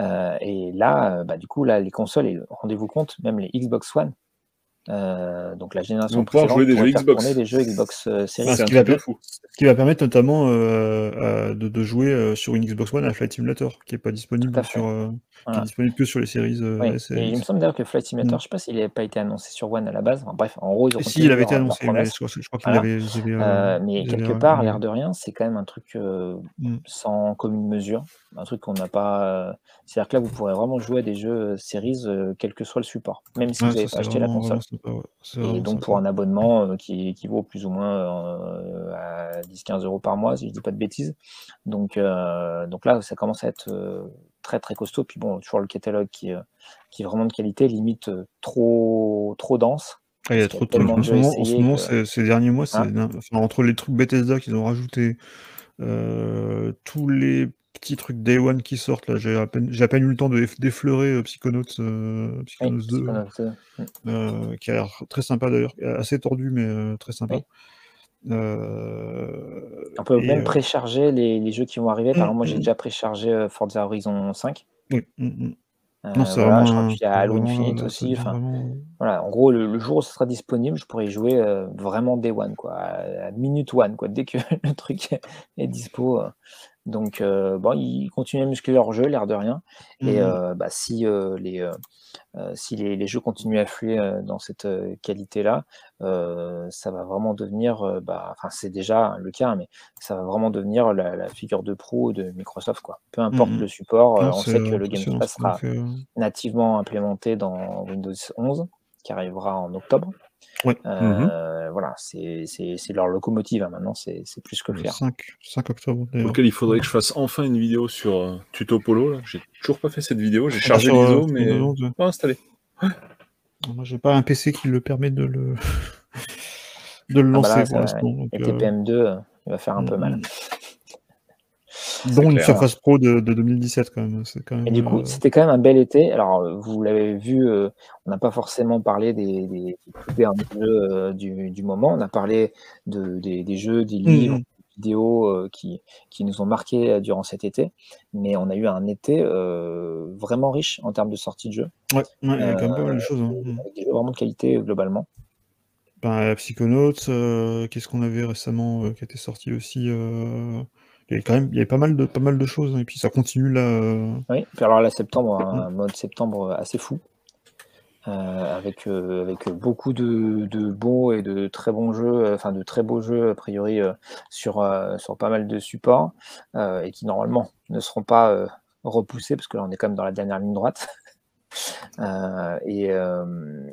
Euh, et là, bah, du coup, là, les consoles, et rendez-vous compte, même les Xbox One, euh, donc la génération précédente, jouer des jeux Xbox. tourner des jeux Xbox euh, Series. C'est ce qui va truc de per- fou. Ce qui va permettre notamment euh, euh, de, de jouer euh, sur une Xbox One à Flight Simulator, qui n'est pas disponible sur, euh, qui est disponible que sur les séries euh, Oui, et il me semble d'ailleurs que Flight Simulator, Mm. je ne sais pas s'il n'avait pas été annoncé sur One à la base. Enfin, bref, en gros, ils ont si, il avait été leur annoncé, mais je, crois je crois qu'il Voilà. avait, euh, Euh, mais quelque part, euh, l'air de rien, c'est quand même un truc euh, Mm. sans commune mesure, un truc qu'on n'a pas. C'est-à-dire que là, vous pourrez vraiment jouer à des jeux series, euh, quel que soit le support, même si Ouais, vous n'avez pas acheté la console. Et donc pour un abonnement euh, qui équivaut plus ou moins euh, à 10-15 euros par mois, si je dis pas de bêtises. Donc, euh, donc là, ça commence à être très très costaud. Puis bon, toujours le catalogue qui, qui est vraiment de qualité, limite trop trop dense. Ah, il y a trop de En ce moment, en ce essayés moment, que- ces, derniers mois, c'est Hein enfin, entre les trucs Bethesda qu'ils ont rajouté, euh, tous les petits trucs Day One qui sortent. Là, j'ai à peine, j'ai à peine eu le temps de d'effleurer euh, Psychonauts, euh, Psychonauts Oui, 2, Psychonauts 2. euh, qui a l'air très sympa d'ailleurs, assez tordu mais euh, très sympa. Oui. Euh, On peut et, même euh, précharger les, les jeux qui vont arriver. Par Mm, exemple, moi, j'ai mm. déjà préchargé euh, Forza Horizon 5. oui, mm, mm. Euh, Non, c'est voilà, je vraiment. crois qu'il y a Halo Infinite aussi. vraiment- voilà, en gros, le, le jour où ce sera disponible, je pourrais y jouer euh, vraiment day one, quoi, à, à minute one, quoi, dès que le truc est dispo. Donc, euh, bon, ils continuent à muscler leur jeu, l'air de rien. Et Mhm. euh, bah, si, euh, les, si les, les jeux continuent à affluer dans cette qualité-là, ça va vraiment devenir, bah, enfin, c'est déjà le cas, mais ça va vraiment devenir la, la figure de proue de Microsoft, quoi. Peu importe Mhm. le support, Non, on sait que le Game Pass sera nativement implémenté dans Windows 11, qui arrivera en octobre. Ouais. Euh, Voilà, c'est c'est- c'est leur locomotive hein, maintenant, c'est c'est plus que le Le faire. 5, 5 octobre lequel il faudrait que je fasse enfin une vidéo sur euh, Tuto Polo. J'ai toujours pas fait cette vidéo. J'ai Ah, chargé euh, l'ISO, sur mais Windows 11, ouais. pas installé. Moi, j'ai pas un PC qui le permet de le, de le Ah bah lancer là, pour ça- l'instant. donc, Et euh, TPM2, euh, il va faire un peu mm, mal. Dont une. Surface Pro de, de 2017 quand même. C'est quand même. Et du coup, euh, c'était quand même un bel été. Alors, euh, vous l'avez vu, euh, on n'a pas forcément parlé des, des, des derniers jeux euh, du, du moment. On a parlé de, des, des jeux, des livres, mm, des vidéos qui, qui nous ont marqués durant cet été. Mais on a eu un été vraiment riche en termes de sortie de jeux, Ouais, ouais, il y a quand même pas mal de choses. hein. Mm. avec des jeux vraiment de qualité globalement. Ben, Psychonauts, qu'est-ce qu'on avait récemment qui était sorti aussi Il y avait quand même pas mal de, pas mal de choses. hein. Et puis ça continue là. euh, Oui, puis alors là, septembre, un mode septembre assez fou, euh, avec, euh, avec beaucoup de, de beaux et de très bons jeux, enfin de très beaux jeux a priori sur, sur pas mal de supports, et qui normalement ne seront pas repoussés, parce que là on est quand même dans la dernière ligne droite. Et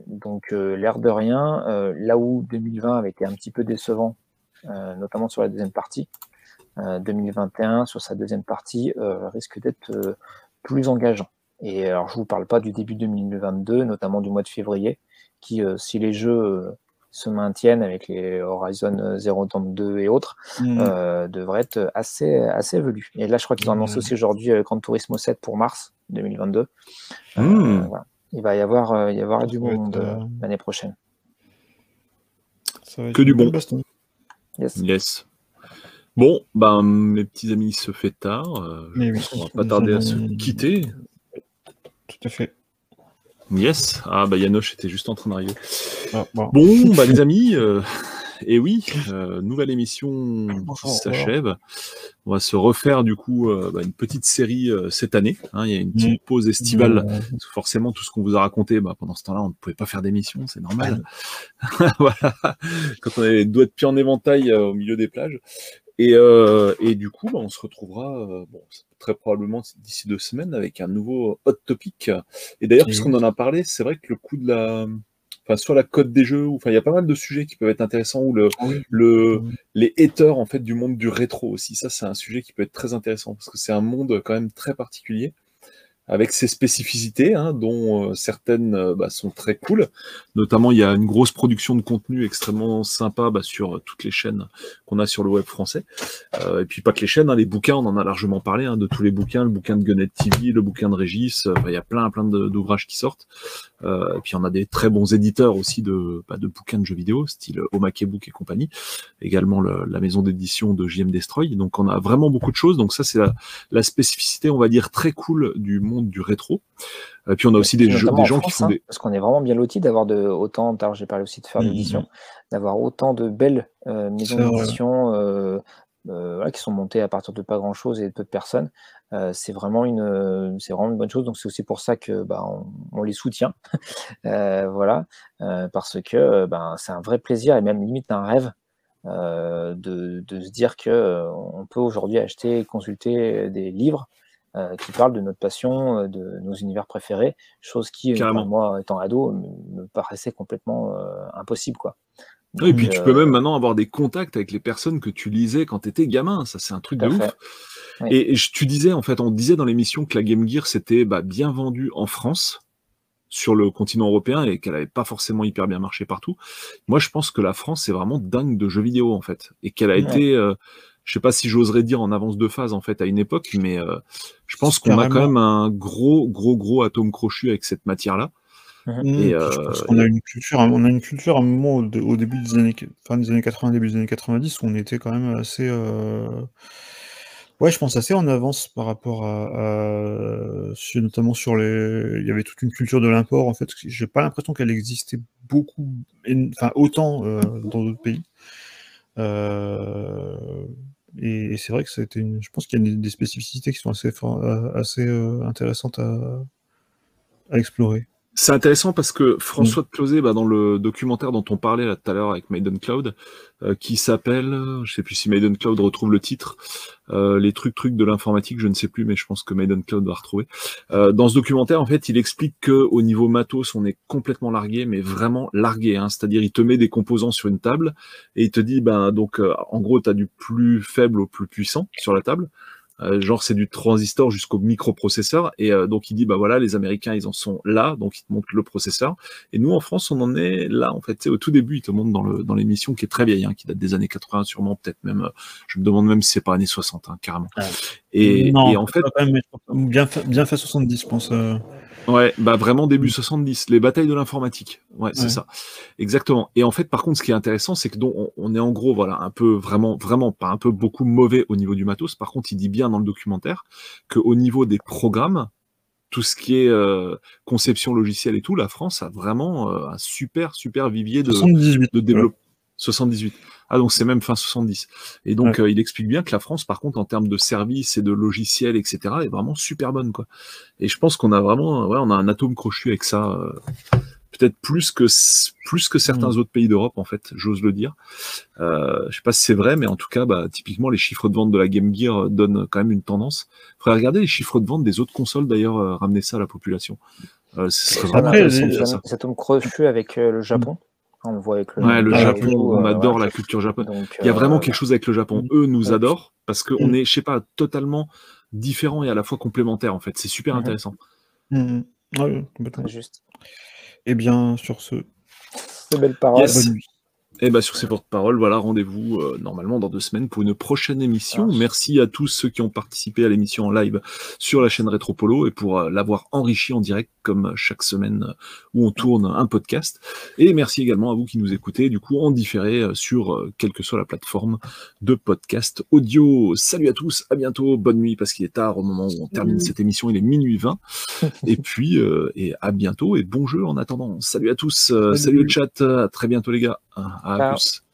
donc l'air de rien, là où 2020 avait été un petit peu décevant, notamment sur la deuxième partie, 2021 sur sa deuxième partie euh, risque d'être euh, plus engageant. Et alors, je vous parle pas du début 2022, notamment du mois de février, qui, euh, si les jeux euh, se maintiennent avec les Horizon Zero Dawn 2 et autres, mm, euh, devrait être assez, assez velu. Et là, je crois qu'ils ont annoncé Ouais. aussi aujourd'hui euh, Gran Turismo 7 pour mars 2022. Euh, Hmm. voilà. Il va y avoir, euh, y avoir du monde euh, euh, l'année prochaine. ça va être Que du bon. baston. Yes. Yes. Bon, ben mes petits amis, il se fait tard. euh, Mais oui, qu'on va pas tarder à se quitter. Tout à fait. Yes. Ah bah Yanoche était juste en train d'arriver. Ah, bon. Bon, bah les amis, euh, et oui, euh, nouvelle émission qui s'achève. On va se refaire du coup bah, une petite série cette année. hein. il y a une petite pause estivale. Que forcément, tout ce qu'on vous a raconté, bah, pendant ce temps-là, on ne pouvait pas faire d'émission, c'est normal. voilà. Quand on avait les doigts de pied en éventail au milieu des plages. Et, euh, et du coup, bah, on se retrouvera euh, bon, très probablement d'ici deux semaines avec un nouveau hot topic. Et d'ailleurs, puisqu'on en a parlé, c'est vrai que le coup de la, enfin, soit la cote des jeux, ou enfin, il y a pas mal de sujets qui peuvent être intéressants, ou le, oui. le, Oui. les haters en fait du monde du rétro aussi. Ça, c'est un sujet qui peut être très intéressant parce que c'est un monde quand même très particulier avec ses spécificités, hein, dont euh, certaines euh, bah, sont très cool. Notamment, il y a une grosse production de contenu extrêmement sympa bah, sur euh, toutes les chaînes qu'on a sur le web français. Et puis pas que les chaînes, hein, les bouquins, on en a largement parlé, hein, de tous les bouquins, le bouquin de Gunnet TV, le bouquin de Régis, il y a plein plein d'ouvrages qui sortent. Euh, et puis on a des très bons éditeurs aussi de, bah, de bouquins de jeux vidéo, style Omake Book et compagnie. Également le- la maison d'édition de JM Destroy. Donc on a vraiment beaucoup de choses. Donc ça c'est la, la spécificité, on va dire, très cool du monde du rétro. Et puis on a aussi des, jeux, des en gens France, qui font hein, des... parce qu'on est vraiment bien loti d'avoir de autant, tard j'ai parlé aussi de faire Mhm. l'édition, d'avoir autant de belles euh, maisons d'édition euh, euh, voilà, qui sont montées à partir de pas grand chose et de peu de personnes. Euh, c'est vraiment une, euh, c'est vraiment une bonne chose. Donc c'est aussi pour ça que bah, on, on les soutient, Euh, voilà, Euh, parce que euh, ben c'est un vrai plaisir et même limite un rêve. euh, de, de se dire que euh, on peut aujourd'hui acheter et consulter des livres euh, qui parlent de notre passion, euh, de nos univers préférés, chose qui, euh, enfin, moi étant ado, me, me paraissait complètement euh, impossible. Quoi. Et puis tu euh, peux même maintenant avoir des contacts avec les personnes que tu lisais quand tu étais gamin. Ça, c'est un truc de ouf. Oui. Et, tu disais, en fait, on disait dans l'émission que la Game Gear s'était bah, bien vendue en France, sur le continent européen, et qu'elle n'avait pas forcément hyper bien marché partout. Moi, je pense que la France, c'est vraiment dingue de jeux vidéo, en fait. Et qu'elle a Ouais. été. euh, je sais pas si j'oserais dire en avance de phase en fait à une époque, mais euh, je pense qu'on a quand même un gros, gros, gros atome crochu avec cette matière-là. Mmh. Et je pense qu'on a une culture, on a une culture à un moment au, début des années, fin des années 80, début des années 90, où on était quand même assez, ouais, je pense assez en avance par rapport à, notamment sur les, il y avait toute une culture de l'import en fait. J'ai pas l'impression qu'elle existait beaucoup, enfin autant dans d'autres pays. et, c'est vrai que c'était une, je pense qu'il y a des, spécificités qui sont assez, assez intéressantes à explorer. C'est intéressant parce que François mm. de Closet, bah, dans le documentaire dont on parlait là tout à l'heure avec Maiden Cloud, euh, qui s'appelle, je sais plus si Maiden Cloud retrouve le titre, euh, les trucs trucs de l'informatique, je ne sais plus, mais je pense que Maiden Cloud va retrouver. Euh, dans ce documentaire, en fait, il explique que au niveau matos, on est complètement largué, mais vraiment largué. Hein, C'est-à-dire, il te met des composants sur une table et il te dit, ben donc, en gros, tu as du plus faible au plus puissant sur la table. Euh, genre c'est du transistor jusqu'au microprocesseur. Et euh, donc il dit bah voilà les Américains ils en sont là. Donc ils te montrent le processeur. Et nous en France on en est là en fait. Au tout début ils te montrent dans le dans l'émission qui est très vieille hein, qui date des années 80 sûrement peut-être même euh, je me demande même si c'est pas années 60 hein, carrément. Et, et, en fait bien bien fait 70 je pense Ouais, bah vraiment début 70, mm. les batailles de l'informatique. Ouais, c'est ça. Exactement. Et en fait, par contre, ce qui est intéressant, c'est que on, on, est en gros, voilà, un peu vraiment, vraiment pas un peu beaucoup mauvais au niveau du matos. Par contre, il dit bien dans le documentaire que au niveau des programmes, tout ce qui est euh, conception logicielle et tout, la France a vraiment euh, un super, super vivier de, de développement. 78. Ah, donc c'est même fin 70. Et donc, euh, il explique bien que la France, par contre, en termes de services et de logiciels, etc., est vraiment super bonne, quoi. Et je pense qu'on a vraiment, ouais, on a un atome crochu avec ça, euh, peut-être plus que plus que certains mm. autres pays d'Europe, en fait, j'ose le dire. Euh, je sais pas si c'est vrai, mais en tout cas, bah, typiquement, les chiffres de vente de la Game Gear donnent quand même une tendance. Faudrait regarder les chiffres de vente des autres consoles, d'ailleurs, euh, ramener ça à la population. Euh, ce serait vraiment Cet atome crochu avec le Japon. On voit avec le, ouais, le Japon, on euh, adore la culture japonaise. Il y a vraiment euh, quelque chose avec le Japon. Mm. Eux nous adorent parce qu'on mm. est, je sais pas, totalement différents et à la fois complémentaires en fait. C'est super mm-hmm. intéressant. Oui, complètement. Juste. Eh bien, sur ce. Ces belles paroles. Bonne nuit. Et eh bien sur ces porte-paroles, voilà, rendez-vous euh, normalement dans deux semaines pour une prochaine émission. Merci à tous ceux qui ont participé à l'émission en live sur la chaîne Retropolo et pour euh, l'avoir enrichi en direct comme chaque semaine euh, où on tourne un podcast. Et merci également à vous qui nous écoutez, du coup en différé sur quelle que soit la plateforme de podcast audio. Salut à tous, à bientôt, bonne nuit parce qu'il est tard au moment où on termine cette émission, il est minuit 20. et puis et à bientôt et bon jeu en attendant. Salut à tous, salut, salut le chat, à très bientôt les gars. À plus.